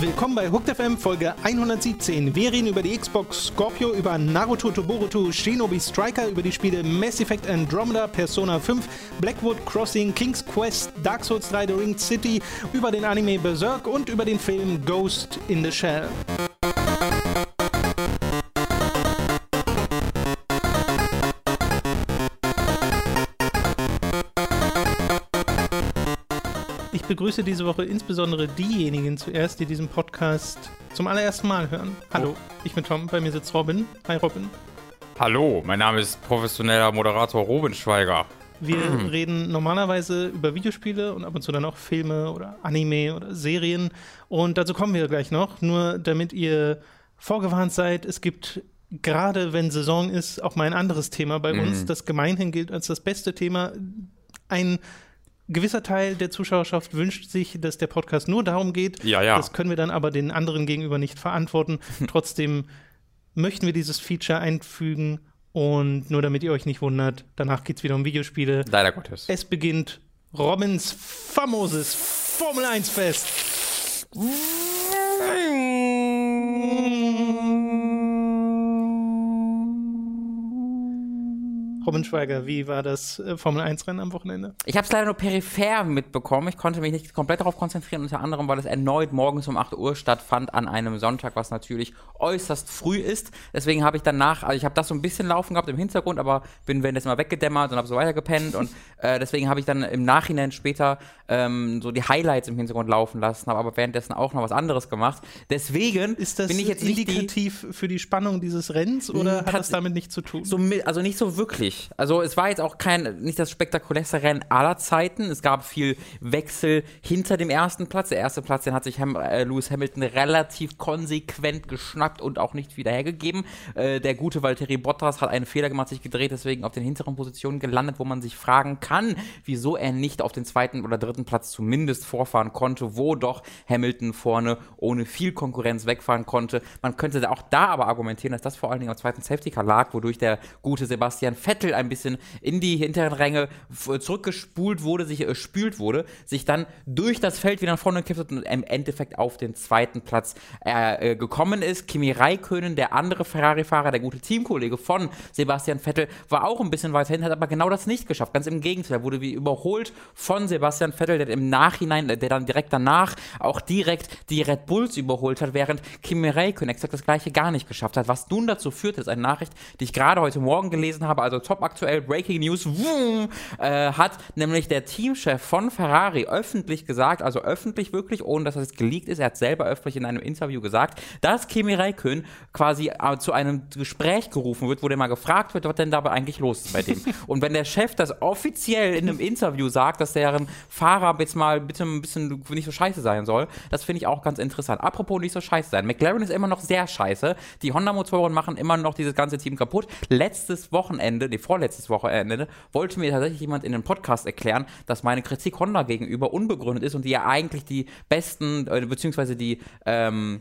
Willkommen bei Hooked FM Folge 117. Wir reden über die Xbox Scorpio, über Naruto Toboruto, Shinobi Striker, über die Spiele Mass Effect Andromeda, Persona 5, Blackwood Crossing, King's Quest, Dark Souls 3, The Ring City, über den Anime Berserk und über den Film Ghost in the Shell. Ich begrüße diese Woche insbesondere diejenigen zuerst, die diesen Podcast zum allerersten Mal hören. Hallo, ich bin Tom, bei mir sitzt Robin. Hi Robin. Hallo, mein Name ist professioneller Moderator Robin Schweiger. Wir reden normalerweise über Videospiele und ab und zu dann auch Filme oder Anime oder Serien. Und dazu kommen wir gleich noch. Nur damit ihr vorgewarnt seid, es gibt gerade wenn Saison ist, auch mal ein anderes Thema bei uns, das gemeinhin gilt als das beste Thema. Ein gewisser Teil der Zuschauerschaft wünscht sich, dass der Podcast nur darum geht. Ja, ja. Das können wir dann aber den anderen gegenüber nicht verantworten. Trotzdem möchten wir dieses Feature einfügen und nur damit ihr euch nicht wundert, danach geht es wieder um Videospiele. Leider Gottes. Es beginnt Robins famoses Formel 1 Fest. Robin Schweiger, wie war das äh, Formel 1 Rennen am Wochenende? Ich habe es leider nur peripher mitbekommen. Ich konnte mich nicht komplett darauf konzentrieren, unter anderem, weil es erneut morgens um 8 Uhr stattfand an einem Sonntag, was natürlich äußerst früh ist. Deswegen habe ich danach, also ich habe das so ein bisschen laufen gehabt im Hintergrund, aber bin währenddessen mal weggedämmert und habe so weiter gepennt und äh, deswegen habe ich dann im Nachhinein später ähm, so die Highlights im Hintergrund laufen lassen, habe aber währenddessen auch noch was anderes gemacht. Deswegen Ist das bin ich jetzt nicht die, indikativ für die Spannung dieses Rennens oder Mm, hat das damit nichts zu tun? So, also nicht so wirklich. Also es war jetzt auch kein, nicht das spektakulärste Rennen aller Zeiten. Es gab viel Wechsel hinter dem ersten Platz. Der erste Platz, den hat sich Ham äh, Lewis Hamilton relativ konsequent geschnappt und auch nicht wieder hergegeben. Äh, der gute Valtteri Bottas hat einen Fehler gemacht, sich gedreht, deswegen auf den hinteren Positionen gelandet, wo man sich fragen kann, wieso er nicht auf den zweiten oder dritten Platz zumindest vorfahren konnte, wo doch Hamilton vorne ohne viel Konkurrenz wegfahren konnte. Man könnte auch da aber argumentieren, dass das vor allen Dingen am zweiten Safety Car lag, wodurch der gute Sebastian Vettel ein bisschen in die hinteren Ränge zurückgespult wurde, sich äh, spült wurde, sich dann durch das Feld wieder nach vorne gekippt hat und im Endeffekt auf den zweiten Platz äh, äh, gekommen ist. Kimi Räikkönen, der andere Ferrari-Fahrer, der gute Teamkollege von Sebastian Vettel, war auch ein bisschen weiter hinten, hat aber genau das nicht geschafft. Ganz im Gegenteil, wurde wie überholt von Sebastian Vettel, der im Nachhinein, der dann direkt danach auch direkt die Red Bulls überholt hat, während Kimi Räikkönen exakt das gleiche gar nicht geschafft hat. Was nun dazu führt, ist eine Nachricht, die ich gerade heute Morgen gelesen habe, also top aktuell, Breaking News, wumm, äh, hat nämlich der Teamchef von Ferrari öffentlich gesagt, also öffentlich wirklich, ohne dass es geleakt ist, er hat selber öffentlich in einem Interview gesagt, dass Kimi Räikkönen quasi äh, zu einem Gespräch gerufen wird, wo der mal gefragt wird, was denn dabei eigentlich los ist bei dem. Und wenn der Chef das offiziell in einem Interview sagt, dass deren Fahrer jetzt mal bitte ein bisschen nicht so scheiße sein soll, das finde ich auch ganz interessant. Apropos nicht so scheiße sein. McLaren ist immer noch sehr scheiße. Die Honda-Motoren machen immer noch dieses ganze Team kaputt. Letztes Wochenende, nee, vorletztes Wochenende, wollte mir tatsächlich jemand in einem Podcast erklären, dass meine Kritik Honda gegenüber unbegründet ist und die ja eigentlich die besten, äh, beziehungsweise die, ähm,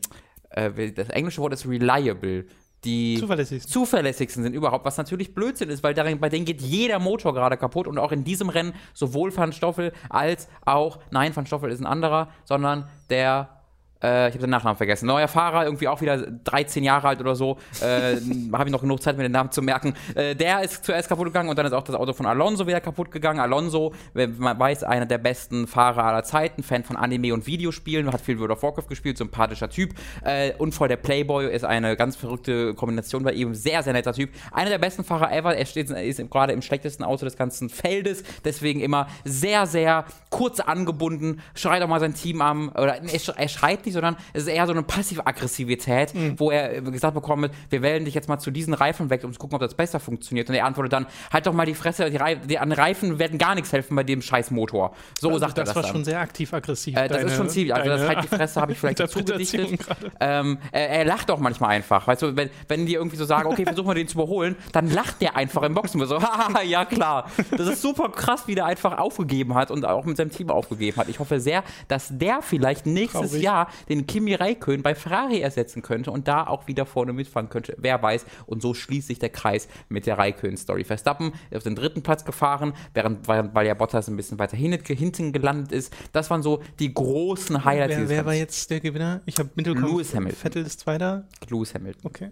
äh, das englische Wort ist reliable. Die Zuverlässigsten. zuverlässigsten sind überhaupt, was natürlich Blödsinn ist, weil darin, bei denen geht jeder Motor gerade kaputt und auch in diesem Rennen sowohl Van Stoffel als auch, nein, Van Stoffel ist ein anderer, sondern der äh, ich habe den Nachnamen vergessen. Neuer Fahrer, irgendwie auch wieder 13 Jahre alt oder so. Äh, habe ich noch genug Zeit, mir den Namen zu merken. Äh, der ist zuerst kaputt gegangen und dann ist auch das Auto von Alonso wieder kaputt gegangen. Alonso, man weiß, einer der besten Fahrer aller Zeiten, Fan von Anime und Videospielen, hat viel World of Warcraft gespielt, sympathischer Typ. Äh, und voll der Playboy ist eine ganz verrückte Kombination bei ihm. Sehr, sehr netter Typ. Einer der besten Fahrer ever. Er steht, ist gerade im schlechtesten Auto des ganzen Feldes. Deswegen immer sehr, sehr kurz angebunden. Schreit auch mal sein Team an. Oder er, er schreit nicht, sondern es ist eher so eine Passiv-Aggressivität, wo er gesagt bekommt, wir wählen dich jetzt mal zu diesen Reifen weg, um zu gucken, ob das besser funktioniert. Und er antwortet dann, halt doch mal die Fresse, die, Rei die an Reifen werden gar nichts helfen bei dem scheiß Motor. So Also sagt das er das war dann. schon sehr aktiv-aggressiv. Äh, das deine- ist schon ziemlich, also das halt die Fresse habe ich vielleicht dazu Interpretation gedichtet. gerade. Ähm, er, er lacht auch manchmal einfach. Weißt du, wenn, wenn die irgendwie so sagen, okay, versuchen wir den zu überholen, dann lacht der einfach im Boxen. So, ja klar. Das ist super krass, wie der einfach aufgegeben hat und auch mit seinem Team aufgegeben hat. Ich hoffe sehr, dass der vielleicht nächstes Traurig. Jahr den Kimi Räikkönen bei Ferrari ersetzen könnte und da auch wieder vorne mitfahren könnte. Wer weiß. Und so schließt sich der Kreis mit der Räikkönen-Story. Verstappen ist auf den dritten Platz gefahren, während, während weil ja Bottas ein bisschen weiter hin, hinten gelandet ist. Das waren so die großen Highlights Wer, wer war jetzt der Gewinner? Ich habe mitbekommen. Lewis Hamilton. Vettel ist Zweiter. Lewis Hamilton. Okay.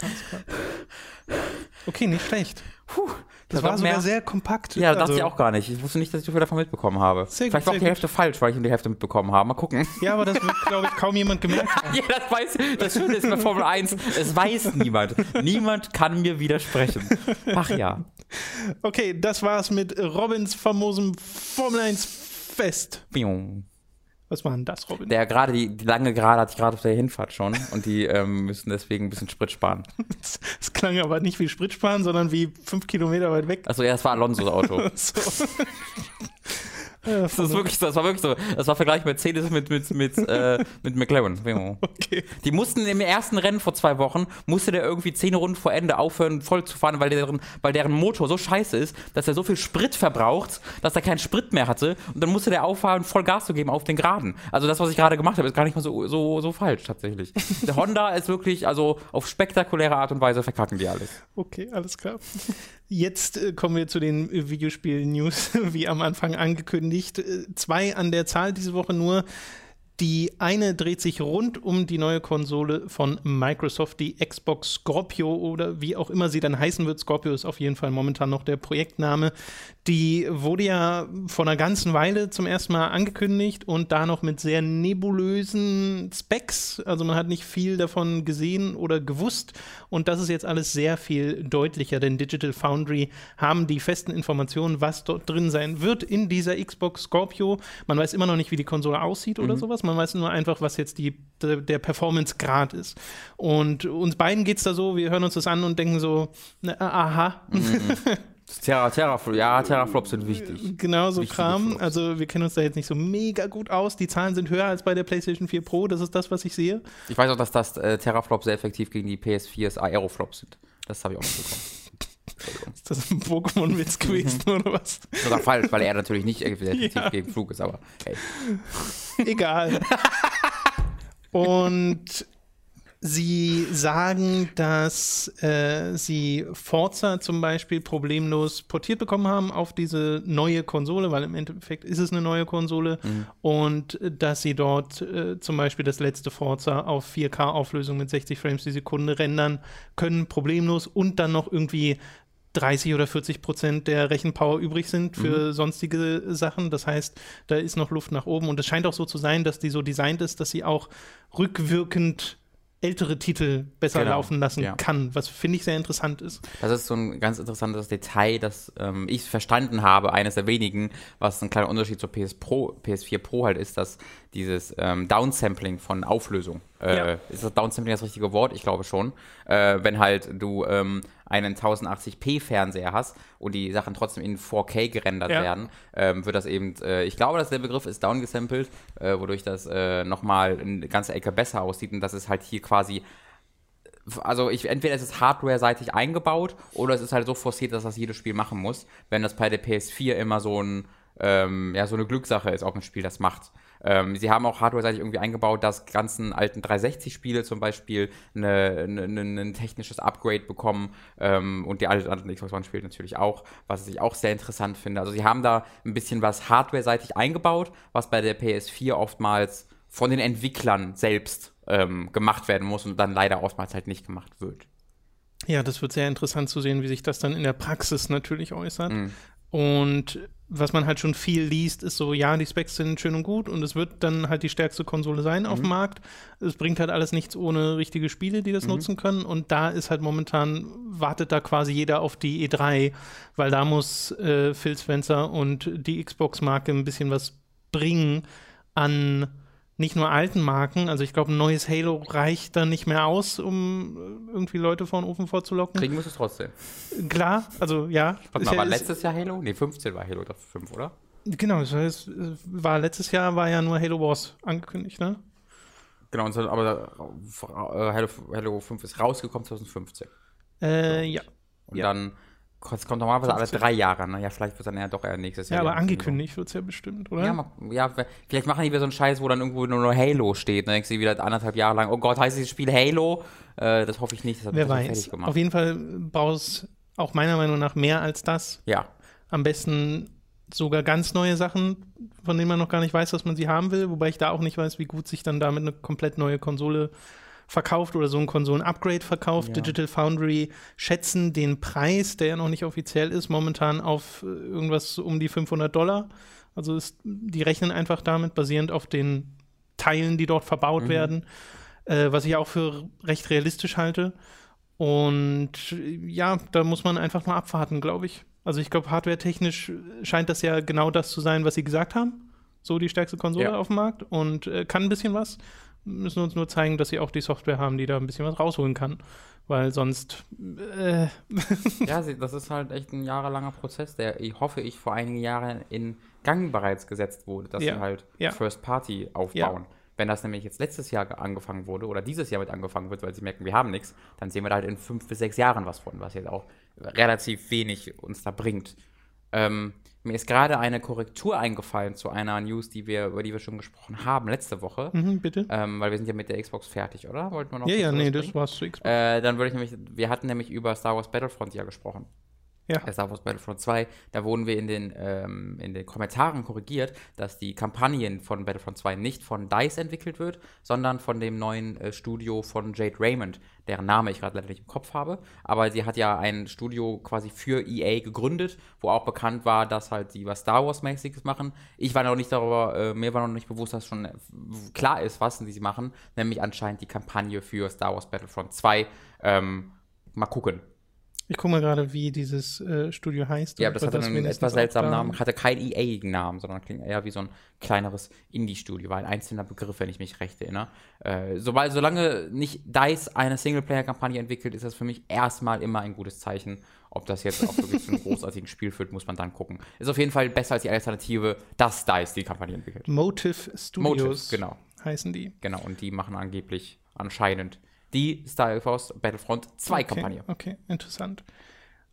Alles klar. Okay, nicht schlecht. Puh, Das das war sogar mehr- sehr kompakt. Ja, dachte Also- ich auch gar nicht. Ich wusste nicht, dass ich so viel davon mitbekommen habe. Sehr gut, Vielleicht war auch die Hälfte falsch, weil ich nur die Hälfte mitbekommen habe. Mal gucken. Ja, aber das wird, glaube ich, kaum jemand gemerkt haben. Ja, das weiß Das Schöne ist bei Formel 1, es weiß niemand. Niemand kann mir widersprechen. Ach ja. Okay, das war's mit Robins famosem Formel 1 Fest. Bium. Was war denn das, Robin? Der gerade, die, die lange Gerade hatte ich gerade auf der Hinfahrt schon und die ähm, müssen deswegen ein bisschen Sprit sparen. Es klang aber nicht wie Spritsparen, sondern wie fünf Kilometer weit weg. Achso, ja, das war Alonso's Auto. So. Ja, Das ist wirklich so, das war wirklich so. Das war Vergleich Mercedes mit, mit, mit, äh, mit McLaren. Okay. Die mussten im ersten Rennen vor zwei Wochen, musste der irgendwie zehn Runden vor Ende aufhören, voll zu fahren, weil deren, weil deren Motor so scheiße ist, dass er so viel Sprit verbraucht, dass er keinen Sprit mehr hatte. Und dann musste der auffahren, voll Gas zu geben auf den Geraden. Also das, was ich gerade gemacht habe, ist gar nicht mal so, so, so falsch tatsächlich. Der Honda ist wirklich, also auf spektakuläre Art und Weise verkacken die alles. Okay, alles klar. Jetzt äh, kommen wir zu den äh, Videospiel-News, wie am Anfang angekündigt. Äh, zwei an der Zahl diese Woche nur. Die eine dreht sich rund um die neue Konsole von Microsoft, die Xbox Scorpio oder wie auch immer sie dann heißen wird. Scorpio ist auf jeden Fall momentan noch der Projektname. Die wurde ja vor einer ganzen Weile zum ersten Mal angekündigt und da noch mit sehr nebulösen Specs. Also man hat nicht viel davon gesehen oder gewusst. Und das ist jetzt alles sehr viel deutlicher, denn Digital Foundry haben die festen Informationen, was dort drin sein wird in dieser Xbox Scorpio. Man weiß immer noch nicht, wie die Konsole aussieht oder sowas. Man weiß nur einfach, was jetzt die, der, der Performance-Grad ist. Und uns beiden geht es da so, wir hören uns das an und denken so, na, aha, Terra, Terraflop, ja, Terraflops sind wichtig. Genau so Wichtige Kram. Flops. Also wir kennen uns da jetzt nicht so mega gut aus. Die Zahlen sind höher als bei der PlayStation 4 Pro. Das ist das, was ich sehe. Ich weiß auch, dass das äh, Terraflops sehr effektiv gegen die PS4s Aeroflops sind. Das habe ich auch mitbekommen. Entschuldigung. Ist das ein Pokémon-Witz gewesen oder was? Das ist auch falsch, weil er natürlich nicht effektiv Ja. gegen Flug ist, aber hey. Egal. Und sie sagen, dass äh, sie Forza zum Beispiel problemlos portiert bekommen haben auf diese neue Konsole, weil im Endeffekt ist es eine neue Konsole. Und äh, dass sie dort äh, zum Beispiel das letzte Forza auf 4K-Auflösung mit 60 Frames die Sekunde rendern können, problemlos und dann noch irgendwie 30 oder 40 Prozent der Rechenpower übrig sind für sonstige Sachen. Das heißt, da ist noch Luft nach oben. Und es scheint auch so zu sein, dass die so designt ist, dass sie auch rückwirkend ältere Titel besser Genau, laufen lassen ja. kann, was finde ich sehr interessant ist. Das ist so ein ganz interessantes Detail, das ähm, ich verstanden habe, eines der wenigen, was ein kleiner Unterschied zur PS Pro, PS4 Pro halt ist, dass dieses ähm, Downsampling von Auflösung, äh, Ja. ist das Downsampling das richtige Wort? Ich glaube schon. Äh, wenn halt du ähm, einen 1080p Fernseher hast und die Sachen trotzdem in 4K gerendert Ja. werden, ähm, wird das eben, äh, ich glaube, dass der Begriff ist downgesampelt, äh, wodurch das äh, nochmal eine ganze Ecke besser aussieht und das ist halt hier quasi also ich, entweder ist es hardware-seitig eingebaut oder es ist halt so forciert, dass das jedes Spiel machen muss, wenn das bei der PS4 immer so ein ähm, ja, so eine Glückssache ist, ob ein Spiel das macht. Ähm, sie haben auch hardware-seitig irgendwie eingebaut, dass ganzen alten 360-Spiele zum Beispiel ein technisches Upgrade bekommen ähm, und die alten anderen Xbox One-Spiele natürlich auch, was ich auch sehr interessant finde. Also sie haben da ein bisschen was hardware-seitig eingebaut, was bei der PS4 oftmals von den Entwicklern selbst ähm, gemacht werden muss und dann leider oftmals halt nicht gemacht wird. Ja, das wird sehr interessant zu sehen, wie sich das dann in der Praxis natürlich äußert. Mhm. Und was man halt schon viel liest, ist so, ja, die Specs sind schön und gut und es wird dann halt die stärkste Konsole sein auf dem Markt. Es bringt halt alles nichts ohne richtige Spiele, die das nutzen können. Und da ist halt momentan, wartet da quasi jeder auf die E3, weil da muss äh, Phil Spencer und die Xbox-Marke ein bisschen was bringen an nicht nur alten Marken, also ich glaube, ein neues Halo reicht dann nicht mehr aus, um äh, irgendwie Leute vor den Ofen vorzulocken. Kriegen muss es trotzdem. Klar, also ja. Warte mal, ja- war ist- letztes Jahr Halo? Nee, 15 war Halo 5, oder? Genau, das heißt, es war letztes Jahr war ja nur Halo Wars angekündigt, ne? Genau, aber äh, Halo, Halo 5 ist rausgekommen 2015. Äh, ja. Und Ja. dann Es kommt normalerweise alle drei Jahre, ne? Ja, vielleicht wird es dann ja doch eher nächstes Ja, Jahr. aber wieder angekündigt wird es ja bestimmt, oder? Ja, ja, vielleicht machen die wieder so einen Scheiß, wo dann irgendwo nur noch Halo steht. Dann denkst du wieder anderthalb Jahre lang, oh Gott, heißt dieses Spiel Halo? Äh, das hoffe ich nicht. Das hat Wer weiß. fertig gemacht. Auf jeden Fall brauchst auch meiner Meinung nach mehr als das. ja, Am besten sogar ganz neue Sachen, von denen man noch gar nicht weiß, dass man sie haben will. Wobei ich da auch nicht weiß, wie gut sich dann damit eine komplett neue Konsole verkauft oder so ein Konsolen-Upgrade verkauft. Ja. Digital Foundry schätzen den Preis, der ja noch nicht offiziell ist, momentan auf äh, irgendwas um die 500 Dollar. Also ist, die rechnen einfach damit, basierend auf den Teilen, die dort verbaut Mhm. werden, äh, was ich auch für recht realistisch halte. Und äh, ja, da muss man einfach mal abwarten, glaube ich. Also ich glaube, hardware-technisch scheint das ja genau das zu sein, was sie gesagt haben. So die stärkste Konsole Ja. auf dem Markt und äh, kann ein bisschen was. Müssen uns nur zeigen, dass sie auch die Software haben, die da ein bisschen was rausholen kann. Weil sonst, äh, ja, das ist halt echt ein jahrelanger Prozess, der, ich hoffe ich, vor einigen Jahren in Gang bereits gesetzt wurde, dass Ja, sie halt ja. First Party aufbauen. Wenn das nämlich jetzt letztes Jahr ge- angefangen wurde oder dieses Jahr mit angefangen wird, weil sie merken, wir haben nichts, dann sehen wir da halt in fünf bis sechs Jahren was von, was jetzt auch relativ wenig uns da bringt. Ähm, mir ist gerade eine Korrektur eingefallen zu einer News, die wir, über die wir schon gesprochen haben letzte Woche. mhm, bitte. Ähm, weil wir sind ja mit der Xbox fertig, oder? Wollten wir noch Ja, ja, nee, das war's zu Xbox. Äh, dann würde ich nämlich, wir hatten nämlich über Star Wars Battlefront ja gesprochen. Ja. Star Wars Battlefront 2, da wurden wir in den, ähm, in den Kommentaren korrigiert, dass die Kampagnen von Battlefront 2 nicht von DICE entwickelt wird, sondern von dem neuen äh, Studio von Jade Raymond, deren Name ich gerade leider nicht im Kopf habe. Aber sie hat ja ein Studio quasi für EA gegründet, wo auch bekannt war, dass halt sie was Star Wars-mäßiges machen. Ich war noch nicht darüber, äh, mir war noch nicht bewusst, dass schon äh, klar ist, was sie machen, nämlich anscheinend die Kampagne für Star Wars Battlefront 2. Ähm, mal gucken. Ich gucke mal gerade, wie dieses äh, Studio heißt. Ja, das hatte einen wenigstens etwas seltsamen Namen, hatte keinen EA-Namen, sondern klingt eher wie so ein kleineres Indie-Studio, war ein einzelner Begriff, wenn ich mich recht erinnere. Äh, sobald, solange nicht DICE eine Singleplayer-Kampagne entwickelt, ist das für mich erstmal immer ein gutes Zeichen. Ob das jetzt auch wirklich zu einem großartigen Spiel führt, muss man dann gucken. Ist auf jeden Fall besser als die Alternative, dass DICE die Kampagne entwickelt. Motive Studios Motive, genau. heißen die. Genau, und die machen angeblich anscheinend die Star Wars Battlefront 2-Kampagne. Okay, okay, interessant.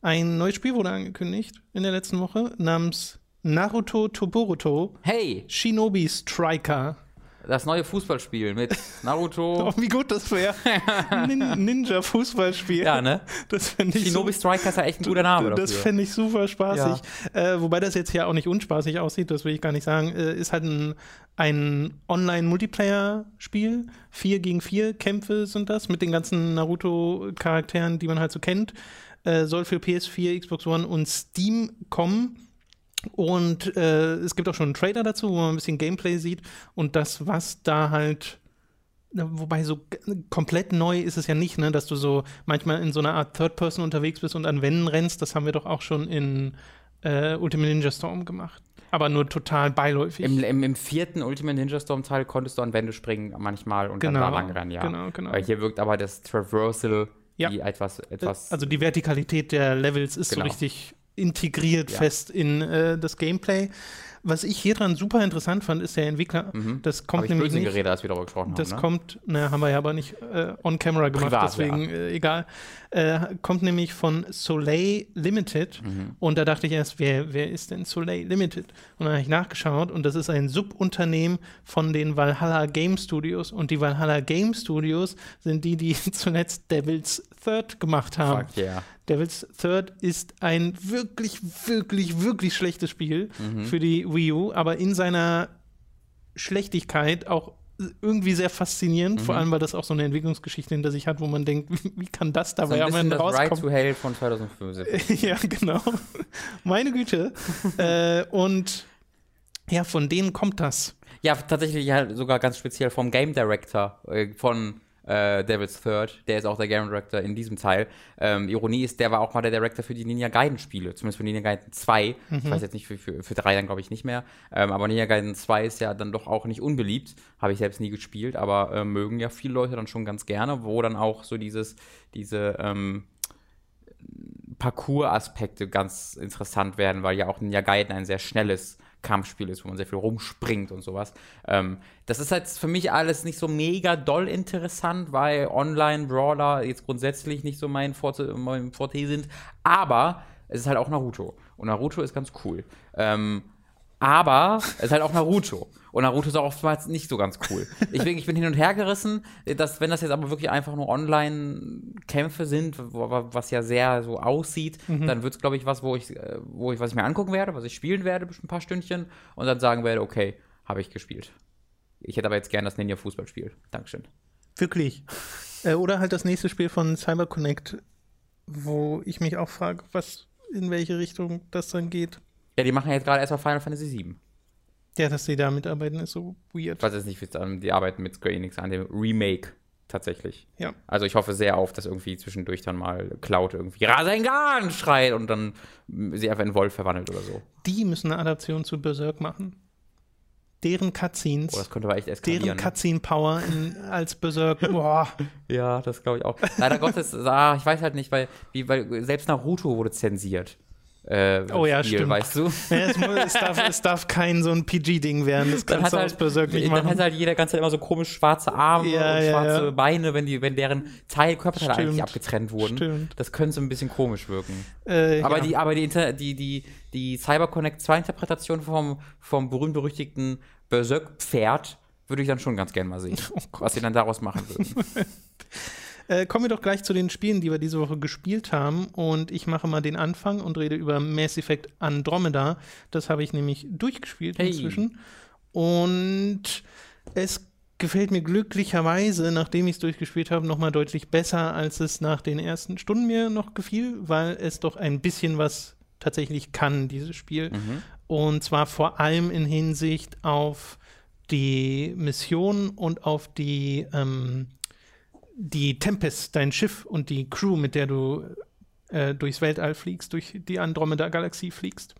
Ein neues Spiel wurde angekündigt in der letzten Woche namens Naruto Toboruto Hey, Shinobi Striker. Das neue Fußballspiel mit Naruto. Oh, wie gut das wäre. Nin Ninja-Fußballspiel. ja, ne? Das ich Shinobi so, Striker ist ja echt ein guter Name Das fände ich super spaßig. Äh, wobei das jetzt ja auch nicht unspaßig aussieht, das will ich gar nicht sagen. Äh, ist halt ein, ein Online-Multiplayer-Spiel. Vier gegen vier Kämpfe sind das mit den ganzen Naruto-Charakteren, die man halt so kennt. Äh, soll für PS4, Xbox One und Steam kommen. Und äh, es gibt auch schon einen Trailer dazu, wo man ein bisschen Gameplay sieht. Und das, was da halt Wobei so komplett neu ist es ja nicht, ne, dass du so manchmal in so einer Art Third Person unterwegs bist und an Wänden rennst. Das haben wir doch auch schon in äh, Ultimate Ninja Storm gemacht. Aber nur total beiläufig. Im, im, Im vierten Ultimate Ninja Storm Teil konntest du an Wände springen manchmal und Genau, dann da lang rennen, ja. genau, genau. Äh, Hier wirkt aber das Traversal Ja. die etwas, etwas also die Vertikalität der Levels ist Genau. so richtig integriert Ja. fest in äh, das Gameplay. Was ich hier dran super interessant fand, ist der Entwickler. Das habe kommt ich nämlich nicht. geredet, als wir darüber gesprochen Das haben. Ne? kommt, naja, haben wir ja aber nicht äh, on camera gemacht, Privat, deswegen äh, egal. Äh, kommt nämlich von Soleil Limited. Mhm. Und da dachte ich erst, wer, wer ist denn Soleil Limited? Und dann habe ich nachgeschaut und das ist ein Subunternehmen von den Valhalla Game Studios. Und die Valhalla Game Studios sind die, die zuletzt Devil's Third gemacht haben. Fuck yeah. Devil's Third ist ein wirklich, wirklich, wirklich schlechtes Spiel Mhm. für die Wii U, aber in seiner Schlechtigkeit auch irgendwie sehr faszinierend, Mhm. vor allem weil das auch so eine Entwicklungsgeschichte hinter sich hat, wo man denkt, wie, kann das So dabei ein am Ende das Right to Hell von 2005. ja, genau. Meine Güte. äh, und ja, von denen kommt das. ja, tatsächlich ja sogar ganz speziell vom Game Director äh, von äh, Devil's Third. Der ist auch der Game Director in diesem Teil. Ähm, Ironie ist, der war auch mal der Director für die Ninja Gaiden Spiele, zumindest für Ninja Gaiden 2. Ich weiß jetzt nicht, für, für, für 3 dann glaube ich nicht mehr. Ähm, aber Ninja Gaiden 2 ist ja dann doch auch nicht unbeliebt. Habe ich selbst nie gespielt, aber äh, mögen ja viele Leute dann schon ganz gerne, wo dann auch so dieses, diese, ähm, Parcours-Aspekte ganz interessant werden, weil ja auch Ninja Gaiden ein sehr schnelles Kampfspiel ist, wo man sehr viel rumspringt und sowas. Ähm, das ist halt für mich alles nicht so mega doll interessant, weil Online-Brawler jetzt grundsätzlich nicht so mein Forte, mein Forte sind. Aber es ist halt auch Naruto. Und Naruto ist ganz cool. Ähm, aber es ist halt auch Naruto. Und Naruto ist auch oftmals nicht so ganz cool. Ich bin, ich bin hin und her gerissen, dass, wenn das jetzt aber wirklich einfach nur Online-Kämpfe sind, was ja sehr so aussieht, mhm. dann wird es, glaube ich, was, wo ich, äh, wo ich, was ich mir angucken werde, was ich spielen werde, ein paar Stündchen und dann sagen werde, okay, habe ich gespielt. Ich hätte aber jetzt gern das Ninja-Fußballspiel. Dankeschön. Wirklich. Äh, oder halt das nächste Spiel von CyberConnect, wo ich mich auch frage, was, in welche Richtung das dann geht. Ja, die machen jetzt gerade erstmal Final Fantasy VII. Ja, dass sie da mitarbeiten, ist so weird. Ich weiß jetzt nicht, wie die arbeiten mit Square Enix an dem Remake tatsächlich. Ja. Also ich hoffe sehr auf, dass irgendwie zwischendurch dann mal Cloud irgendwie Rasengan schreit und dann sie einfach in Wolf verwandelt oder so. Die müssen eine Adaption zu Berserk machen. Deren Cutscenes. Oh, das könnte aber echt eskalieren. Deren Cutscene-Power als Berserk. Boah. ja, das glaube ich auch. Leider Gottes, ah, ich weiß halt nicht, weil, wie, weil selbst Naruto wurde zensiert äh, oh ja, Spiel, stimmt. weißt du? Ja, es, muss, es, darf, es, darf, kein so ein PG-Ding werden. Das kannst du halt, aus Berserk nicht machen. Dann hat halt jeder ganze Zeit immer so komisch schwarze Arme ja, und ja, schwarze. Beine, wenn, die, wenn deren Teil, Körperteile stimmt. eigentlich abgetrennt wurden. Stimmt. Das könnte so ein bisschen komisch wirken. Äh, aber die, aber die, die, die, die CyberConnect 2 Interpretation vom, vom berühmt-berüchtigten Berserk-Pferd würde ich dann schon ganz gern mal sehen, oh was sie dann daraus machen würden. Äh, kommen wir doch gleich zu den Spielen, die wir diese Woche gespielt haben. Und ich mache mal den Anfang und rede über Mass Effect Andromeda. Das habe ich nämlich durchgespielt hey. inzwischen. Und es gefällt mir glücklicherweise, nachdem ich es durchgespielt habe, nochmal deutlich besser, als es nach den ersten Stunden mir noch gefiel, weil es doch ein bisschen was tatsächlich kann, dieses Spiel. Mhm. Und zwar vor allem in Hinsicht auf die Mission und auf die ähm, die Tempest, dein Schiff und die Crew, mit der du äh, durchs Weltall fliegst, durch die Andromeda-Galaxie fliegst.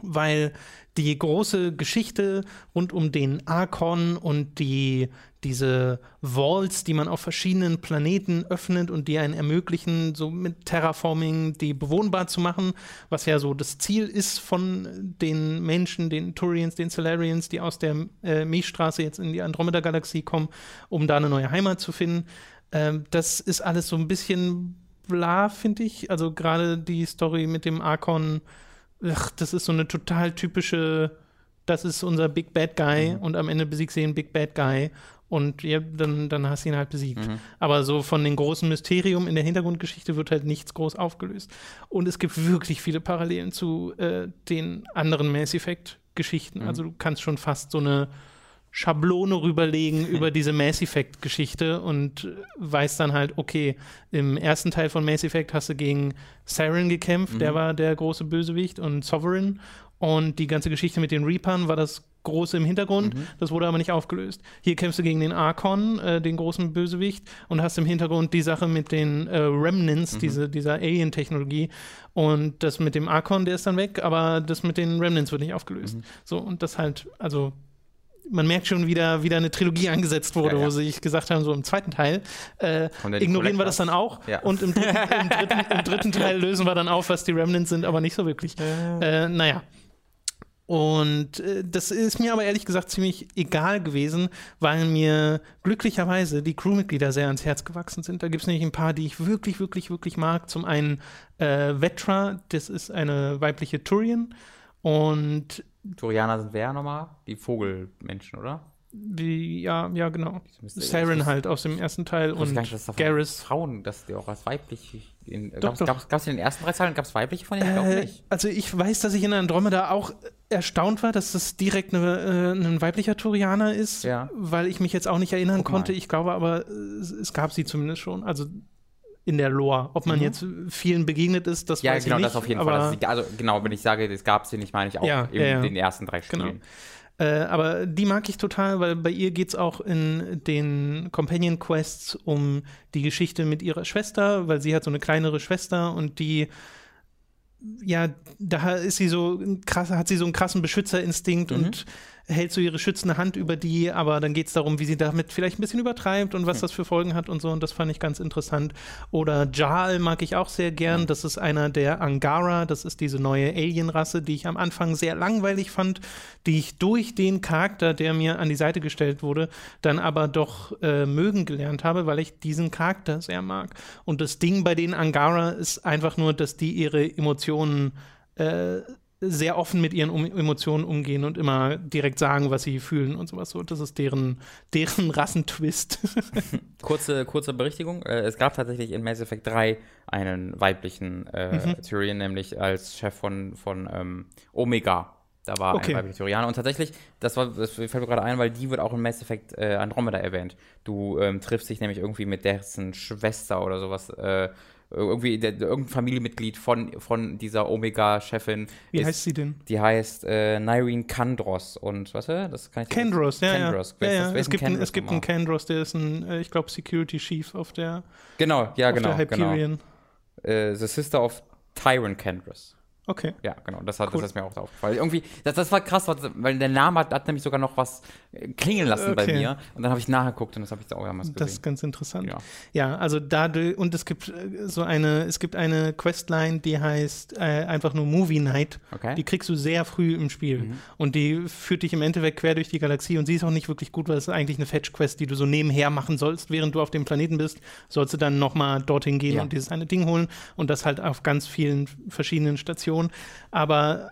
Weil die große Geschichte rund um den Archon und die, diese Vaults, die man auf verschiedenen Planeten öffnet und die einen ermöglichen, so mit Terraforming die bewohnbar zu machen, was ja so das Ziel ist von den Menschen, den Turians, den Solarians, die aus der äh, Milchstraße jetzt in die Andromeda-Galaxie kommen, um da eine neue Heimat zu finden. Ähm, das ist alles so ein bisschen bla, finde ich. Also gerade die Story mit dem Archon, ach, das ist so eine total typische, das ist unser Big Bad Guy mhm. und am Ende besiegst du den Big Bad Guy und ja, dann, dann hast du ihn halt besiegt. Mhm. Aber so von den großen Mysterium in der Hintergrundgeschichte wird halt nichts groß aufgelöst. Und es gibt wirklich viele Parallelen zu äh, den anderen Mass Effect-Geschichten. Mhm. Also du kannst schon fast so eine Schablone rüberlegen über diese Mass Effect-Geschichte und weiß dann halt, okay, im ersten Teil von Mass Effect hast du gegen Saren gekämpft, mhm. der war der große Bösewicht und Sovereign. Und die ganze Geschichte mit den Reapern war das große im Hintergrund. Mhm. Das wurde aber nicht aufgelöst. Hier kämpfst du gegen den Archon, äh, den großen Bösewicht, und hast im Hintergrund die Sache mit den äh, Remnants, mhm. diese, dieser Alien-Technologie. Und das mit dem Archon, der ist dann weg, aber das mit den Remnants wird nicht aufgelöst. Mhm. So, und das halt, also man merkt schon wieder, wieder eine Trilogie angesetzt wurde, ja, ja. wo sie gesagt haben, so im zweiten Teil äh, ignorieren wir das dann auch ja. und im dritten, im, dritten, im dritten, Teil lösen wir dann auf, was die Remnants sind, aber nicht so wirklich. Äh, naja. Und äh, das ist mir aber ehrlich gesagt ziemlich egal gewesen, weil mir glücklicherweise die Crewmitglieder sehr ans Herz gewachsen sind. Da gibt es nämlich ein paar, die ich wirklich, wirklich, wirklich mag. Zum einen äh, Vetra, das ist eine weibliche Turian. Und Turianer sind wer nochmal? Die Vogelmenschen, oder? Die, ja, ja, genau. Saren halt aus dem ersten Teil und Garrus. Frauen, dass die auch als weiblich. Gab es in den ersten drei Teilen, gab es weibliche von denen? Äh, nicht. Also ich weiß, dass ich in Andromeda auch erstaunt war, dass das direkt eine, äh, ein weiblicher Turianer ist, ja. weil ich mich jetzt auch nicht erinnern konnte. Ich glaube aber, es gab sie zumindest schon. Also in der Lore. Ob man mhm. jetzt vielen begegnet ist, das ja, weiß genau, ich nicht. Ja, genau, das auf jeden Fall. Ist, also genau, wenn ich sage, es gab sie nicht, meine ich auch ja, in ja, den ersten drei genau. Spielen. Genau. Äh, aber die mag ich total, weil bei ihr geht es auch in den Companion Quests um die Geschichte mit ihrer Schwester, weil sie hat so eine kleinere Schwester und die ja, da ist sie so krass, hat sie so einen krassen Beschützerinstinkt mhm. und hält so ihre schützende Hand über die, aber dann geht es darum, wie sie damit vielleicht ein bisschen übertreibt und was Hm. das für Folgen hat und so. Und das fand ich ganz interessant. Oder Jal mag ich auch sehr gern. Das ist einer der Angara. Das ist diese neue Alien-Rasse, die ich am Anfang sehr langweilig fand, die ich durch den Charakter, der mir an die Seite gestellt wurde, dann aber doch äh, mögen gelernt habe, weil ich diesen Charakter sehr mag. Und das Ding bei den Angara ist einfach nur, dass die ihre Emotionen äh, sehr offen mit ihren um Emotionen umgehen und immer direkt sagen, was sie fühlen und sowas so. Das ist deren, deren Rassentwist. Kurze, kurze Berichtigung. Äh, es gab tatsächlich in Mass Effect 3 einen weiblichen äh, Mhm. Tyrion, nämlich als Chef von, von ähm, Omega. Da war Okay. ein weiblicher Tyrianer. Und tatsächlich, das, war, das fällt mir gerade ein, weil die wird auch in Mass Effect äh, Andromeda erwähnt. Du ähm, triffst dich nämlich irgendwie mit dessen Schwester oder sowas. Äh, irgendwie der, irgendein Familienmitglied von, von dieser Omega-Chefin. Wie ist- heißt sie denn? Die heißt äh, Nyrene Kandros. Und was? äh, Das kann ich Kendros, ja, Kendros. ja. Ja, ist ja. ist Es gibt, einen, Kendros es gibt einen? Kendros, der ist ein, äh, ich glaube, Security Chief auf der, Genau, ja, auf genau. der genau. Hyperion. äh, The Sister of Tyron Kendris. Okay. Ja, genau, das, hat, Cool. das ist mir auch aufgefallen. Irgendwie, das, das war krass, weil der Name hat, hat nämlich sogar noch was äh, klingeln lassen bei Okay. mir. Und dann habe ich nachgeguckt und das habe ich auch damals Das ist gesehen. ganz interessant. Ja. Ja, also dadurch, und es gibt äh, so eine, es gibt eine Questline, die heißt äh, einfach nur Movie Night. Okay. Die kriegst du sehr früh im Spiel. Mhm. Und die führt dich im Endeffekt quer durch die Galaxie und sie ist auch nicht wirklich gut, weil es ist eigentlich eine Fetch-Quest, die du so nebenher machen sollst, während du auf dem Planeten bist, sollst du dann nochmal dorthin gehen Ja. und dieses eine Ding holen und das halt auf ganz vielen verschiedenen Stationen. Aber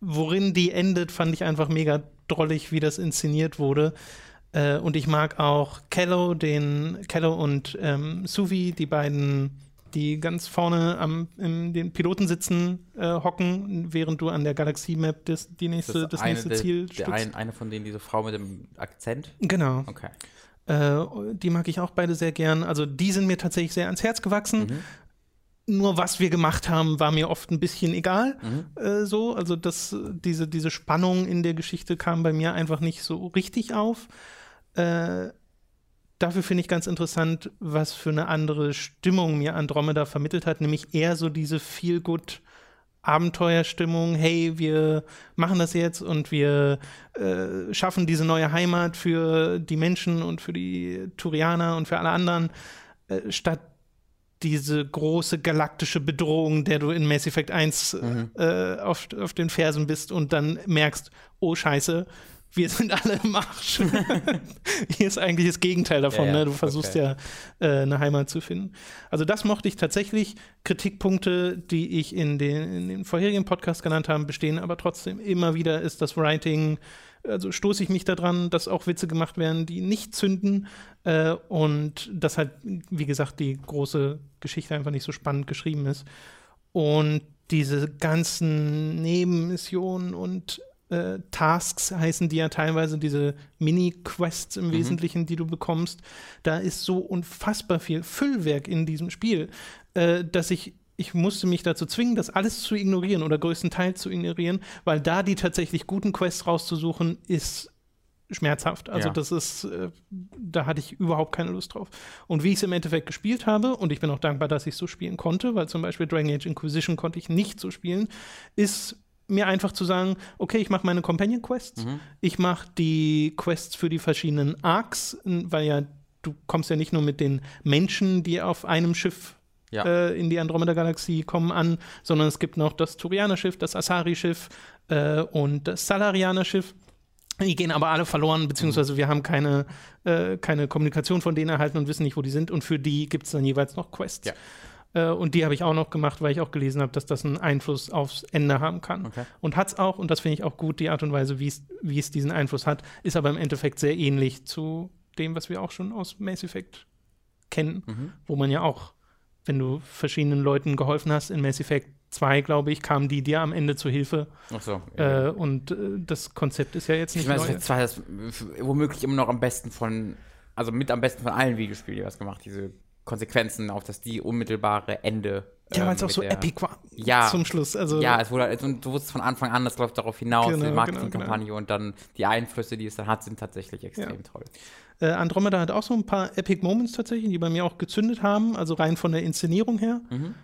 worin die endet, fand ich einfach mega drollig, wie das inszeniert wurde. Äh, und ich mag auch Kello, den Kello und ähm, Suvi, die beiden, die ganz vorne am in den Piloten sitzen, äh, hocken, während du an der Galaxie-Map das, die nächste, das, eine nächste der- Ziel der ein, eine von denen, diese Frau mit dem Akzent. Genau. Okay. Äh, die mag ich auch beide sehr gern. Also die sind mir tatsächlich sehr ans Herz gewachsen. Mhm. Nur was wir gemacht haben, war mir oft ein bisschen egal. Mhm. Äh, so, also das, diese, diese Spannung in der Geschichte kam bei mir einfach nicht so richtig auf. Äh, dafür finde ich ganz interessant, was für eine andere Stimmung mir Andromeda vermittelt hat, nämlich eher so diese Feel-Good- Abenteuerstimmung, hey, wir machen das jetzt und wir äh, schaffen diese neue Heimat für die Menschen und für die Turianer und für alle anderen, äh, statt diese große galaktische Bedrohung, der du in Mass Effect 1 äh, auf, auf den Fersen bist und dann merkst, oh Scheiße, wir sind alle im Arsch. Hier ist eigentlich das Gegenteil davon. Ja, ja, ne? Du versuchst okay. ja äh, eine Heimat zu finden. Also das mochte ich tatsächlich. Kritikpunkte, die ich in den, in den vorherigen Podcasts genannt habe, bestehen aber trotzdem. Immer wieder ist das Writing, also stoße ich mich daran, dass auch Witze gemacht werden, die nicht zünden äh, und dass halt, wie gesagt, die große Geschichte einfach nicht so spannend geschrieben ist. Und diese ganzen Nebenmissionen und äh, Tasks heißen die ja teilweise, diese Mini-Quests im Wesentlichen, die du bekommst. Da ist so unfassbar viel Füllwerk in diesem Spiel, äh, dass ich ich musste mich dazu zwingen, das alles zu ignorieren oder größtenteils zu ignorieren, weil da die tatsächlich guten Quests rauszusuchen, ist schmerzhaft. Also Ja. das ist, äh, da hatte ich überhaupt keine Lust drauf. Und wie ich es im Endeffekt gespielt habe, und ich bin auch dankbar, dass ich es so spielen konnte, weil zum Beispiel Dragon Age Inquisition konnte ich nicht so spielen, ist mir einfach zu sagen, okay, ich mache meine Companion Quests, Mhm. ich mache die Quests für die verschiedenen Arcs, weil ja du kommst ja nicht nur mit den Menschen, die auf einem Schiff Ja. äh, in die Andromeda-Galaxie kommen an, sondern es gibt noch das Turianer-Schiff, das Asari-Schiff äh, und das Salarianer-Schiff. Die gehen aber alle verloren, beziehungsweise wir haben keine, äh, keine Kommunikation von denen erhalten und wissen nicht, wo die sind. Und für die gibt es dann jeweils noch Quests. Ja. Äh, und die habe ich auch noch gemacht, weil ich auch gelesen habe, dass das einen Einfluss aufs Ende haben kann. Okay. Und hat es auch, und das finde ich auch gut, die Art und Weise, wie es- diesen Einfluss hat, ist aber im Endeffekt sehr ähnlich zu dem, was wir auch schon aus Mass Effect kennen, Mhm. wo man ja auch, wenn du verschiedenen Leuten geholfen hast, in Mass Effect 2, glaube ich, kamen die dir am Ende zu Hilfe. Ach so. Äh, und äh, das Konzept ist ja jetzt ich nicht meine, neu. das war das womöglich immer noch am besten von, also mit am besten von allen Videospielen, die was gemacht, diese Konsequenzen auf das die unmittelbare Ende. Ja, weil ähm, es auch mit so der- epic war Ja. zum Schluss. Also, Ja, es wurde halt, und du wusstest von Anfang an, das läuft darauf hinaus, Genau, die genau, Marketingkampagne und dann die Einflüsse, die es dann hat, sind tatsächlich extrem Ja. toll. Äh, Andromeda hat auch so ein paar Epic Moments tatsächlich, die bei mir auch gezündet haben, also rein von der Inszenierung her. Mhm.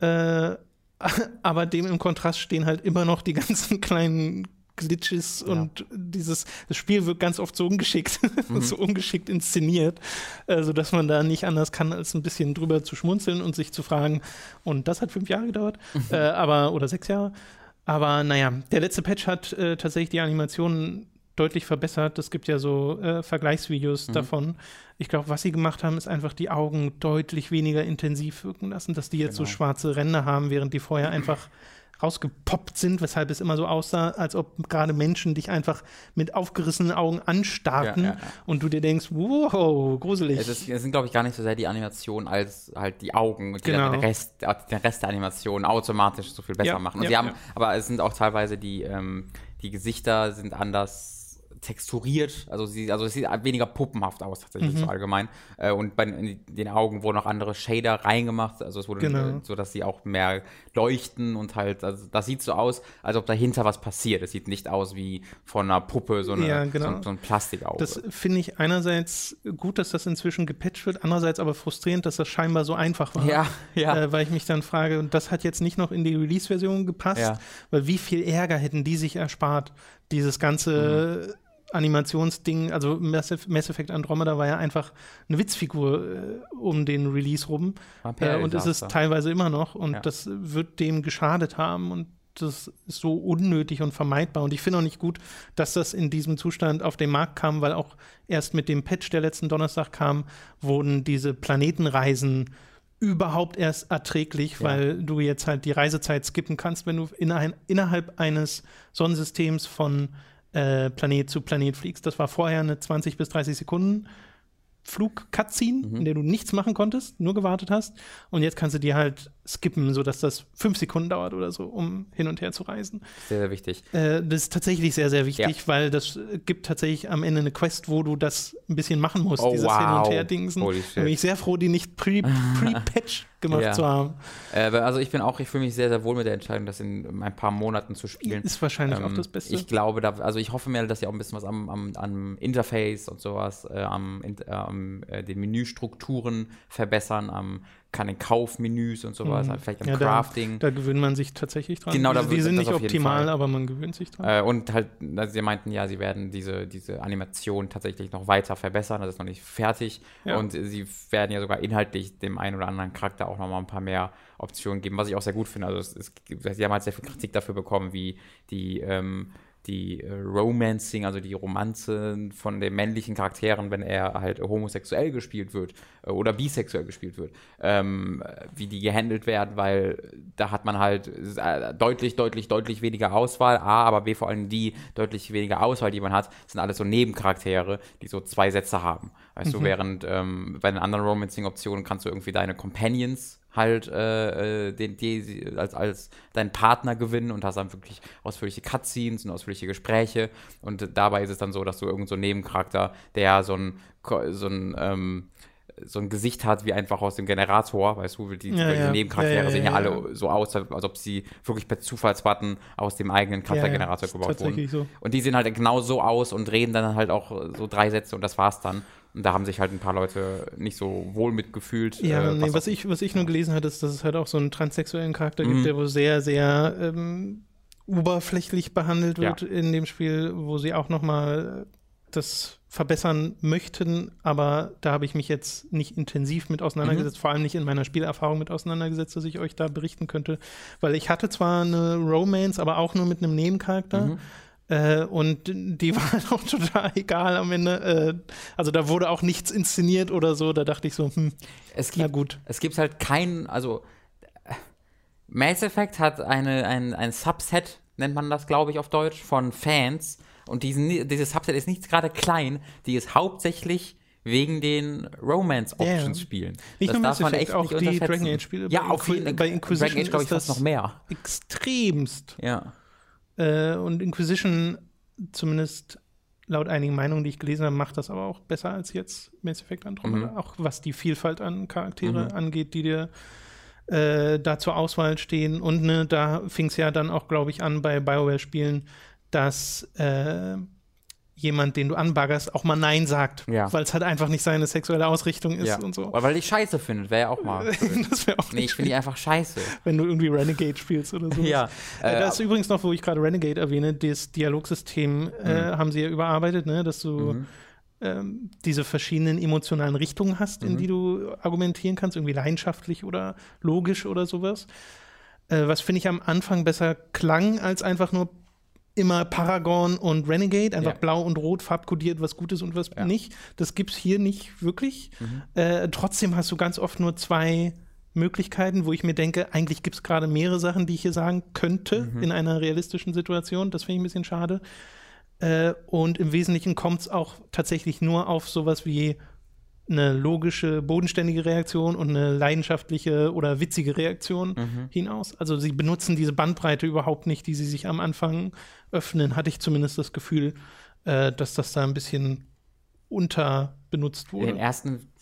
Äh, aber dem im Kontrast stehen halt immer noch die ganzen kleinen Glitches und dieses das Spiel wird ganz oft so ungeschickt, so ungeschickt inszeniert, äh, sodass man da nicht anders kann, als ein bisschen drüber zu schmunzeln und sich zu fragen, und das hat fünf Jahre gedauert, äh, aber oder sechs Jahre. Aber naja, der letzte Patch hat äh, tatsächlich die Animationen deutlich verbessert. Es gibt ja so äh, Vergleichsvideos Mhm. davon. Ich glaube, was sie gemacht haben, ist einfach die Augen deutlich weniger intensiv wirken lassen, dass die jetzt so Genau. schwarze Ränder haben, während die vorher einfach rausgepoppt sind, weshalb es immer so aussah, als ob gerade Menschen dich einfach mit aufgerissenen Augen anstarrten Ja, ja, ja. und du dir denkst, wow, gruselig. Es, ist, es sind, glaube ich, gar nicht so sehr die Animationen als halt die Augen, die Genau. den Rest, den Rest der Animation automatisch so viel besser machen. Und sie haben, aber es sind auch teilweise die, ähm, die Gesichter sind anders texturiert, also sie, also es sieht weniger puppenhaft aus tatsächlich Mhm. so allgemein. Äh, und bei in den Augen wurden auch andere Shader reingemacht, also es wurde Genau. äh, so, dass sie auch mehr leuchten und halt, also das sieht so aus, als ob dahinter was passiert. Es sieht nicht aus wie von einer Puppe so, eine, Ja, genau. so, ein- so ein Plastikauge. Das finde ich einerseits gut, dass das inzwischen gepatcht wird, andererseits aber frustrierend, dass das scheinbar so einfach war. ja, ja. Äh, weil ich mich dann frage, und das hat jetzt nicht noch in die Release-Version gepasst, Ja. weil wie viel Ärger hätten die sich erspart, dieses ganze Mhm. Animationsding, also Mass Mass Effect Andromeda war ja einfach eine Witzfigur äh, um den Release rum äh, und ist es teilweise immer noch und Ja. das wird dem geschadet haben und das ist so unnötig und vermeidbar. Und ich finde auch nicht gut, dass das in diesem Zustand auf den Markt kam, weil auch erst mit dem Patch, der letzten Donnerstag kam, wurden diese Planetenreisen überhaupt erst erträglich, Ja. weil du jetzt halt die Reisezeit skippen kannst, wenn du in ein, innerhalb eines Sonnensystems von äh, Planet zu Planet fliegst. Das war vorher eine 20 bis 30 Sekunden Flug-Cutscene, Mhm. in der du nichts machen konntest, nur gewartet hast. Und jetzt kannst du die halt skippen, sodass das fünf Sekunden dauert oder so, um hin und her zu reisen. Sehr, sehr wichtig. Äh, das ist tatsächlich sehr, sehr wichtig, weil das gibt tatsächlich am Ende eine Quest, wo du das ein bisschen machen musst, Oh, dieses wow. Hin- und Her-Dingsen. Da bin ich sehr froh, die nicht pre- pre-patch gemacht Ja. zu haben. Äh, also ich bin auch, ich fühle mich sehr, sehr wohl mit der Entscheidung, das in ein paar Monaten zu spielen. Ist wahrscheinlich auch Ähm, das Beste. Ich glaube, da, also ich hoffe mir, dass sie auch ein bisschen was am, am, am Interface und sowas, äh, am, in, äh, äh, den Menüstrukturen verbessern, am den Kaufmenüs und sowas, Mhm. vielleicht am Ja, da- Crafting. Da gewöhnt man sich tatsächlich dran. Genau, da die, die sind nicht optimal, aber man gewöhnt sich dran. Äh, und halt, also sie meinten ja, sie werden diese, diese Animation tatsächlich noch weiter verbessern. Das ist noch nicht fertig. Ja. Und sie werden ja sogar inhaltlich dem einen oder anderen Charakter auch noch mal ein paar mehr Optionen geben, was ich auch sehr gut finde. Also es, es, sie haben halt sehr viel Kritik dafür bekommen, wie die, ähm, die äh, Romancing, also die Romanzen von den männlichen Charakteren, wenn er halt homosexuell gespielt wird äh, oder bisexuell gespielt wird, ähm, wie die gehandelt werden, weil da hat man halt äh, deutlich, deutlich, deutlich weniger Auswahl. A, aber B, vor allem die deutlich weniger Auswahl, die man hat, sind alles so Nebencharaktere, die so zwei Sätze haben. Weißt du, während ähm, bei den anderen Romancing-Optionen kannst du irgendwie deine Companions halt äh, äh, den, die, als, als deinen Partner gewinnen und hast dann wirklich ausführliche Cutscenes und ausführliche Gespräche. Und dabei ist es dann so, dass du irgend so einen Nebencharakter, der so ein, so ein ähm, so ein Gesicht hat wie einfach aus dem Generator, weißt du, die, Ja, die ja. Nebencharaktere Ja, ja, sehen ja, ja, alle so aus, als ob sie wirklich per Zufallsbutton aus dem eigenen Charaktergenerator gebaut wurden. so. Und die sehen halt genau so aus und reden dann halt auch so drei Sätze und das war's dann. Und da haben sich halt ein paar Leute nicht so wohl mitgefühlt. Ja, äh, nee, was, ich, was ich nur gelesen hatte, ist, dass es halt auch so einen transsexuellen Charakter Mhm. gibt, der wohl sehr, sehr ähm, oberflächlich behandelt Ja. wird in dem Spiel, wo sie auch nochmal das verbessern möchten, aber da habe ich mich jetzt nicht intensiv mit auseinandergesetzt, Mhm. vor allem nicht in meiner Spielerfahrung mit auseinandergesetzt, dass ich euch da berichten könnte, weil ich hatte zwar eine Romance, aber auch nur mit einem Nebencharakter. Mhm. Äh, und die war halt auch total egal am Ende. Äh, also da wurde auch nichts inszeniert oder so. Da dachte ich so, hm, es na gibt, gut. es gibt halt keinen, also Mass Effect hat eine, ein, ein Subset, nennt man das, glaube ich, auf Deutsch, von Fans. Und diesen, dieses Subset ist nicht gerade klein, die ist hauptsächlich wegen den Romance-Options Ja. spielen. Nicht das nur darf man echt auch nicht die. Dragon Age-Spiele. Ja, jeden bei. Inquisition Dragon Age, glaube ich, fast noch mehr. Extremst. Ja. Äh, und Inquisition, zumindest laut einigen Meinungen, die ich gelesen habe, macht das aber auch besser als jetzt Mass Effect Andromeda. Mhm. Auch was die Vielfalt an Charaktere Mhm. angeht, die dir äh, da zur Auswahl stehen. Und ne, da fing es ja dann auch, glaube ich, an bei BioWare-Spielen, dass äh, jemand, den du anbaggerst, auch mal Nein sagt, Ja. weil es halt einfach nicht seine sexuelle Ausrichtung ist Ja. und so. Oder weil ich scheiße findet, wäre ja auch mal. Das wäre auch nee, ich finde die einfach scheiße. wenn du irgendwie Renegade spielst oder so. Ja. Äh, Äh, das ist übrigens noch, wo ich gerade Renegade erwähne, das Dialogsystem äh, haben sie ja überarbeitet, ne? dass du Mhm. ähm, diese verschiedenen emotionalen Richtungen hast, Mhm. in die du argumentieren kannst, irgendwie leidenschaftlich oder logisch oder sowas. Äh, was finde ich am Anfang besser klang, als einfach nur immer Paragon und Renegade, einfach Ja. blau und rot farbkodiert, was gut ist und was Ja. nicht. Das gibt es hier nicht wirklich. Mhm. Äh, trotzdem hast du ganz oft nur zwei Möglichkeiten, wo ich mir denke, eigentlich gibt es gerade mehrere Sachen, die ich hier sagen könnte Mhm. in einer realistischen Situation. Das finde ich ein bisschen schade. Äh, und im Wesentlichen kommt es auch tatsächlich nur auf sowas wie eine logische, bodenständige Reaktion und eine leidenschaftliche oder witzige Reaktion Mhm. hinaus. Also sie benutzen diese Bandbreite überhaupt nicht, die sie sich am Anfang öffnen, hatte ich zumindest das Gefühl, äh, dass das da ein bisschen unterbenutzt In den wurde. ersten,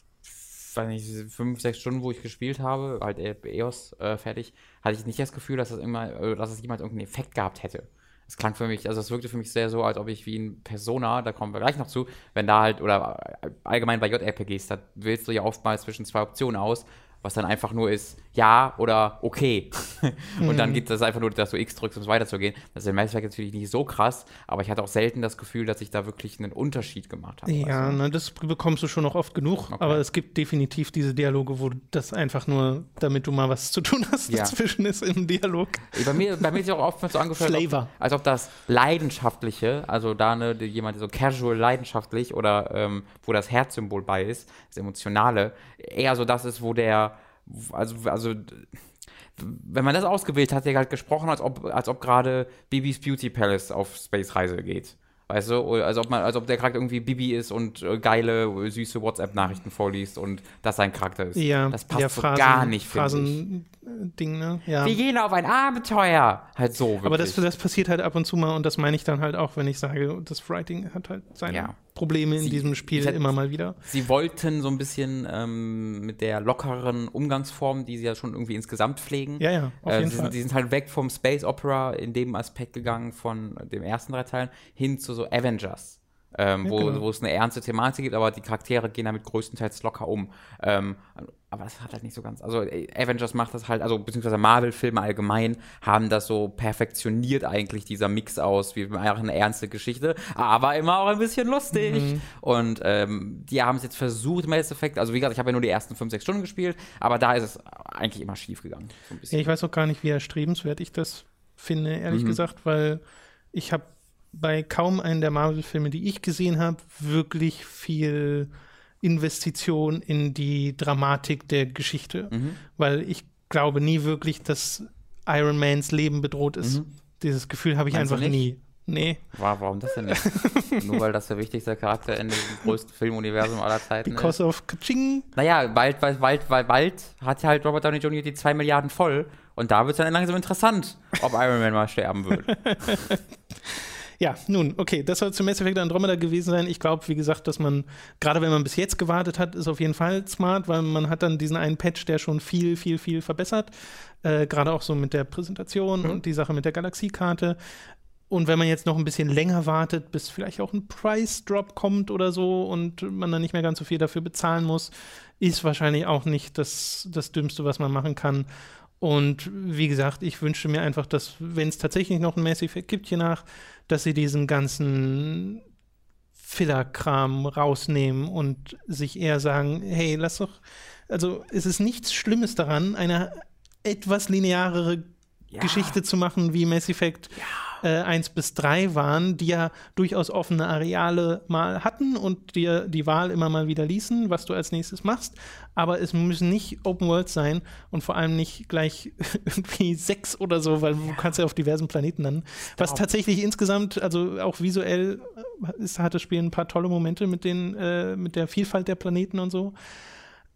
weiß nicht, fünf, sechs Stunden, wo ich gespielt habe, halt äh, EOS äh, fertig, hatte ich nicht das Gefühl, dass das immer, äh, dass es jemals irgendeinen Effekt gehabt hätte. Es klang für mich, also es wirkte für mich sehr so, als ob ich wie ein Persona, da kommen wir gleich noch zu, wenn da halt, oder äh, allgemein bei JRPGs, da wählst du ja oftmals zwischen zwei Optionen aus, was dann einfach nur ist, ja oder okay. und dann geht das einfach nur, dass du X drückst, um es weiterzugehen. Das ist im Effect natürlich nicht so krass, aber ich hatte auch selten das Gefühl, dass ich da wirklich einen Unterschied gemacht habe. Ja, du? ne, das bekommst du schon noch oft genug, Okay. aber es gibt definitiv diese Dialoge, wo das einfach nur, damit du mal was zu tun hast, Ja. dazwischen ist im Dialog. Bei mir, bei mir ist ja auch oft so angefühlt, Flavor. ob, als ob das Leidenschaftliche, also da ne, jemand so casual leidenschaftlich oder ähm, wo das Herzsymbol bei ist, das Emotionale, eher so das ist, wo der, also, also wenn man das ausgewählt hat, der halt gesprochen, als ob, als ob gerade Bibis Beauty Palace auf Space-Reise geht. Weißt du, als ob man, als ob der Charakter irgendwie Bibi ist und äh, geile, süße WhatsApp-Nachrichten vorliest und das sein Charakter ist. Ja, das passt ja, so Phrasen, gar nicht, finde ich. Phrasen-Ding, ne? Ja. Wir gehen auf ein Abenteuer. Halt so. Wirklich. Aber das, das passiert halt ab und zu mal und das meine ich dann halt auch, wenn ich sage, das Writing hat halt seine Ja. Probleme in Sie- diesem Spiel hätt- immer mal wieder. Sie wollten so ein bisschen ähm, mit der lockeren Umgangsform, die sie ja schon irgendwie insgesamt pflegen. Ja, ja, auf äh, jeden sie, Fall. sind, sie sind halt weg vom Space Opera in dem Aspekt gegangen von den ersten drei Teilen hin zu so Avengers. Ähm, Ja, wo, genau. wo es eine ernste Thematik gibt, aber die Charaktere gehen damit größtenteils locker um. Ähm, aber das hat halt nicht so ganz. Also äh, Avengers macht das halt, also beziehungsweise Marvel-Filme allgemein haben das so perfektioniert eigentlich, dieser Mix aus, wie einfach eine ernste Geschichte, aber immer auch ein bisschen lustig. Mhm. Und ähm, die haben es jetzt versucht, Mass Effect, also wie gesagt, ich habe ja nur die ersten 5, 6 Stunden gespielt, aber da ist es eigentlich immer schief gegangen. So ich weiß auch gar nicht, wie erstrebenswert ich das finde, ehrlich Mhm. gesagt, weil ich habe bei kaum einen der Marvel-Filme, die ich gesehen habe, wirklich viel Investition in die Dramatik der Geschichte. Mhm. Weil ich glaube nie wirklich, dass Iron Mans Leben bedroht ist. Dieses Gefühl habe ich Mhm. Meinst einfach nie. Nee, Wa- Warum das denn nicht? Nur weil das der wichtigste Charakter in dem größten Filmuniversum aller Zeiten ist. because of Kaching. Naja, bald, bald, bald, bald, bald hat halt Robert Downey Jr. die 2 Milliarden voll. Und da wird es dann langsam interessant, ob Iron Man mal sterben wird. Ja, nun, okay, das soll zum Mass Effect Andromeda gewesen sein. Ich glaube, wie gesagt, dass man, gerade wenn man bis jetzt gewartet hat, ist auf jeden Fall smart, weil man hat dann diesen einen Patch, der schon viel, viel, viel verbessert. Äh, gerade auch so mit der Präsentation und die Sache mit der Galaxiekarte. Und wenn man jetzt noch ein bisschen länger wartet, bis vielleicht auch ein Price Drop kommt oder so und man dann nicht mehr ganz so viel dafür bezahlen muss, ist wahrscheinlich auch nicht das, das Dümmste, was man machen kann. Und wie gesagt, ich wünsche mir einfach, dass, wenn es tatsächlich noch ein Mass Effect gibt hier nach, dass sie diesen ganzen Filler-Kram rausnehmen und sich eher sagen, hey, lass doch, also es ist nichts Schlimmes daran, eine etwas linearere Ja. Geschichte zu machen, wie Mass Effect äh, 1 bis 3 waren, die ja durchaus offene Areale mal hatten und dir die Wahl immer mal wieder ließen, was du als nächstes machst. Aber es müssen nicht Open World sein und vor allem nicht gleich irgendwie sechs oder so, weil du kannst ja auf diversen Planeten dann. Was tatsächlich insgesamt, also auch visuell, äh, ist, hat das Spiel ein paar tolle Momente mit, den, äh, mit der Vielfalt der Planeten und so.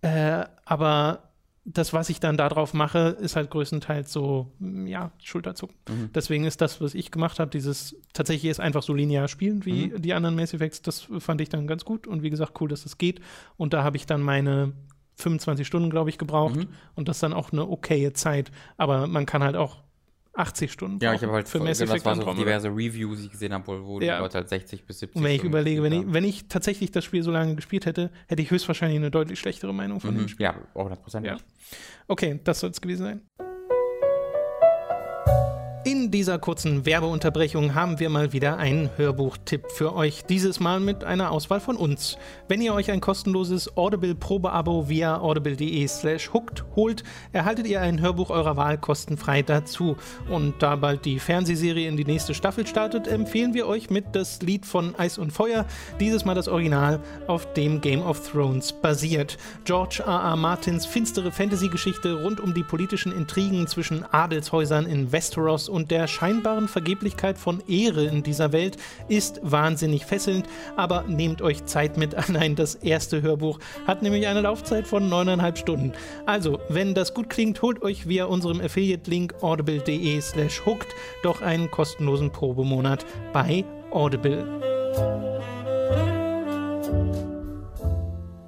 Äh, aber das, was ich dann darauf mache, ist halt größtenteils so, mm, ja, Schulterzucken. Deswegen ist das, was ich gemacht habe, dieses tatsächlich ist einfach so linear spielen wie die anderen Mass Effects, das fand ich dann ganz gut und wie gesagt, cool, dass das geht. Und da habe ich dann meine 25 Stunden, glaube ich, gebraucht und das dann auch eine okaye Zeit. Aber man kann halt auch 80 Stunden Ja, ich habe halt für Mass das Effect war so Andromeda. diverse Reviews, die ich gesehen habe, wo, Ja. die Leute halt 60 bis 70 Und wenn ich Stunden überlege, wenn ich, wenn ich tatsächlich das Spiel so lange gespielt hätte, hätte ich höchstwahrscheinlich eine deutlich schlechtere Meinung von haben. dem Mhm. Spiel. Ja, 100 Prozent. Ja. Okay, das soll es gewesen sein. In dieser kurzen Werbeunterbrechung haben wir mal wieder einen Hörbuchtipp für euch. Dieses Mal mit einer Auswahl von uns. Wenn ihr euch ein kostenloses Audible-Probeabo via audible.de slash hooked holt, erhaltet ihr ein Hörbuch eurer Wahl kostenfrei dazu. Und da bald die Fernsehserie in die nächste Staffel startet, empfehlen wir euch mit das Lied von Eis und Feuer, dieses Mal das Original, auf dem Game of Thrones basiert. George R. R. Martins finstere Fantasy-Geschichte rund um die politischen Intrigen zwischen Adelshäusern in Westeros und der scheinbaren Vergeblichkeit von Ehre in dieser Welt ist wahnsinnig fesselnd, aber nehmt euch Zeit mit. Allein das erste Hörbuch hat nämlich eine Laufzeit von neuneinhalb Stunden. Also, wenn das gut klingt, holt euch via unserem Affiliate-Link audible.de slash hooked doch einen kostenlosen Probemonat bei Audible.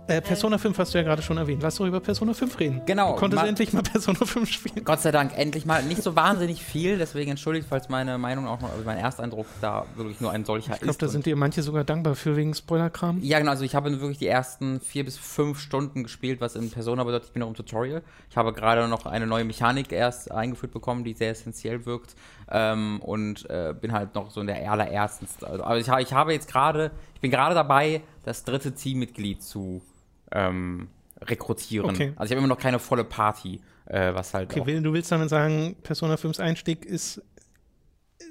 Äh, Persona 5 hast du ja gerade schon erwähnt. Lass doch über Persona 5 reden. Genau, Du konntest ma- endlich mal Persona 5 spielen. Gott sei Dank endlich mal nicht so wahnsinnig viel, deswegen entschuldigt, falls meine Meinung auch noch, also mein Ersteindruck da wirklich nur ein solcher Ich glaube, ist. da Und- sind dir manche sogar dankbar für wegen Spoilerkram. Ja, genau, also ich habe wirklich die ersten vier bis fünf Stunden gespielt, was in Persona bedeutet, ich bin noch im Tutorial. Ich habe gerade noch eine neue Mechanik erst eingeführt bekommen, die sehr essentiell wirkt ähm, und äh, bin halt noch so in der allerersten. Also, aber ich, ich habe jetzt gerade, ich bin gerade dabei, das dritte Teammitglied zu ähm, rekrutieren. Okay. Also ich habe immer noch keine volle Party, äh, was halt Okay, will, du willst damit sagen, Persona 5's Einstieg ist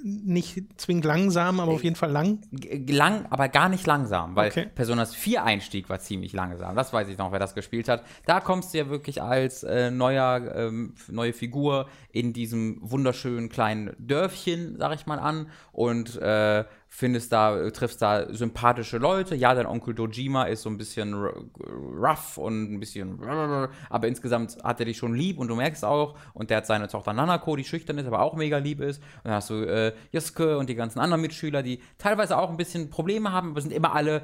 nicht zwingend langsam, aber auf jeden Fall lang. Lang, aber gar nicht langsam, weil Okay. Personas 4 Einstieg war ziemlich langsam. Das weiß ich noch, wer das gespielt hat. Da kommst du ja wirklich als äh, neuer, ähm, neue Figur in diesem wunderschönen kleinen Dörfchen, sag ich mal, an und äh, findest da, triffst da sympathische Leute. Ja, dein Onkel Dojima ist so ein bisschen rough und ein bisschen, aber insgesamt hat er dich schon lieb und du merkst auch, und der hat seine Tochter Nanako, die schüchtern ist, aber auch mega lieb ist. Und dann hast du äh, Josuke und die ganzen anderen Mitschüler, die teilweise auch ein bisschen Probleme haben, aber sind immer alle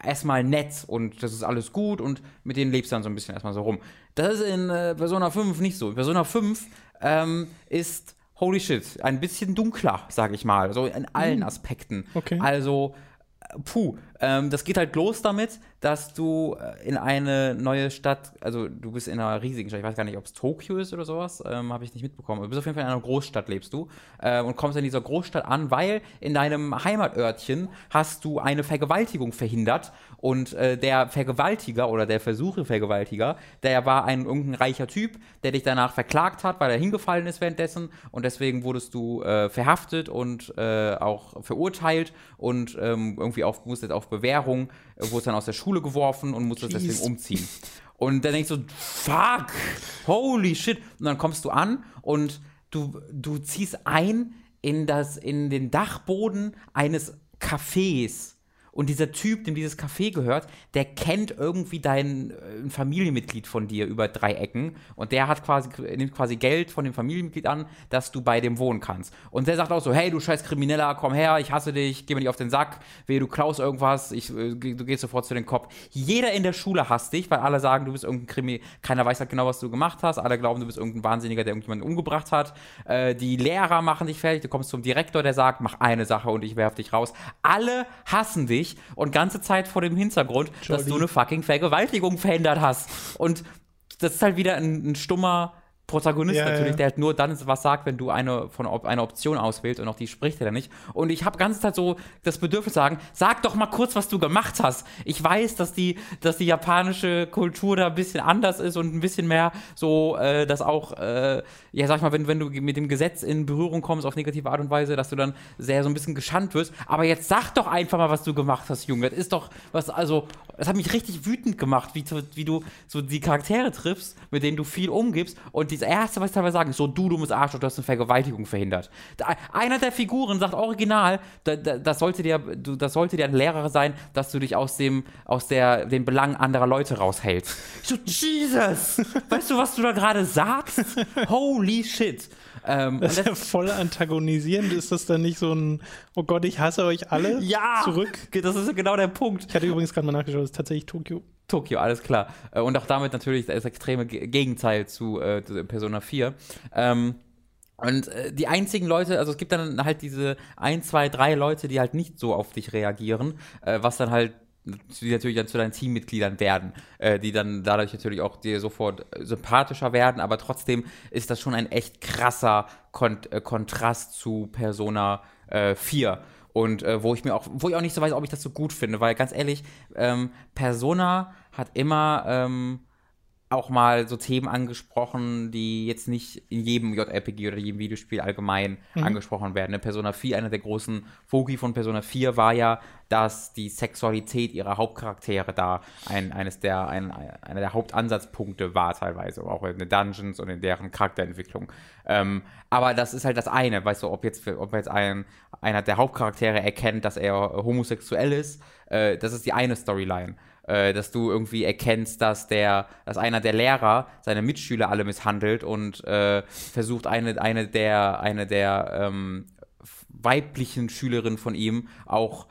erstmal nett und das ist alles gut und mit denen lebst du dann so ein bisschen erstmal so rum. Das ist in äh, Persona 5 nicht so. Persona 5 ähm, ist, holy shit, ein bisschen dunkler, sag ich mal, so in allen Aspekten. Okay. Also, äh, puh, ähm, das geht halt los damit, dass du äh, in eine neue Stadt, also du bist in einer riesigen Stadt, ich weiß gar nicht, ob es Tokio ist oder sowas, ähm, habe ich nicht mitbekommen. Du bist auf jeden Fall in einer Großstadt, lebst du äh, und kommst in dieser Großstadt an, weil in deinem Heimatörtchen hast du eine Vergewaltigung verhindert und äh, der Vergewaltiger oder der versuche Vergewaltiger, der war ein irgendein reicher Typ, der dich danach verklagt hat, weil er hingefallen ist währenddessen und deswegen wurdest du äh, verhaftet und äh, auch verurteilt und ähm, irgendwie auf, musstest auf Bewährung, äh, wurdest dann aus der Schule geworfen und musstest Jeez. deswegen umziehen. Und dann denkst du, fuck, holy shit. Und dann kommst du an und du, du ziehst ein in, das, in den Dachboden eines Cafés. Und dieser Typ, dem dieses Café gehört, der kennt irgendwie dein äh, ein Familienmitglied von dir über drei Ecken. Und der hat quasi, nimmt quasi Geld von dem Familienmitglied an, dass du bei dem wohnen kannst. Und der sagt auch so, hey, du scheiß Krimineller, komm her, ich hasse dich, geh mir nicht auf den Sack, weh, du klaust irgendwas, ich, äh, du gehst sofort zu den Kopf. Jeder in der Schule hasst dich, weil alle sagen, du bist irgendein Krimi, keiner weiß halt genau, was du gemacht hast, alle glauben, du bist irgendein Wahnsinniger, der irgendjemanden umgebracht hat. Äh, die Lehrer machen dich fertig, du kommst zum Direktor, der sagt, mach eine Sache und ich werf dich raus. Alle hassen dich und ganze Zeit vor dem Hintergrund, dass Jolly. du eine fucking Vergewaltigung verhindert hast. Und das ist halt wieder ein, ein stummer Protagonist Ja, natürlich, ja. der halt nur dann was sagt, wenn du eine von eine Option auswählst und auch die spricht er dann nicht. Und ich habe ganze Zeit so das Bedürfnis zu sagen, sag doch mal kurz, was du gemacht hast. Ich weiß, dass die, dass die japanische Kultur da ein bisschen anders ist und ein bisschen mehr so, äh, dass auch, äh, ja sag ich mal, wenn, wenn du mit dem Gesetz in Berührung kommst auf negative Art und Weise, dass du dann sehr so ein bisschen geschandt wirst. Aber jetzt sag doch einfach mal, was du gemacht hast, Junge. Das ist doch was, also, es hat mich richtig wütend gemacht, wie, du- wie du so die Charaktere triffst, mit denen du viel umgibst. Und das Erste, was ich teilweise sagen, ist so, du dummes Arschloch, du hast eine Vergewaltigung verhindert. Da, einer der Figuren sagt original, da, da, das, sollte dir, du, das sollte dir ein Lehrer sein, dass du dich aus dem, aus der, den Belangen anderer Leute raushältst. Ich so, Jesus! weißt du, was du da gerade sagst? Holy shit! Ähm, Das ist das- ja voll antagonisierend. Ist das dann nicht so ein, oh Gott, ich hasse euch alle? ja! Zurück. Das ist genau der Punkt. Ich hatte übrigens gerade mal nachgeschaut, es ist tatsächlich Tokio. Tokio, alles klar. Äh, Und auch damit natürlich das extreme Ge- Gegenteil zu, äh, Persona 4. Ähm, Und äh, die einzigen Leute, also es gibt dann halt diese ein, zwei, drei Leute, die halt nicht so auf dich reagieren, äh, was dann halt die natürlich dann zu deinen Teammitgliedern werden, äh, die dann dadurch natürlich auch dir sofort sympathischer werden, aber trotzdem ist das schon ein echt krasser Kont äh, Kontrast zu Persona äh, 4. Und äh, wo ich mir auch, wo ich auch nicht so weiß, ob ich das so gut finde, weil ganz ehrlich, ähm, Persona hat immer ähm, auch mal so Themen angesprochen, die jetzt nicht in jedem JRPG oder jedem Videospiel allgemein mhm. angesprochen werden. In Persona 4, einer der großen Foki von Persona 4 war ja, dass die Sexualität ihrer Hauptcharaktere da ein, eines der, ein, einer der Hauptansatzpunkte war teilweise, auch in den Dungeons und in deren Charakterentwicklung. Ähm, aber das ist halt das eine, weißt du, ob jetzt, ob jetzt ein, einer der Hauptcharaktere erkennt, dass er homosexuell ist, äh, das ist die eine Storyline äh, dass du irgendwie erkennst, dass der, dass einer der Lehrer seine Mitschüler alle misshandelt und äh, versucht eine, eine der, eine der ähm, weiblichen Schülerinnen von ihm auch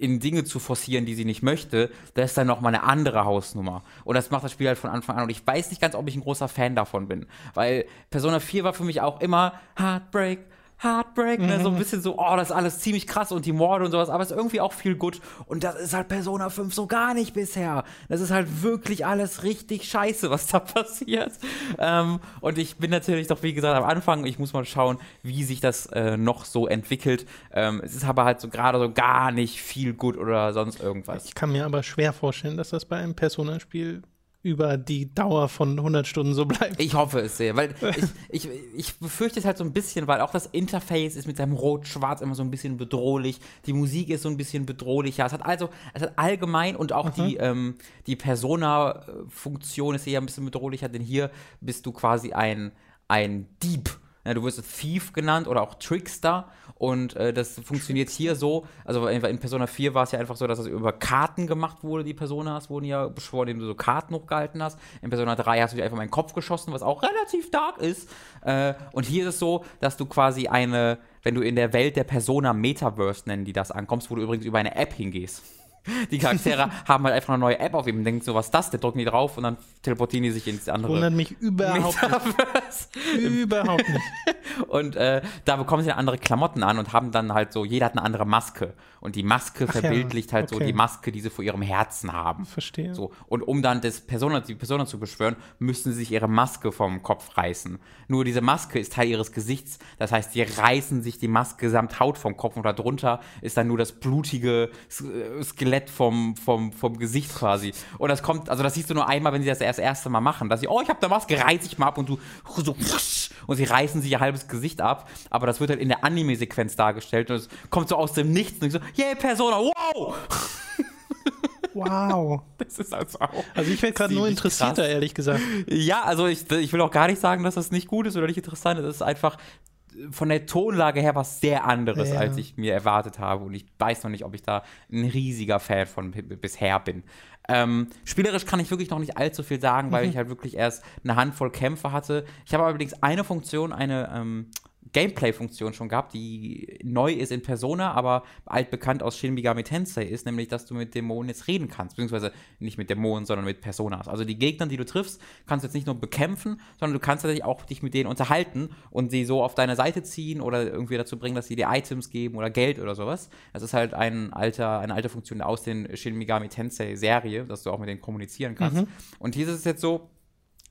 in Dinge zu forcieren, die sie nicht möchte, das ist dann nochmal eine andere Hausnummer. Und das macht das Spiel halt von Anfang an. Und ich weiß nicht ganz, ob ich ein großer Fan davon bin. Weil Persona 4 war für mich auch immer Heartbreak, Heartbreak, ne? so ein mhm. bisschen so, oh, das ist alles ziemlich krass und die Morde und sowas, aber es ist irgendwie auch viel gut. Und das ist halt Persona 5 so gar nicht bisher. Das ist halt wirklich alles richtig scheiße, was da passiert. Ähm, und ich bin natürlich doch, wie gesagt, am Anfang, ich muss mal schauen, wie sich das äh, noch so entwickelt. Ähm, es ist aber halt so gerade so gar nicht viel gut oder sonst irgendwas. Ich kann mir aber schwer vorstellen, dass das bei einem Persona-Spiel über die Dauer von 100 Stunden so bleibt. Ich hoffe es sehr, weil ich, ich, ich befürchte es halt so ein bisschen, weil auch das Interface ist mit seinem Rot-Schwarz immer so ein bisschen bedrohlich, die Musik ist so ein bisschen bedrohlicher. Es hat also, es hat allgemein und auch mhm. die, ähm, die Persona-Funktion ist eher ein bisschen bedrohlicher, denn hier bist du quasi ein, ein Dieb ja, du wirst Thief genannt oder auch Trickster und äh, das funktioniert hier so. Also in Persona 4 war es ja einfach so, dass das über Karten gemacht wurde, die Personas wurden ja beschworen, indem du so Karten hochgehalten hast. In Persona 3 hast du dir einfach mal in den Kopf geschossen, was auch relativ dark ist. Äh, und hier ist es so, dass du quasi eine, wenn du in der Welt der Persona Metaverse nennen die das ankommst, wo du übrigens über eine App hingehst. Die Charaktere haben halt einfach eine neue App auf ihm und denken so, was ist das? Der drücken die drauf und dann teleportieren die sich ins andere. Wundert mich überhaupt Metaverse. nicht. überhaupt nicht. Und äh, da bekommen sie andere Klamotten an und haben dann halt so, jeder hat eine andere Maske. Und die Maske Ach verbildlicht ja. halt okay. so die Maske, die sie vor ihrem Herzen haben. Verstehe. So. Und um dann das Persona, die Persona zu beschwören, müssen sie sich ihre Maske vom Kopf reißen. Nur diese Maske ist Teil ihres Gesichts. Das heißt, die reißen sich die Maske samt Haut vom Kopf und darunter ist dann nur das blutige Skelett vom, vom, vom Gesicht quasi. Und das kommt, also das siehst du nur einmal, wenn sie das erst das erste Mal machen. Dass sie, oh, ich habe eine Maske, reiß ich mal ab und du so, und sie reißen sich ihr halbes Gesicht ab. Aber das wird halt in der Anime-Sequenz dargestellt und es kommt so aus dem Nichts und ich so, yeah, Persona, wow! Wow. Das ist also auch. Also ich werde gerade nur interessierter, krass. ehrlich gesagt. Ja, also ich, ich will auch gar nicht sagen, dass das nicht gut ist oder nicht interessant ist. Es ist einfach von der Tonlage her was sehr anderes, ja. als ich mir erwartet habe. Und ich weiß noch nicht, ob ich da ein riesiger Fan von bisher bin. Ähm, spielerisch kann ich wirklich noch nicht allzu viel sagen, weil mhm. ich halt wirklich erst eine Handvoll Kämpfe hatte. Ich habe allerdings eine Funktion, eine ähm, Gameplay-Funktion schon gehabt, die neu ist in Persona, aber altbekannt aus Shin Megami Tensei ist, nämlich, dass du mit Dämonen jetzt reden kannst, beziehungsweise nicht mit Dämonen, sondern mit Personas. Also die Gegner, die du triffst, kannst du jetzt nicht nur bekämpfen, sondern du kannst tatsächlich auch dich mit denen unterhalten und sie so auf deine Seite ziehen oder irgendwie dazu bringen, dass sie dir Items geben oder Geld oder sowas. Das ist halt ein alter, eine alte Funktion aus den Shin Megami Tensei Serie, dass du auch mit denen kommunizieren kannst. Mhm. Und hier ist es jetzt so,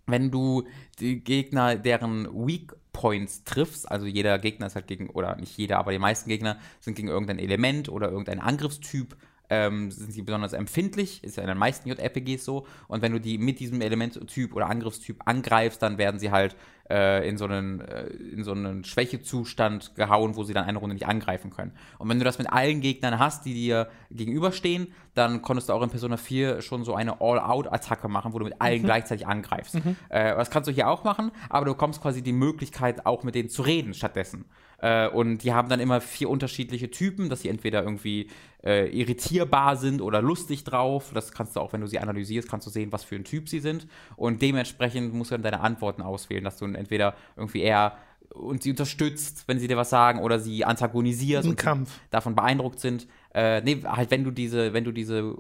wenn du die Gegner, deren Weak Points triffst, also jeder Gegner ist halt gegen, oder nicht jeder, aber die meisten Gegner sind gegen irgendein Element oder irgendein Angriffstyp ähm, sind sie besonders empfindlich, ist ja in den meisten JRPGs so. Und wenn du die mit diesem Elementtyp oder Angriffstyp angreifst, dann werden sie halt äh, in, so einen, äh, in so einen Schwächezustand gehauen, wo sie dann eine Runde nicht angreifen können. Und wenn du das mit allen Gegnern hast, die dir gegenüberstehen, dann konntest du auch in Persona 4 schon so eine All-Out-Attacke machen, wo du mit allen mhm. gleichzeitig angreifst. Mhm. Äh, das kannst du hier auch machen, aber du bekommst quasi die Möglichkeit, auch mit denen zu reden stattdessen. Äh, und die haben dann immer vier unterschiedliche Typen, dass sie entweder irgendwie äh, irritierbar sind oder lustig drauf. Das kannst du auch, wenn du sie analysierst, kannst du sehen, was für ein Typ sie sind. Und dementsprechend musst du dann deine Antworten auswählen, dass du entweder irgendwie eher und sie unterstützt, wenn sie dir was sagen, oder sie antagonisierst und Kampf. davon beeindruckt sind. Äh, nee, halt, wenn du diese, wenn du diese,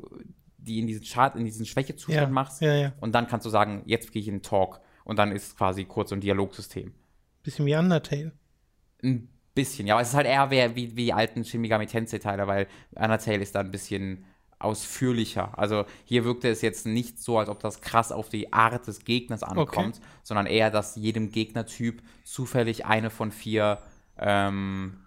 die in diesen Chart, in diesen Schwächezustand ja, machst, ja, ja. und dann kannst du sagen, jetzt gehe ich in den Talk und dann ist quasi kurz so ein Dialogsystem. Bisschen wie Undertale. Ein bisschen, ja, aber es ist halt eher wie, wie, die alten Shin Megami Tensei-Teile, weil Undertale ist da ein bisschen ausführlicher. Also hier wirkte es jetzt nicht so, als ob das krass auf die Art des Gegners ankommt, okay. sondern eher, dass jedem Gegnertyp zufällig eine von vier ähm,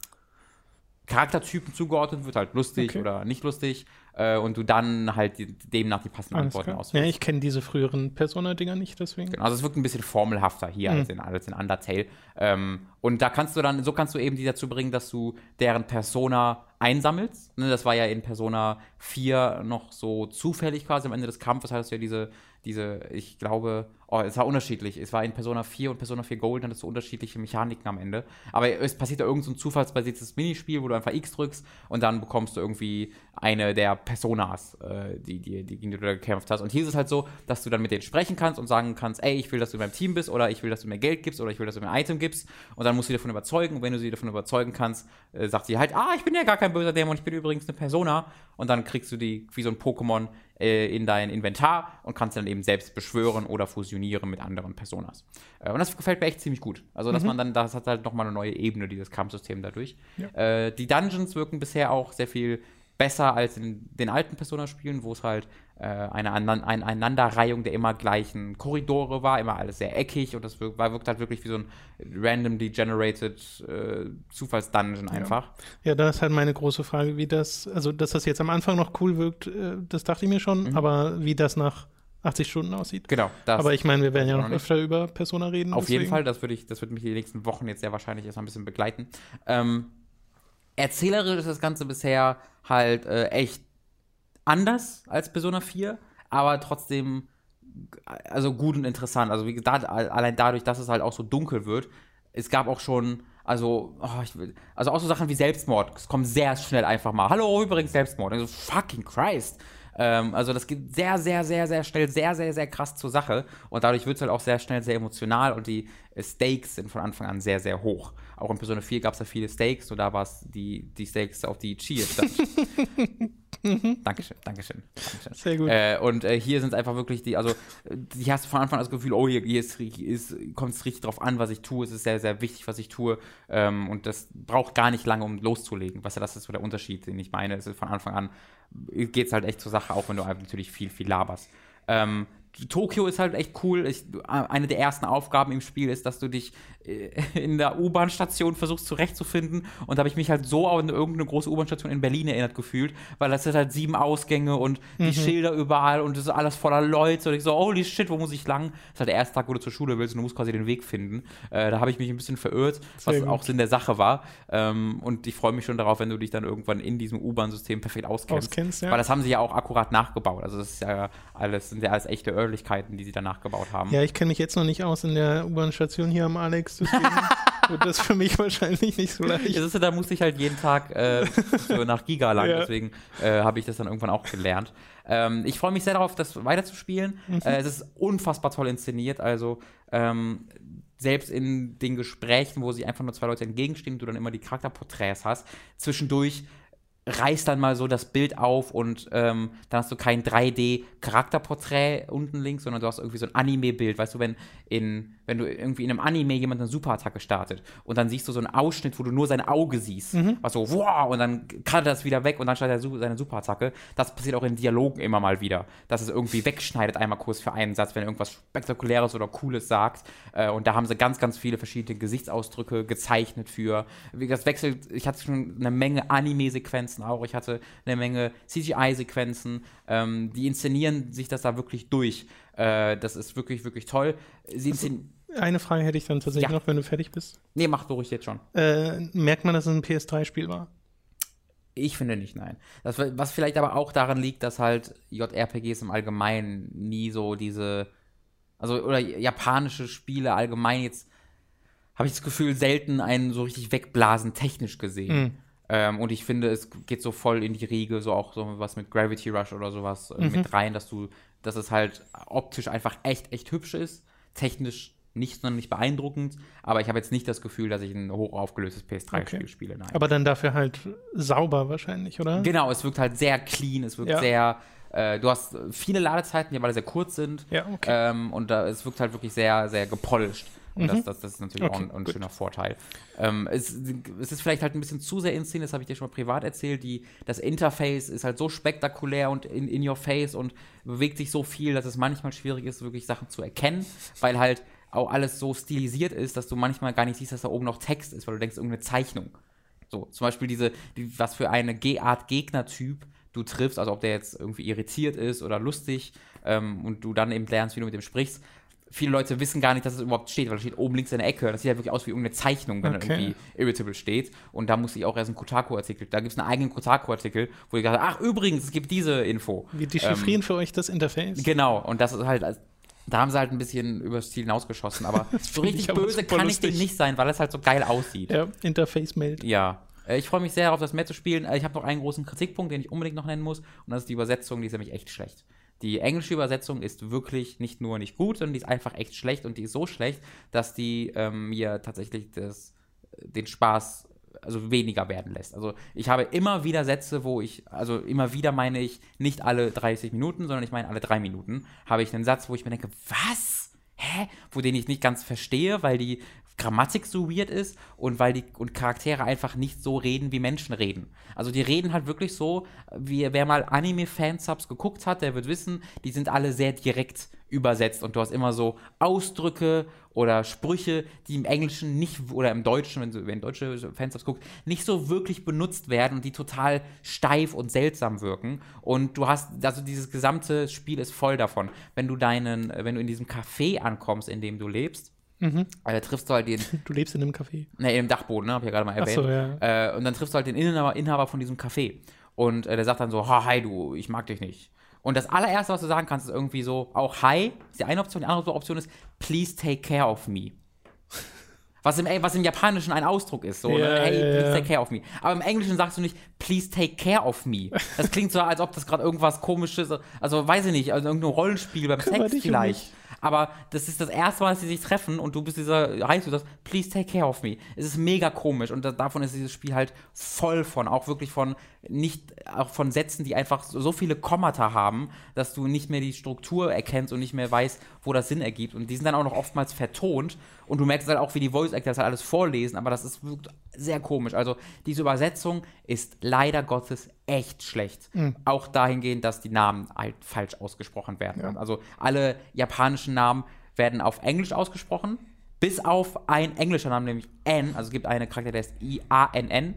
Charaktertypen zugeordnet wird, halt lustig okay. oder nicht lustig äh, und du dann halt die, demnach die passenden Alles Antworten auswählst. Ja, ich kenne diese früheren Persona-Dinger nicht, deswegen. Genau, also es wirkt ein bisschen formelhafter hier mhm. als, in, als in Undertale. Ähm, und da kannst du dann, so kannst du eben die dazu bringen, dass du deren Persona einsammelst. Ne, das war ja in Persona 4 noch so zufällig quasi am Ende des Kampfes, hattest du ja diese, diese, ich glaube, oh, es war unterschiedlich. Es war in Persona 4 und Persona 4 Gold, dann hattest du unterschiedliche Mechaniken am Ende. Aber es passiert da irgendein so zufallsbasiertes Minispiel, wo du einfach X drückst und dann bekommst du irgendwie eine der Personas, äh, die, die, die, gegen die du da gekämpft hast. Und hier ist es halt so, dass du dann mit denen sprechen kannst und sagen kannst, ey, ich will, dass du in meinem Team bist oder ich will, dass du mir Geld gibst oder ich will, dass du mir ein Item gibst. Und dann musst du sie davon überzeugen. Und wenn du sie davon überzeugen kannst, äh, sagt sie halt, ah, ich bin ja gar kein böser Dämon, ich bin übrigens eine Persona. Und dann kriegst du die wie so ein Pokémon äh, in dein Inventar und kannst dann eben selbst beschwören oder fusionieren mit anderen Personas. Äh, und das gefällt mir echt ziemlich gut. Also, dass mhm. man dann, das hat halt nochmal eine neue Ebene, dieses Kampfsystem dadurch. Ja. Äh, die Dungeons wirken bisher auch sehr viel besser als in den alten Persona-Spielen, wo es halt eine, eine Aneinanderreihung der immer gleichen Korridore war, immer alles sehr eckig und das wirkt, war, wirkt halt wirklich wie so ein randomly generated äh, Zufallsdungeon einfach. Ja. ja, da ist halt meine große Frage, wie das, also dass das jetzt am Anfang noch cool wirkt, äh, das dachte ich mir schon, mhm. aber wie das nach 80 Stunden aussieht. Genau. aber ich meine, wir werden ja noch öfter über Persona reden. Auf deswegen. jeden Fall, das würde ich, das wird mich die nächsten Wochen jetzt sehr wahrscheinlich erstmal ein bisschen begleiten. Ähm, erzählerisch ist das Ganze bisher halt äh, echt anders als Persona 4, aber trotzdem also gut und interessant. Also wie gesagt, allein dadurch, dass es halt auch so dunkel wird. Es gab auch schon, also, oh, will, also auch so Sachen wie Selbstmord. Es kommt sehr schnell einfach mal. Hallo, übrigens Selbstmord. Also fucking Christ. Ähm, also das geht sehr, sehr, sehr, sehr schnell, sehr, sehr, sehr krass zur Sache. Und dadurch wird es halt auch sehr schnell sehr emotional und die Stakes sind von Anfang an sehr, sehr hoch. Auch in Persona 4 gab es ja viele Stakes und da war es die, die Stakes auf die stand. Mhm. Dankeschön, Dankeschön, Dankeschön. Sehr gut. Äh, und äh, hier sind es einfach wirklich die, also hier hast du von Anfang an das Gefühl, oh, hier, hier ist, ist, kommt es richtig drauf an, was ich tue. Es ist sehr, sehr wichtig, was ich tue. Ähm, und das braucht gar nicht lange, um loszulegen. Was ja, das ist so der Unterschied, den ich meine. Es ist von Anfang an, geht es halt echt zur Sache, auch wenn du einfach natürlich viel, viel laberst. Ähm, Tokio ist halt echt cool. Ich, eine der ersten Aufgaben im Spiel ist, dass du dich äh, in der U-Bahn-Station versuchst zurechtzufinden. Und da habe ich mich halt so an irgendeine große U-Bahn-Station in Berlin erinnert gefühlt, weil das sind halt sieben Ausgänge und die mhm. Schilder überall und es ist alles voller Leute. Und ich so, holy shit, wo muss ich lang? Das ist halt der erste Tag, wo du zur Schule willst und du musst quasi den Weg finden. Äh, da habe ich mich ein bisschen verirrt, was auch Sinn der Sache war. Ähm, und ich freue mich schon darauf, wenn du dich dann irgendwann in diesem U-Bahn-System perfekt auskennst. auskennst ja. Weil das haben sie ja auch akkurat nachgebaut. Also das ist ja alles, sind ja alles echte Örtlichkeiten, die sie da nachgebaut haben. Ja, ich kenne mich jetzt noch nicht aus in der U-Bahn-Station hier am Alex, deswegen wird das für mich wahrscheinlich nicht so leicht. Ja, da musste ich halt jeden Tag äh, so nach Giga lang, ja. deswegen äh, habe ich das dann irgendwann auch gelernt. Ähm, ich freue mich sehr darauf, das weiterzuspielen. Mhm. Äh, es ist unfassbar toll inszeniert, also ähm, selbst in den Gesprächen, wo sie einfach nur zwei Leute entgegenstehen du dann immer die Charakterporträts hast, zwischendurch reißt dann mal so das Bild auf und ähm, dann hast du kein 3D-Charakterporträt unten links, sondern du hast irgendwie so ein Anime-Bild. Weißt du, wenn, in, wenn du irgendwie in einem Anime jemand eine Superattacke startet und dann siehst du so einen Ausschnitt, wo du nur sein Auge siehst, mhm. was so, wow, und dann kann das wieder weg und dann startet er seine Superattacke. Das passiert auch in Dialogen immer mal wieder, dass es irgendwie wegschneidet einmal kurz für einen Satz, wenn er irgendwas Spektakuläres oder Cooles sagt. Äh, und da haben sie ganz, ganz viele verschiedene Gesichtsausdrücke gezeichnet für. Das wechselt, ich hatte schon eine Menge Anime-Sequenzen Sequenzen auch. Ich hatte eine Menge CGI-Sequenzen. Ähm, die inszenieren sich das da wirklich durch. Äh, das ist wirklich, wirklich toll. Also, eine Frage hätte ich dann tatsächlich ja. noch, wenn du fertig bist. Nee, mach du ruhig jetzt schon. Äh, merkt man, dass es ein PS3-Spiel war? Ich finde nicht, nein. Das, was vielleicht aber auch daran liegt, dass halt JRPGs im Allgemeinen nie so diese, also oder japanische Spiele allgemein jetzt, habe ich das Gefühl, selten einen so richtig wegblasen technisch gesehen. Mhm. Ähm, und ich finde, es geht so voll in die Riege, so auch so was mit Gravity Rush oder sowas äh, mhm. mit rein, dass du, dass es halt optisch einfach echt, echt hübsch ist. Technisch nicht sonderlich beeindruckend, aber ich habe jetzt nicht das Gefühl, dass ich ein hoch aufgelöstes PS3-Spiel okay. spiele. Nein. Aber dann dafür halt sauber wahrscheinlich, oder? Genau, es wirkt halt sehr clean, es wirkt ja. sehr. Äh, du hast viele Ladezeiten, die aber sehr kurz sind. Ja, okay. Ähm, und da, es wirkt halt wirklich sehr, sehr gepolished. Und das, das, das ist natürlich okay, auch ein, ein schöner Vorteil. Ähm, es, es, ist vielleicht halt ein bisschen zu sehr inszeniert, das habe ich dir schon mal privat erzählt. Die, das Interface ist halt so spektakulär und in, in your face und bewegt sich so viel, dass es manchmal schwierig ist, wirklich Sachen zu erkennen, weil halt auch alles so stilisiert ist, dass du manchmal gar nicht siehst, dass da oben noch Text ist, weil du denkst, irgendeine Zeichnung. So, zum Beispiel diese, die, was für eine Art Gegnertyp du triffst, also ob der jetzt irgendwie irritiert ist oder lustig ähm, und du dann eben lernst, wie du mit dem sprichst. Viele Leute wissen gar nicht, dass es überhaupt steht, weil es steht oben links in der Ecke. Das sieht ja wirklich aus wie irgendeine Zeichnung, wenn okay. irgendwie Irritable steht. Und da musste ich auch erst einen Kotaku-Artikel, da gibt es einen eigenen Kotaku-Artikel, wo ich gesagt ach übrigens, es gibt diese Info. Wir dechiffrieren ähm, für euch das Interface. Genau, und das ist halt da haben sie halt ein bisschen übers Ziel hinausgeschossen, aber so richtig böse kann ich dem nicht sein, weil es halt so geil aussieht. Ja, Interface-Meld. Ja. Äh, ich freue mich sehr auf das Match zu spielen. Äh, ich habe noch einen großen Kritikpunkt, den ich unbedingt noch nennen muss, und das ist die Übersetzung, die ist nämlich echt schlecht. Die englische Übersetzung ist wirklich nicht nur nicht gut, sondern die ist einfach echt schlecht und die ist so schlecht, dass die ähm, mir tatsächlich das, den Spaß also weniger werden lässt. Also ich habe immer wieder Sätze, wo ich, also immer wieder meine ich nicht alle 30 Minuten, sondern ich meine alle drei Minuten, habe ich einen Satz, wo ich mir denke, was? Hä? Wo den ich nicht ganz verstehe, weil die Grammatik so weird ist und weil die und Charaktere einfach nicht so reden, wie Menschen reden. Also die reden halt wirklich so, wie wer mal Anime-Fansubs geguckt hat, der wird wissen, die sind alle sehr direkt übersetzt und du hast immer so Ausdrücke oder Sprüche, die im Englischen nicht oder im Deutschen, wenn du wenn deutsche Fans das guckst, nicht so wirklich benutzt werden und die total steif und seltsam wirken. Und du hast, also dieses gesamte Spiel ist voll davon. Wenn du deinen, wenn du in diesem Café ankommst, in dem du lebst, Mhm. Äh, triffst du halt den. Du lebst in einem Café. Ne, im Dachboden, ne? Hab ich ja gerade mal erwähnt. Ach so, ja. Äh, und dann triffst du halt den Inhaber, Inhaber von diesem Café. Und äh, der sagt dann so: Hi, du, ich mag dich nicht. Und das allererste, was du sagen kannst, ist irgendwie so, auch Hi, ist die eine Option, die andere Option ist, please take care of me. Was im, was im Japanischen ein Ausdruck ist. So, ja, ne? Hey, ja, please take care of me. Aber im Englischen sagst du nicht, please take care of me. Das klingt so, als ob das gerade irgendwas komisches, also weiß ich nicht, also irgendein Rollenspiel beim Sex vielleicht. Um aber das ist das erste Mal, dass sie sich treffen und du bist dieser, heißt du das, please take care of me. Es ist mega komisch und davon ist dieses Spiel halt voll von, auch wirklich von, nicht, auch von Sätzen, die einfach so viele Kommata haben, dass du nicht mehr die Struktur erkennst und nicht mehr weißt, wo das Sinn ergibt. Und die sind dann auch noch oftmals vertont und du merkst halt auch, wie die Voice Actors halt alles vorlesen, aber das ist sehr komisch. Also diese Übersetzung ist leider Gottes echt schlecht. Mhm. Auch dahingehend, dass die Namen halt falsch ausgesprochen werden. Ja. Also alle japanischen Namen werden auf Englisch ausgesprochen, bis auf ein englischer Name, nämlich N. Also es gibt eine Charakter, der ist I-A-N-N.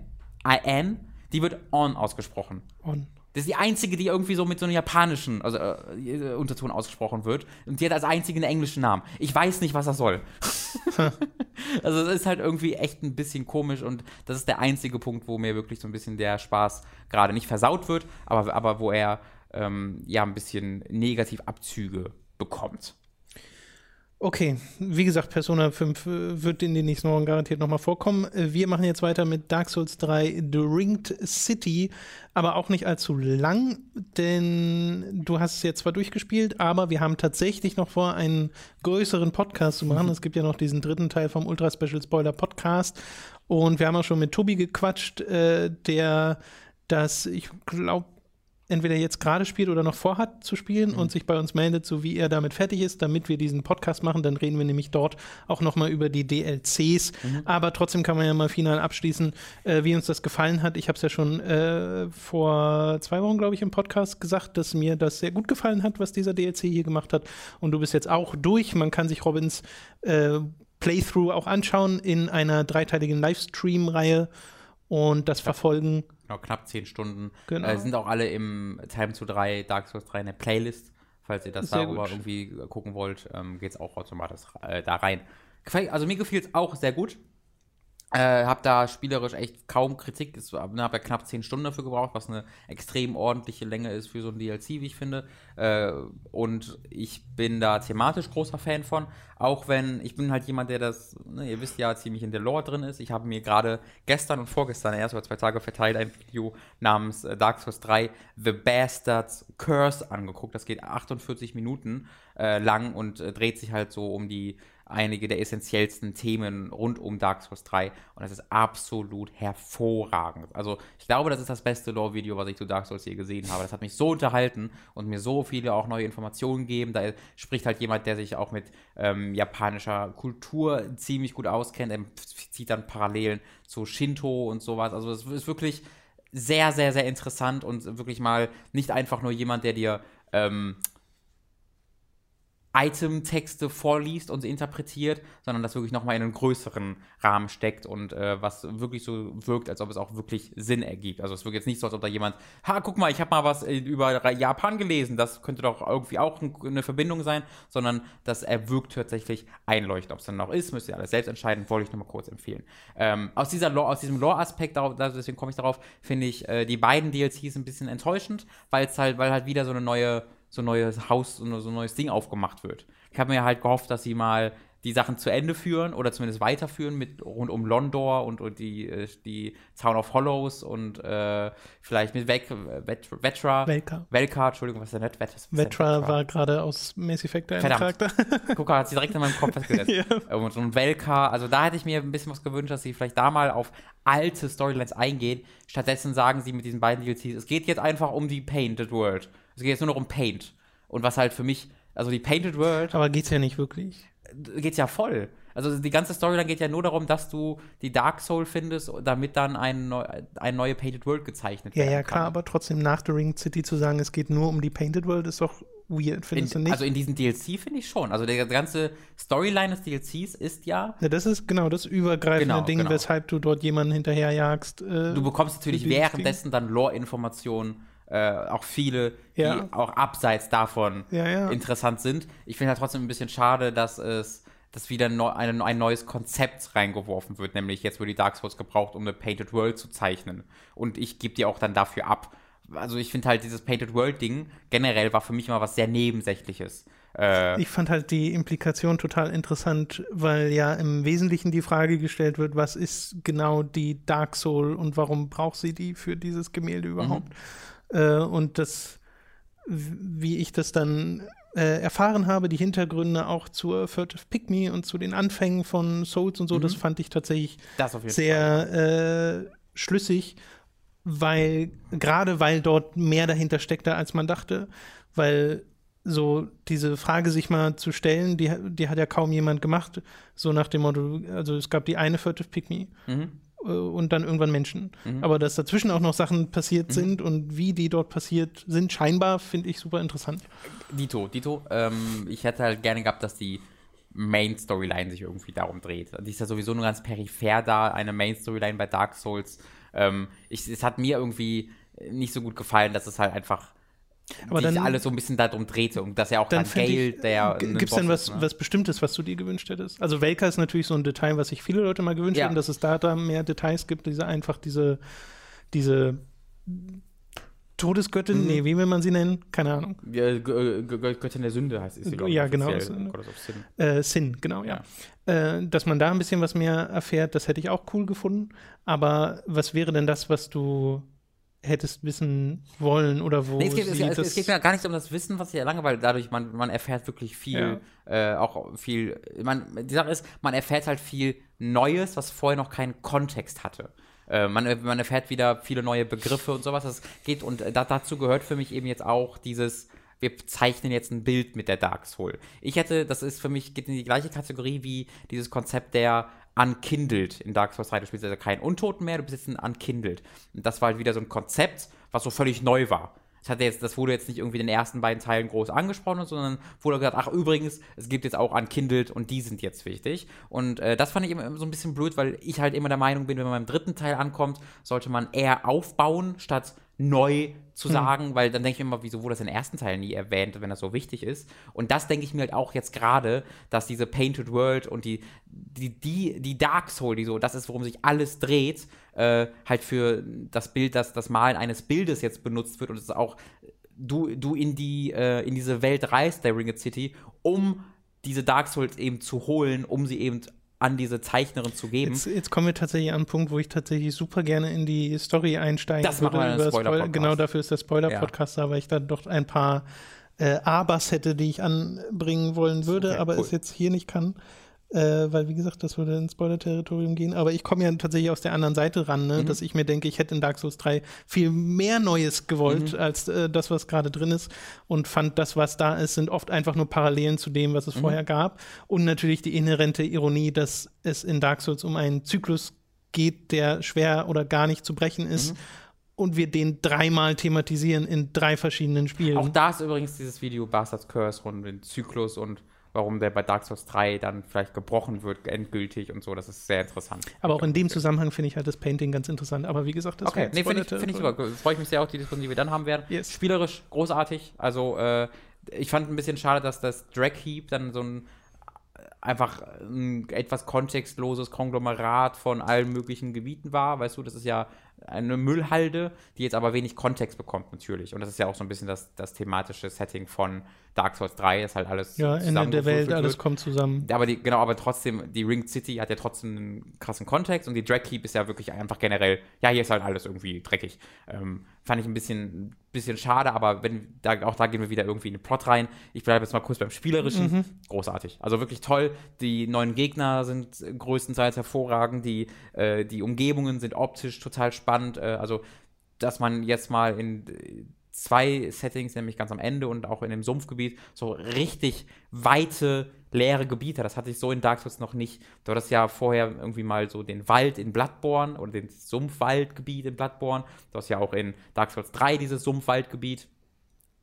I-N. Die wird On ausgesprochen. On. Das ist die einzige, die irgendwie so mit so einem japanischen also, äh, Unterton ausgesprochen wird. Und die hat als einzige einen englischen Namen. Ich weiß nicht, was das soll. also es ist halt irgendwie echt ein bisschen komisch und das ist der einzige Punkt, wo mir wirklich so ein bisschen der Spaß gerade nicht versaut wird, aber, aber wo er ähm, ja ein bisschen negativ Abzüge bekommt. Okay, wie gesagt, Persona 5 äh, wird in den nächsten Wochen garantiert nochmal vorkommen. Äh, wir machen jetzt weiter mit Dark Souls 3 The Ringed City, aber auch nicht allzu lang, denn du hast es jetzt zwar durchgespielt, aber wir haben tatsächlich noch vor, einen größeren Podcast zu machen. Mhm. Es gibt ja noch diesen dritten Teil vom Ultra Special Spoiler Podcast und wir haben auch schon mit Tobi gequatscht, äh, der das, ich glaube, entweder jetzt gerade spielt oder noch vorhat zu spielen mhm. und sich bei uns meldet, so wie er damit fertig ist, damit wir diesen Podcast machen. Dann reden wir nämlich dort auch nochmal über die DLCs. Mhm. Aber trotzdem kann man ja mal final abschließen, äh, wie uns das gefallen hat. Ich habe es ja schon äh, vor zwei Wochen, glaube ich, im Podcast gesagt, dass mir das sehr gut gefallen hat, was dieser DLC hier gemacht hat. Und du bist jetzt auch durch. Man kann sich Robins äh, Playthrough auch anschauen in einer dreiteiligen Livestream-Reihe und das ja. Genau, knapp zehn Stunden. Genau. Äh, sind auch alle im Time to 3, Dark Souls 3 in der Playlist. Falls ihr das Sehr darüber gut. irgendwie gucken wollt, ähm, geht es auch automatisch äh, da rein. Also mir gefiel es auch sehr gut. Äh, hab da spielerisch echt kaum Kritik. Ich habe ja knapp 10 Stunden dafür gebraucht, was eine extrem ordentliche Länge ist für so ein DLC, wie ich finde. Äh, und ich bin da thematisch großer Fan von. Auch wenn ich bin halt jemand, der das, ne, ihr wisst ja, ziemlich in der Lore drin ist. Ich habe mir gerade gestern und vorgestern, erst über zwei Tage verteilt, ein Video namens äh, Dark Souls 3 The Bastard's Curse angeguckt. Das geht 48 Minuten äh, lang und äh, dreht sich halt so um die einige der essentiellsten Themen rund um Dark Souls 3 und es ist absolut hervorragend. Also ich glaube, das ist das beste Lore-Video, was ich zu Dark Souls je gesehen habe. Das hat mich so unterhalten und mir so viele auch neue Informationen gegeben. Da spricht halt jemand, der sich auch mit ähm, japanischer Kultur ziemlich gut auskennt. Er zieht dann Parallelen zu Shinto und sowas. Also es ist wirklich sehr, sehr, sehr interessant und wirklich mal nicht einfach nur jemand, der dir ähm, Item-Texte vorliest und interpretiert, sondern das wirklich nochmal in einen größeren Rahmen steckt und äh, was wirklich so wirkt, als ob es auch wirklich Sinn ergibt. Also es wirkt jetzt nicht so, als ob da jemand, ha, guck mal, ich habe mal was über Japan gelesen, das könnte doch irgendwie auch eine Verbindung sein, sondern dass er wirkt tatsächlich einleuchtend. Ob es dann noch ist, müsst ihr alles selbst entscheiden, wollte ich nochmal kurz empfehlen. Ähm, aus, dieser Lore, aus diesem Lore-Aspekt, deswegen komme ich darauf, finde ich äh, die beiden DLCs ein bisschen enttäuschend, halt, weil halt wieder so eine neue so ein neues Haus, so ein neues Ding aufgemacht wird. Ich habe mir halt gehofft, dass sie mal die Sachen zu Ende führen oder zumindest weiterführen mit rund um Londor und, und die, äh, die Town of Hollows und äh, vielleicht mit Vec, Vet, Vetra. Velka. Velka, Entschuldigung, was ist denn nicht? Vet, Vetra war gerade aus Mass Effect der Charakter. Guck mal, hat sie direkt in meinem Kopf festgesetzt. ja. Und, und Velka, also da hätte ich mir ein bisschen was gewünscht, dass sie vielleicht da mal auf alte Storylines eingehen. Stattdessen sagen sie mit diesen beiden DLCs, es geht jetzt einfach um die Painted World. Es geht jetzt nur noch um Paint. Und was halt für mich, also die Painted World. Aber geht's ja nicht wirklich. Geht's ja voll. Also die ganze Storyline geht ja nur darum, dass du die Dark Soul findest, damit dann ein, neu, eine neue Painted World gezeichnet wird. Ja, ja, klar, aber trotzdem nach The Ring City zu sagen, es geht nur um die Painted World, ist doch weird, findest in, du nicht? Also in diesem DLC finde ich schon. Also der ganze Storyline des DLCs ist ja. Ja, das ist genau das übergreifende genau, Ding, genau. weshalb du dort jemanden hinterherjagst. Äh, du bekommst natürlich währenddessen dann Lore-Informationen äh, auch viele, die ja. auch abseits davon ja, ja. interessant sind. Ich finde halt trotzdem ein bisschen schade, dass es dass wieder ein, ein neues Konzept reingeworfen wird, nämlich jetzt wird die Dark Souls gebraucht, um eine Painted World zu zeichnen. Und ich gebe die auch dann dafür ab. Also ich finde halt dieses Painted World-Ding generell war für mich immer was sehr Nebensächliches. Äh, ich fand halt die Implikation total interessant, weil ja im Wesentlichen die Frage gestellt wird, was ist genau die Dark Soul und warum braucht sie die für dieses Gemälde überhaupt? Mhm. Äh, und das, wie ich das dann äh, erfahren habe, die Hintergründe auch zur Furtive Pygmy und zu den Anfängen von Souls und so, mhm. das fand ich tatsächlich sehr äh, schlüssig, weil gerade weil dort mehr dahinter steckte, als man dachte, weil so diese Frage sich mal zu stellen, die, die hat ja kaum jemand gemacht, so nach dem Motto, also es gab die eine Furtive Pygmy mhm. Äh, und dann irgendwann Menschen. Mhm. Aber dass dazwischen auch noch Sachen passiert mhm. sind und wie die dort passiert sind, scheinbar finde ich super interessant. Dito, Dito, ähm, ich hätte halt gerne gehabt, dass die Main Storyline sich irgendwie darum dreht. Die ist ja sowieso nur ganz peripher da, eine Main Storyline bei Dark Souls. Ähm, ich, es hat mir irgendwie nicht so gut gefallen, dass es halt einfach aber sich dann, alles so ein bisschen darum drehte und dass ja auch dann, dann Gale, der. Gibt es denn was, ne? was Bestimmtes, was du dir gewünscht hättest? Also Welker ist natürlich so ein Detail, was sich viele Leute mal gewünscht ja. hätten, dass es da, da mehr Details gibt, diese einfach diese, diese Todesgöttin, mhm. nee, wie will man sie nennen? Keine Ahnung. Ja, Göttin der Sünde heißt sie, glaube Ja, genau. Sin. Äh, Sin, genau, ja. ja. Äh, dass man da ein bisschen was mehr erfährt, das hätte ich auch cool gefunden. Aber was wäre denn das, was du hättest wissen wollen oder wo. Nee, es, geht, es, es, es, geht mir gar nicht um das Wissen, was ich erlange, weil dadurch man, man erfährt wirklich viel, ja. äh, auch viel. Man, die Sache ist, man erfährt halt viel Neues, was vorher noch keinen Kontext hatte. Äh, man, man erfährt wieder viele neue Begriffe und sowas. Das geht und da, dazu gehört für mich eben jetzt auch dieses wir zeichnen jetzt ein Bild mit der Dark Soul. Ich hätte, das ist für mich, geht in die gleiche Kategorie wie dieses Konzept der unkindled in Dark Souls 3. Du spielst also keinen Untoten mehr, du bist jetzt ein unkindled. Und das war halt wieder so ein Konzept, was so völlig neu war. Das, hat jetzt, das wurde jetzt nicht irgendwie in den ersten beiden Teilen groß angesprochen, sondern wurde gesagt, ach übrigens, es gibt jetzt auch unkindled und die sind jetzt wichtig. Und äh, das fand ich immer so ein bisschen blöd, weil ich halt immer der Meinung bin, wenn man beim dritten Teil ankommt, sollte man eher aufbauen, statt neu zu hm. sagen, mhm. weil dann denke ich immer, wieso wurde das in den ersten Teil nie erwähnt, wenn das so wichtig ist. Und das denke ich mir halt auch jetzt gerade, dass diese Painted World und die, die, die, die Dark Soul, die so, das ist, worum sich alles dreht, äh, halt für das Bild, das, das Malen eines Bildes jetzt benutzt wird und es auch du, du in die, äh, in diese Welt reist, der Ringed City, um diese Dark Souls eben zu holen, um sie eben an diese Zeichnerin zu geben. Jetzt, jetzt, kommen wir tatsächlich an einen Punkt, wo ich tatsächlich super gerne in die Story einsteigen das würde. Machen Spoiler Spoiler genau dafür ist der Spoiler-Podcast, ja. weil ich da doch ein paar äh, Abers hätte, die ich anbringen wollen würde, okay, aber cool. es jetzt hier nicht kann. Äh, weil wie gesagt, das würde ins Spoiler-Territorium gehen. Aber ich komme ja tatsächlich aus der anderen Seite ran, ne? Mhm. dass ich mir denke, ich hätte in Dark Souls 3 viel mehr Neues gewollt Mhm. als äh, das, was gerade drin ist. Und fand, das, was da ist, sind oft einfach nur Parallelen zu dem, was es Mhm. vorher gab. Und natürlich die inhärente Ironie, dass es in Dark Souls um einen Zyklus geht, der schwer oder gar nicht zu brechen ist. Mhm. Und wir den dreimal thematisieren in drei verschiedenen Spielen. Auch da ist übrigens dieses Video Bastards Curse rund um den Zyklus und warum der bei Dark Souls 3 dann vielleicht gebrochen wird, endgültig und so. Das ist sehr interessant. Aber auch in dem Zusammenhang finde ich halt das Painting ganz interessant. Aber wie gesagt, das Okay, nee, finde ich, find ich super. Freue ich mich sehr auf die Diskussion, die wir dann haben werden. Yes. Spielerisch großartig. Also, äh, ich fand ein bisschen schade, dass das Drag Heap dann so ein äh, einfach ein etwas kontextloses Konglomerat von allen möglichen Gebieten war. Weißt du, das ist ja eine Müllhalde, die jetzt aber wenig Kontext bekommt, natürlich. Und das ist ja auch so ein bisschen das, das thematische Setting von Dark Souls 3, dass halt alles Ja, Ende der Welt, alles wird. kommt zusammen. Aber die, genau, aber trotzdem, die Ringed City hat ja trotzdem einen krassen Kontext und die Drag Heap ist ja wirklich einfach generell, ja, hier ist halt alles irgendwie dreckig. Ähm, fand ich ein bisschen, bisschen schade, aber wenn, da, auch da gehen wir wieder irgendwie in den Plot rein. Ich bleibe jetzt mal kurz beim Spielerischen. Großartig. Also wirklich toll. Die neuen Gegner sind größtenteils hervorragend. Die, äh, die Umgebungen sind optisch total spannend. Äh, also, dass man jetzt mal in äh, zwei Settings, nämlich ganz am Ende und auch in dem Sumpfgebiet, so richtig weite, leere Gebiete. Das hatte ich so in Dark Souls noch nicht. Du hattest ja vorher irgendwie mal so den Wald in Bloodborne oder den Sumpfwaldgebiet in Bloodborne. Du hast ja auch in Dark Souls 3 dieses Sumpfwaldgebiet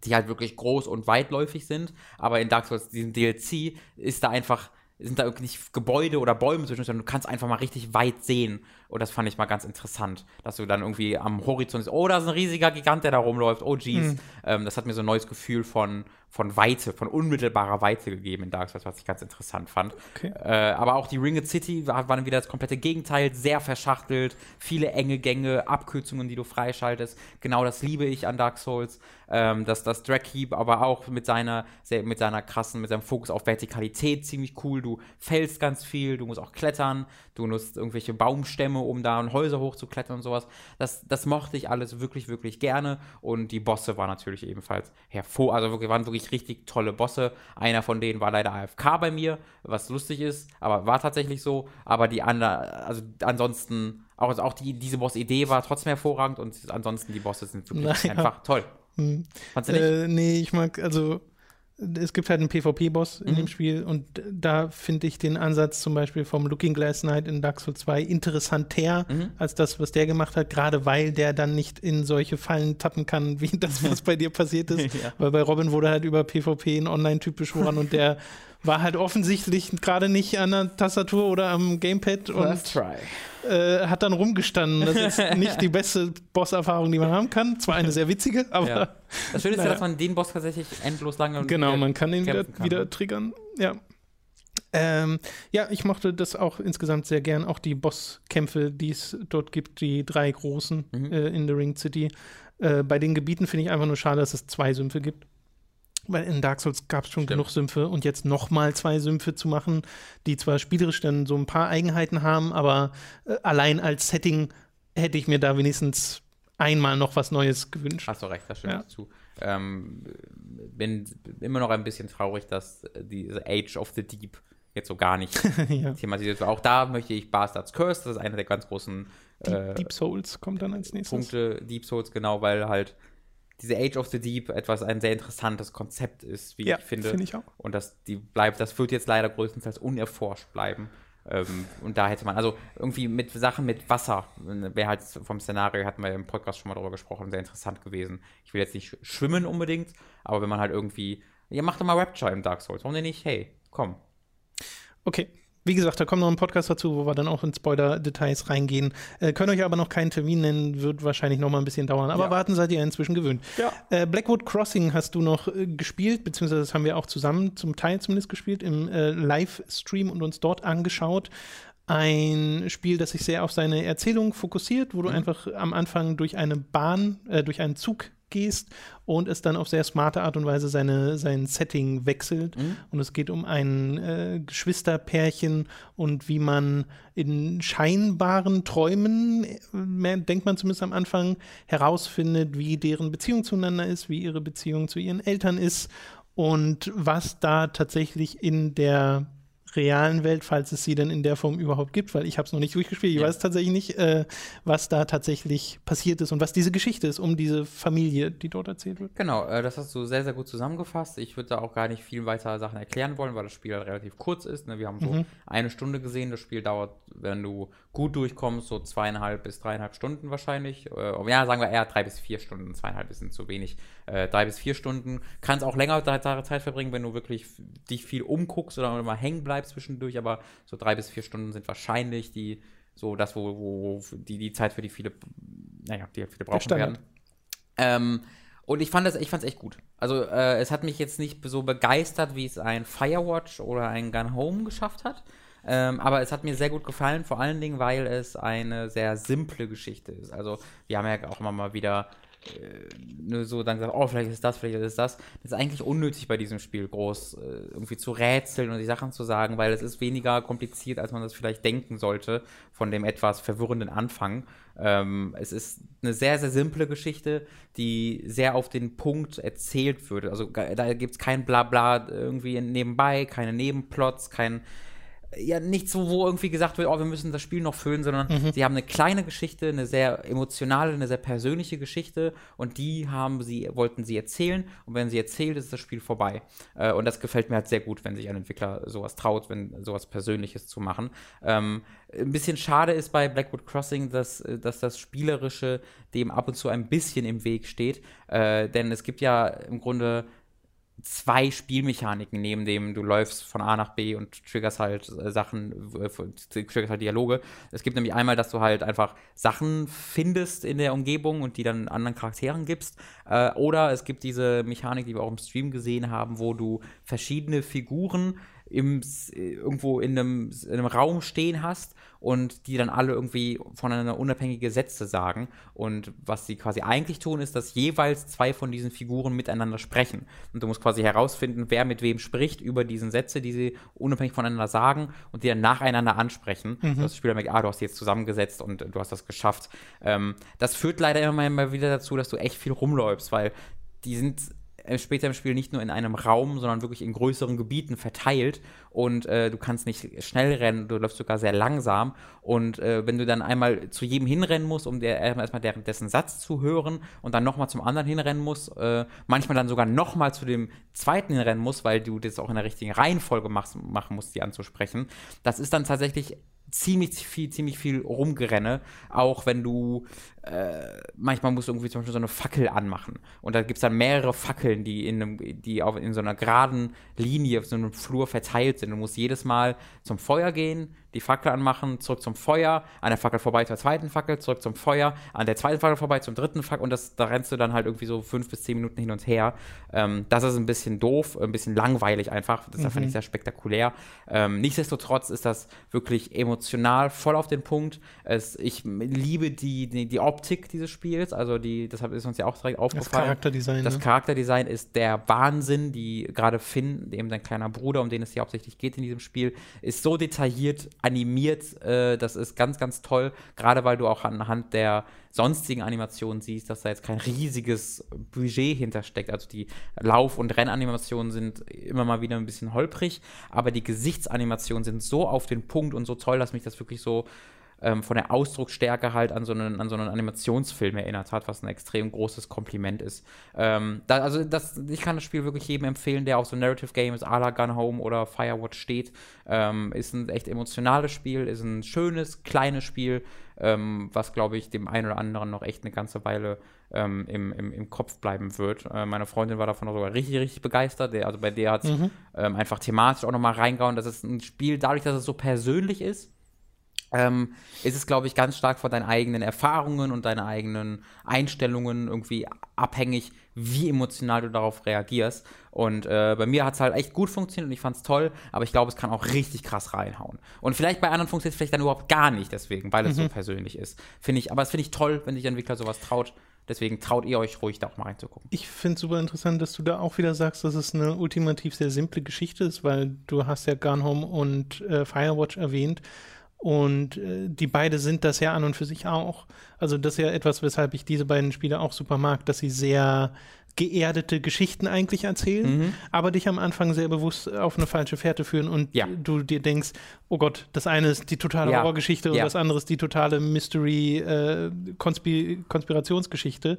die halt wirklich groß und weitläufig sind. Aber in Dark Souls, diesem DLC, ist da einfach, sind da nicht Gebäude oder Bäume zwischen, sondern du kannst einfach mal richtig weit sehen. Und das fand ich mal ganz interessant, dass du dann irgendwie am Horizont siehst, oh, da ist ein riesiger Gigant, der da rumläuft, oh jeez. Ähm, das hat mir so ein neues Gefühl von, von Weite, von unmittelbarer Weite gegeben in Dark Souls, was ich ganz interessant fand. Okay. Äh, aber auch die Ringed City war, war dann wieder das komplette Gegenteil, sehr verschachtelt, viele enge Gänge, Abkürzungen, die du freischaltest. Genau das liebe ich an Dark Souls. Ähm, dass das Drag Heap aber auch mit seiner, sehr, mit seiner krassen, mit seinem Fokus auf Vertikalität ziemlich cool. Du fällst ganz viel, du musst auch klettern, du nutzt irgendwelche Baumstämme, um da in Häuser hochzuklettern und sowas. Das, das mochte ich alles wirklich, wirklich gerne. Und die Bosse waren natürlich ebenfalls hervor, also wirklich, waren wirklich richtig tolle Bosse. Einer von denen war leider AFK bei mir, was lustig ist, aber war tatsächlich so. Aber die anderen, also ansonsten, auch, also auch die, diese Boss-Idee war trotzdem hervorragend und ansonsten die Bosse sind wirklich Naja. einfach toll. Hm. Fandst du nicht? Äh, nee, ich mag, also es gibt halt einen PvP-Boss in Mhm. dem Spiel und da finde ich den Ansatz zum Beispiel vom Looking Glass Knight in Dark Souls 2 interessanter Mhm. als das, was der gemacht hat, gerade weil der dann nicht in solche Fallen tappen kann, wie das, was bei dir passiert ist. Ja. Weil bei Robin wurde halt über PvP ein Online-Typ beschworen und der war halt offensichtlich gerade nicht an der Tastatur oder am Gamepad und try. äh, hat dann rumgestanden. Das ist nicht die beste Boss-Erfahrung, die man haben kann. Zwar eine sehr witzige, aber Ja. Das Schöne ist ja, dass man den Boss tatsächlich endlos lange und Genau, man kann ihn wieder, kann, wieder ne? triggern. Ja. Ähm, ja, ich mochte das auch insgesamt sehr gern. Auch die Bosskämpfe, die es dort gibt, die drei großen Mhm. äh, in The Ring City. Äh, bei den Gebieten finde ich einfach nur schade, dass es zwei Sümpfe gibt. Weil in Dark Souls gab es schon Stimmt. genug Sümpfe und jetzt nochmal zwei Sümpfe zu machen, die zwar spielerisch dann so ein paar Eigenheiten haben, aber äh, allein als Setting hätte ich mir da wenigstens einmal noch was Neues gewünscht. Hast du recht, da stimme Ja. ich zu. Ähm, bin immer noch ein bisschen traurig, dass diese Age of the Deep jetzt so gar nicht ja. thematisiert wird. Auch da möchte ich Bastards Curse, das ist einer der ganz großen Deep, äh, Deep Souls kommt dann als nächstes. Punkte Deep Souls, genau, weil halt diese Age of the Deep etwas ein sehr interessantes Konzept ist, wie Ja, ich finde. finde ich auch. Und das, die bleibt, das wird jetzt leider größtenteils unerforscht bleiben. Ähm, und da hätte man, also irgendwie mit Sachen mit Wasser, wäre halt vom Szenario, hatten wir im Podcast schon mal drüber gesprochen, sehr interessant gewesen. Ich will jetzt nicht schwimmen unbedingt, aber wenn man halt irgendwie, ja, mach doch mal Rapture im Dark Souls, warum denn nicht? Hey, komm. Okay. Wie gesagt, da kommt noch ein Podcast dazu, wo wir dann auch in Spoiler-Details reingehen. Äh, können euch aber noch keinen Termin nennen, wird wahrscheinlich noch mal ein bisschen dauern. Aber Ja. warten seid ihr inzwischen gewöhnt. Ja. Äh, Blackwood Crossing hast du noch äh, gespielt, beziehungsweise das haben wir auch zusammen, zum Teil zumindest gespielt, im äh, Livestream und uns dort angeschaut. Ein Spiel, das sich sehr auf seine Erzählung fokussiert, wo du Mhm. einfach am Anfang durch eine Bahn, äh, durch einen Zug gehst und es dann auf sehr smarte Art und Weise seine, sein Setting wechselt. Mhm. Und es geht um ein äh, Geschwisterpärchen und wie man in scheinbaren Träumen, äh, mehr, denkt man zumindest am Anfang, herausfindet, wie deren Beziehung zueinander ist, wie ihre Beziehung zu ihren Eltern ist und was da tatsächlich in der realen Welt, falls es sie denn in der Form überhaupt gibt, weil ich habe es noch nicht durchgespielt. Ich ja. weiß tatsächlich nicht, äh, was da tatsächlich passiert ist und was diese Geschichte ist um diese Familie, die dort erzählt wird. Genau, äh, das hast du sehr, sehr gut zusammengefasst. Ich würde da auch gar nicht viel weiter Sachen erklären wollen, weil das Spiel halt relativ kurz ist. Ne? Wir haben so mhm. eine Stunde gesehen. Das Spiel dauert, wenn du gut durchkommst, so zweieinhalb bis dreieinhalb Stunden wahrscheinlich. Äh, ja, sagen wir eher drei bis vier Stunden. Zweieinhalb ist zu wenig. Äh, drei bis vier Stunden. Kannst auch länger Zeit verbringen, wenn du wirklich dich viel umguckst oder mal hängen bleibst zwischendurch. Aber so drei bis vier Stunden sind wahrscheinlich die, so das, wo, wo die, die Zeit für die viele, naja, die viele brauchen werden. Ähm, und ich fand es ich fand's echt gut. Also äh, es hat mich jetzt nicht so begeistert, wie es ein Firewatch oder ein Gun Home geschafft hat. Ähm, aber es hat mir sehr gut gefallen, vor allen Dingen, weil es eine sehr simple Geschichte ist. Also wir haben ja auch immer mal wieder nur so dann gesagt, oh, vielleicht ist das, vielleicht ist das. Das ist eigentlich unnötig bei diesem Spiel groß äh, irgendwie zu rätseln und die Sachen zu sagen, weil es ist weniger kompliziert, als man das vielleicht denken sollte von dem etwas verwirrenden Anfang. Ähm, es ist eine sehr, sehr simple Geschichte, die sehr auf den Punkt erzählt wird. Also da gibt es kein Blabla irgendwie nebenbei, keine Nebenplots, kein ja nicht so, wo irgendwie gesagt wird, oh, wir müssen das Spiel noch füllen, sondern mhm. sie haben eine kleine Geschichte, eine sehr emotionale, eine sehr persönliche Geschichte und die haben sie, wollten sie erzählen und wenn sie erzählt, ist das Spiel vorbei. Äh, und das gefällt mir halt sehr gut, wenn sich ein Entwickler sowas traut, wenn sowas Persönliches zu machen. Ähm, ein bisschen schade ist bei Blackwood Crossing, dass, dass das Spielerische dem ab und zu ein bisschen im Weg steht, äh, denn es gibt ja im Grunde zwei Spielmechaniken, neben dem du läufst von A nach B und triggerst halt äh, Sachen, äh, triggerst halt Dialoge. Es gibt nämlich einmal, dass du halt einfach Sachen findest in der Umgebung und die dann anderen Charakteren gibst. Äh, oder es gibt diese Mechanik, die wir auch im Stream gesehen haben, wo du verschiedene Figuren im, irgendwo in einem, in einem Raum stehen hast und die dann alle irgendwie voneinander unabhängige Sätze sagen. Und was sie quasi eigentlich tun, ist, dass jeweils zwei von diesen Figuren miteinander sprechen. Und du musst quasi herausfinden, wer mit wem spricht über diesen Sätze, die sie unabhängig voneinander sagen und die dann nacheinander ansprechen. Mhm. Das Spieler merkt, ah, du hast die jetzt zusammengesetzt und du hast das geschafft. Ähm, das führt leider immer mal wieder dazu, dass du echt viel rumläufst, weil die sind später im Spiel nicht nur in einem Raum, sondern wirklich in größeren Gebieten verteilt. Und äh, du kannst nicht schnell rennen, du läufst sogar sehr langsam. Und äh, wenn du dann einmal zu jedem hinrennen musst, um der, erstmal dessen Satz zu hören und dann nochmal zum anderen hinrennen musst, äh, manchmal dann sogar nochmal zu dem zweiten hinrennen musst, weil du das auch in der richtigen Reihenfolge machst, machen musst, die anzusprechen, das ist dann tatsächlich ziemlich viel, ziemlich viel rumgerenne. Auch wenn du äh, manchmal musst du irgendwie zum Beispiel so eine Fackel anmachen. Und da gibt es dann mehrere Fackeln, die in einem, die auf, in so einer geraden Linie auf so einem Flur verteilt sind. Du musst jedes Mal zum Feuer gehen, die Fackel anmachen, zurück zum Feuer, an der Fackel vorbei zur zweiten Fackel, zurück zum Feuer, an der zweiten Fackel vorbei zum dritten Fackel und das, da rennst du dann halt irgendwie so fünf bis zehn Minuten hin und her. Ähm, das ist ein bisschen doof, ein bisschen langweilig einfach. Das mhm. fand ich sehr spektakulär. Ähm, nichtsdestotrotz ist das wirklich emotional, voll auf den Punkt. Es, ich liebe die, die, die Optik dieses Spiels, also die, deshalb ist uns ja auch direkt aufgefallen. Das Charakterdesign. Das ne? Charakterdesign ist der Wahnsinn, die gerade Finn, eben sein kleiner Bruder, um den es hier hauptsächlich geht in diesem Spiel, ist so detailliert animiert. Äh, das ist ganz, ganz toll, gerade weil du auch anhand der sonstigen Animationen siehst, dass da jetzt kein riesiges Budget hintersteckt. Also die Lauf- und Rennanimationen sind immer mal wieder ein bisschen holprig, aber die Gesichtsanimationen sind so auf den Punkt und so toll, dass mich das wirklich so ähm, von der Ausdrucksstärke halt an so, einen, an so einen Animationsfilm erinnert hat, was ein extrem großes Kompliment ist. Ähm, da, also das, ich kann das Spiel wirklich jedem empfehlen, der auf so Narrative Games à la Gun Home oder Firewatch steht. Ähm, ist ein echt emotionales Spiel, ist ein schönes, kleines Spiel, ähm, was, glaube ich, dem einen oder anderen noch echt eine ganze Weile ähm, im, im, im Kopf bleiben wird. Äh, meine Freundin war davon sogar richtig, richtig begeistert. Der, also bei der hat es mhm. ähm, einfach thematisch auch nochmal reingehauen. Das ist ein Spiel, dadurch, dass es so persönlich ist, ähm, ist es, glaube ich, ganz stark von deinen eigenen Erfahrungen und deinen eigenen Einstellungen irgendwie abhängig, wie emotional du darauf reagierst. Und äh, bei mir hat es halt echt gut funktioniert und ich fand es toll, aber ich glaube, es kann auch richtig krass reinhauen. Und vielleicht bei anderen funktioniert es vielleicht dann überhaupt gar nicht deswegen, weil es mhm. so persönlich ist. Finde ich, aber das finde ich toll, wenn sich ein Entwickler sowas traut. Deswegen traut ihr euch ruhig, da auch mal reinzugucken. Ich finde es super interessant, dass du da auch wieder sagst, dass es eine ultimativ sehr simple Geschichte ist, weil du hast ja Gun Home und äh, Firewatch erwähnt. Und äh, die beide sind das ja an und für sich auch. Also das ist ja etwas, weshalb ich diese beiden Spiele auch super mag, dass sie sehr, geerdete Geschichten eigentlich erzählen, Mhm. aber dich am Anfang sehr bewusst auf eine falsche Fährte führen und Ja. du dir denkst, oh Gott, das eine ist die totale Ja. Horrorgeschichte und Ja. das andere ist die totale Mystery äh, Konspi Konspirationsgeschichte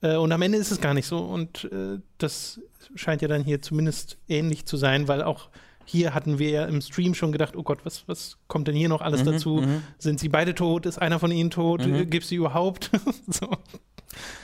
äh, und am Ende ist es gar nicht so und äh, das scheint ja dann hier zumindest ähnlich zu sein, weil auch hier hatten wir ja im Stream schon gedacht, oh Gott, was, was kommt denn hier noch alles Mhm, dazu? Sind sie beide tot? Ist einer von ihnen tot? Äh, Gibt sie überhaupt? so.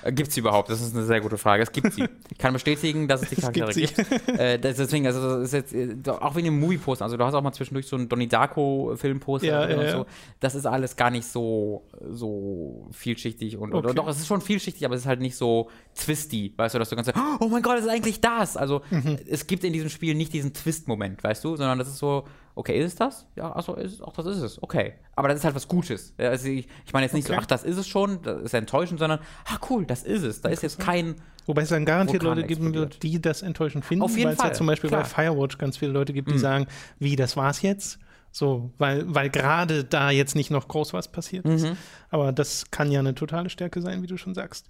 Äh, Gibt sie überhaupt? Das ist eine sehr gute Frage. Es gibt sie. Ich kann bestätigen, dass es die Charaktere gibt gibt. äh, das, deswegen, also das ist jetzt äh, auch wie in dem Movie-Poster. Also du hast auch mal zwischendurch so ein Donnie Darko-Filmposter Ja, und ja. so. Das ist alles gar nicht so, so vielschichtig und Okay. doch, es ist schon vielschichtig, aber es ist halt nicht so twisty, weißt du, dass du ganz oh mein Gott, das ist eigentlich das. Also Mhm. es gibt in diesem Spiel nicht diesen Twist-Moment, weißt du, sondern das ist so, okay, ist es das? Ja, achso, ist es, auch das ist es, okay. Aber das ist halt was Gutes. Also ich, ich meine jetzt nicht Okay. so, ach, das ist es schon, das ist enttäuschend, sondern, ah, cool, das ist es. Da ist jetzt kein, Wobei es dann garantiert Vulkan Leute geben wird, die das enttäuschend finden, Auf jeden weil es ja Fall, zum Beispiel klar. bei Firewatch ganz viele Leute gibt, die Mhm. sagen, wie, das war's jetzt? So, weil, weil gerade da jetzt nicht noch groß was passiert ist. Mhm. Aber das kann ja eine totale Stärke sein, wie du schon sagst.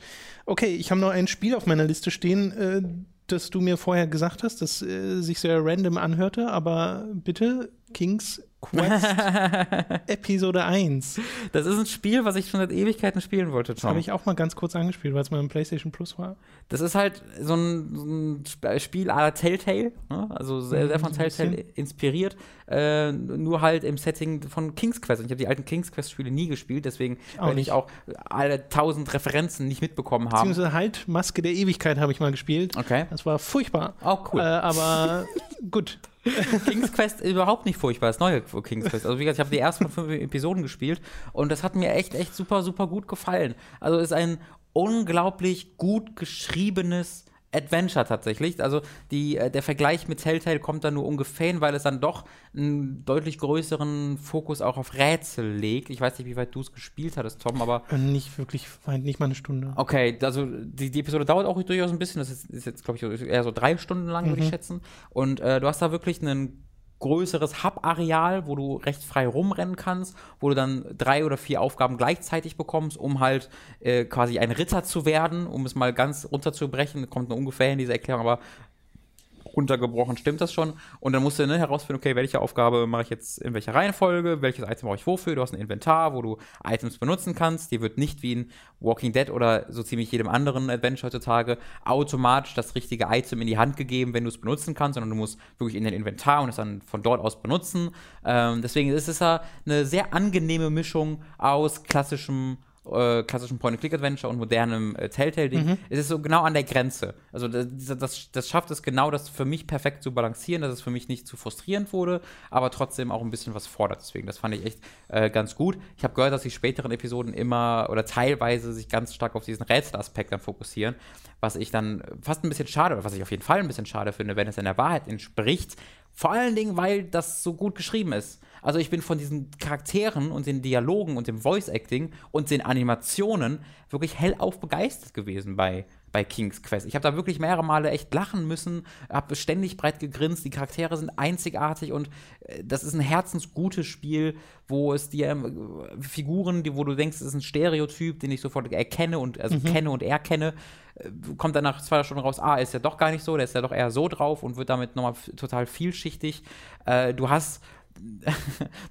Okay, ich habe noch ein Spiel auf meiner Liste stehen, äh, das du mir vorher gesagt hast, das äh, sich sehr random anhörte, aber bitte, King's Quest Episode 1. Das ist ein Spiel, was ich schon seit Ewigkeiten spielen wollte, Das habe Tom. ich auch mal ganz kurz angespielt, weil es mal im PlayStation Plus war. Das ist halt so ein, so ein Sp- Spiel à la Telltale, ne? also sehr, sehr von Mhm. Telltale inspiriert, äh, nur halt im Setting von King's Quest. Und ich habe die alten King's Quest-Spiele nie gespielt, deswegen werde ich auch alle tausend Referenzen nicht mitbekommen haben. Beziehungsweise halt Maske der Ewigkeit habe ich mal gespielt. Okay. Das war furchtbar. Oh, cool. Äh, aber gut. King's Quest überhaupt nicht furchtbar, das neue King's Quest. Also wie gesagt, ich habe die ersten fünf Episoden gespielt und das hat mir echt, echt super, super gut gefallen. Also es ist ein unglaublich gut geschriebenes Adventure tatsächlich. Also die, äh, der Vergleich mit Telltale kommt dann nur ungefähr hin, weil es dann doch einen deutlich größeren Fokus auch auf Rätsel legt. Ich weiß nicht, wie weit du es gespielt hattest, Tom, aber Äh, Nicht wirklich, nicht mal eine Stunde. Okay, also die, die Episode dauert auch durchaus ein bisschen. Das ist, ist jetzt, glaube ich, eher so drei Stunden lang, würde ich schätzen. Und äh, du hast da wirklich ein größeres Hub-Areal, wo du recht frei rumrennen kannst, wo du dann drei oder vier Aufgaben gleichzeitig bekommst, um halt äh, quasi ein Ritter zu werden, um es mal ganz runterzubrechen. Kommt nur ungefähr in diese Erklärung, aber runtergebrochen stimmt das schon. Und dann musst du ne, herausfinden, okay, welche Aufgabe mache ich jetzt in welcher Reihenfolge, welches Item brauche ich wofür. Du hast ein Inventar, wo du Items benutzen kannst. Dir wird nicht wie in Walking Dead oder so ziemlich jedem anderen Adventure heutzutage automatisch das richtige Item in die Hand gegeben, wenn du es benutzen kannst, sondern du musst wirklich in den Inventar und es dann von dort aus benutzen. Ähm, deswegen ist es ja eine sehr angenehme Mischung aus klassischem äh, klassischen Point-and-Click-Adventure und modernem äh, Telltale-Ding. Es ist so genau an der Grenze. Also das, das, das schafft es genau, das für mich perfekt zu balancieren, dass es für mich nicht zu frustrierend wurde, aber trotzdem auch ein bisschen was fordert. Deswegen, das fand ich echt äh, ganz gut. Ich habe gehört, dass die späteren Episoden immer oder teilweise sich ganz stark auf diesen Rätselaspekt dann fokussieren, was ich dann fast ein bisschen schade, oder was ich auf jeden Fall ein bisschen schade finde, wenn es in der Wahrheit entspricht. Vor allen Dingen, weil das so gut geschrieben ist. Also ich bin von diesen Charakteren und den Dialogen und dem Voice-Acting und den Animationen wirklich hellauf begeistert gewesen bei, bei King's Quest. Ich habe da wirklich mehrere Male echt lachen müssen, habe ständig breit gegrinst, die Charaktere sind einzigartig und äh, das ist ein herzensgutes Spiel, wo es dir ähm, Figuren, die, wo du denkst, es ist ein Stereotyp, den ich sofort erkenne und also kenne und erkenne, äh, kommt dann nach zwei Stunden raus, ah, ist ja doch gar nicht so, der ist ja doch eher so drauf und wird damit nochmal total vielschichtig. Äh, du hast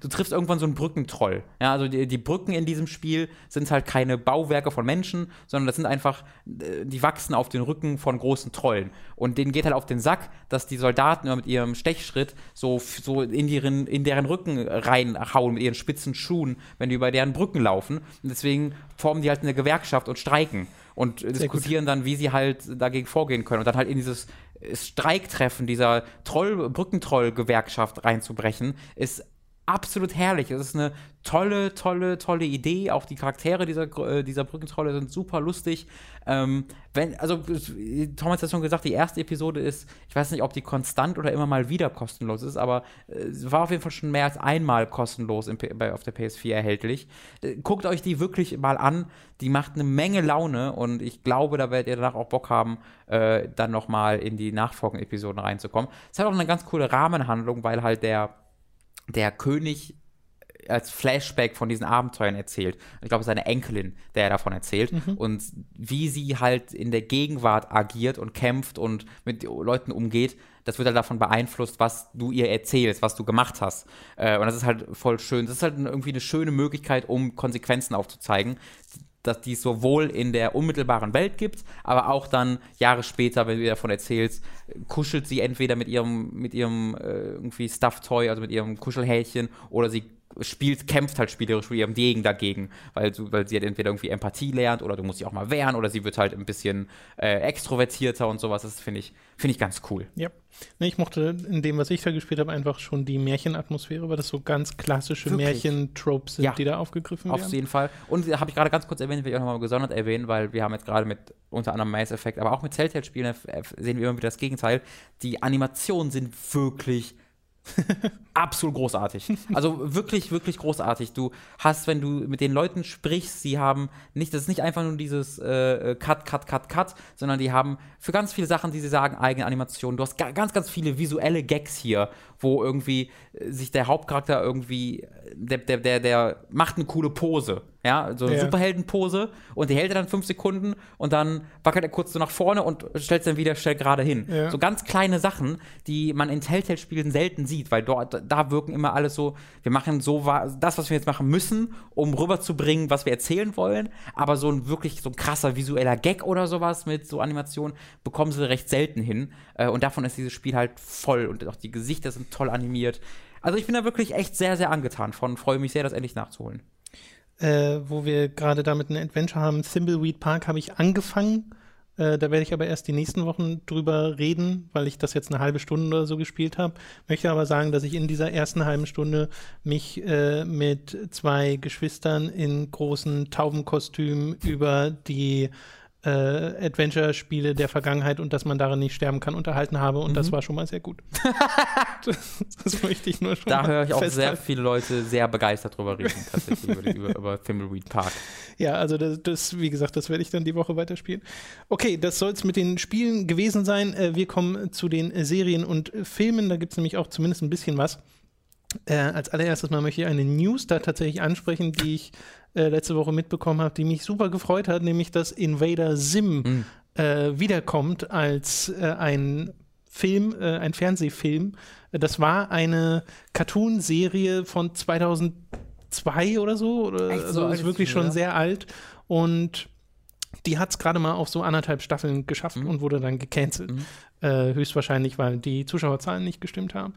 du triffst irgendwann so einen Brückentroll. Ja, also die, die Brücken in diesem Spiel sind halt keine Bauwerke von Menschen, sondern das sind einfach, äh, die wachsen auf den Rücken von großen Trollen. Und denen geht halt auf den Sack, dass die Soldaten immer mit ihrem Stechschritt so, so in, deren, in deren Rücken reinhauen mit ihren spitzen Schuhen, wenn die über deren Brücken laufen. Und deswegen formen die halt eine Gewerkschaft und streiken und äh, diskutieren dann, wie sie halt dagegen vorgehen können. Und dann halt in dieses Streiktreffen dieser Troll, Brückentroll-Gewerkschaft reinzubrechen, ist absolut herrlich. Es ist eine tolle, tolle, tolle Idee. Auch die Charaktere dieser, äh, dieser Brückentrolle sind super lustig. Ähm, wenn, also, äh, Tom hat schon gesagt, die erste Episode ist, ich weiß nicht, ob die konstant oder immer mal wieder kostenlos ist, aber äh, es war auf jeden Fall schon mehr als einmal kostenlos im, bei, auf der PS4 erhältlich. Äh, guckt euch die wirklich mal an. Die macht eine Menge Laune und ich glaube, da werdet ihr danach auch Bock haben, äh, dann nochmal in die nachfolgenden Episoden reinzukommen. Es hat auch eine ganz coole Rahmenhandlung, weil halt der der König als Flashback von diesen Abenteuern erzählt. Ich glaube, seine Enkelin, der er davon erzählt. Mhm. Und wie sie halt in der Gegenwart agiert und kämpft und mit Leuten umgeht, das wird halt davon beeinflusst, was du ihr erzählst, was du gemacht hast. Äh, und das ist halt voll schön. Das ist halt irgendwie eine schöne Möglichkeit, um Konsequenzen aufzuzeigen, dass die es sowohl in der unmittelbaren Welt gibt, aber auch dann Jahre später, wenn du ihr davon erzählst, kuschelt sie entweder mit ihrem, mit ihrem äh, irgendwie Stuff-Toy, also mit ihrem Kuschelhäkchen, oder sie spielt, kämpft halt spielerisch mit ihrem Degen dagegen, weil, du, weil sie halt entweder irgendwie Empathie lernt oder du musst sie auch mal wehren oder sie wird halt ein bisschen äh, extrovertierter und sowas. Das finde ich, finde ich ganz cool. Ja. Nee, ich mochte in dem, was ich da gespielt habe, einfach schon die Märchenatmosphäre, weil das so ganz klassische? Märchen-Tropes sind, Ja. die da aufgegriffen Auf werden. jeden Fall. Und habe ich gerade ganz kurz erwähnt, will ich auch nochmal gesondert erwähnen, weil wir haben jetzt gerade mit unter anderem Mass Effect, aber auch mit Telltale-Spielen äh, sehen wir immer wieder das Gegenteil. Die Animationen sind wirklich absolut großartig. Also wirklich, wirklich großartig. Du hast, wenn du mit den Leuten sprichst, sie haben nicht, das ist nicht einfach nur dieses äh, Cut, Cut, Cut, Cut, sondern die haben für ganz viele Sachen, die sie sagen, eigene Animationen. Du hast ga, ganz, ganz viele visuelle Gags hier, wo irgendwie äh, sich der Hauptcharakter irgendwie, der, der, der, der macht eine coole Pose. Ja, so eine Ja. Superheldenpose und die hält er dann fünf Sekunden und dann wackelt er kurz so nach vorne und stellt es dann wieder schnell gerade hin. Ja. So ganz kleine Sachen, die man in Telltale-Spielen selten sieht, weil dort, da wirken immer alles so, wir machen so das, was wir jetzt machen müssen, um rüberzubringen, was wir erzählen wollen, aber so ein wirklich so ein krasser visueller Gag oder sowas mit so Animationen bekommen sie recht selten hin äh, und davon ist dieses Spiel halt voll und auch die Gesichter sind toll animiert. Also ich bin da wirklich echt sehr, sehr angetan von, freue mich sehr, das endlich nachzuholen. äh, wo wir gerade damit ein Adventure haben, Thimbleweed Park, habe ich angefangen. Äh, da werde ich aber erst die nächsten Wochen drüber reden, weil ich das jetzt eine halbe Stunde oder so gespielt habe. Möchte aber sagen, dass ich in dieser ersten halben Stunde mich äh, mit zwei Geschwistern in großen Taubenkostümen über die äh, Adventure-Spiele der Vergangenheit und dass man darin nicht sterben kann, unterhalten habe und das war schon mal sehr gut. das, das möchte ich nur schon Da höre ich auch sehr festhalten. viele Leute sehr begeistert drüber reden, tatsächlich über, über, über Thimbleweed Park. Ja, also das, das, wie gesagt, das werde ich dann die Woche weiterspielen. Okay, das soll es mit den Spielen gewesen sein. Äh, wir kommen zu den Serien und Filmen. Da gibt es nämlich auch zumindest ein bisschen was. Äh, als allererstes mal möchte ich eine News da tatsächlich ansprechen, die ich äh, letzte Woche mitbekommen habe, die mich super gefreut hat, nämlich dass Invader Sim äh, wiederkommt als äh, ein Film, äh, ein Fernsehfilm. Das war eine Cartoon-Serie von 2002 oder so. Oder, Echt so also ist wirklich schon ja? sehr alt. Und die hat es gerade mal auf so anderthalb Staffeln geschafft und wurde dann gecancelt. Äh, höchstwahrscheinlich, weil die Zuschauerzahlen nicht gestimmt haben.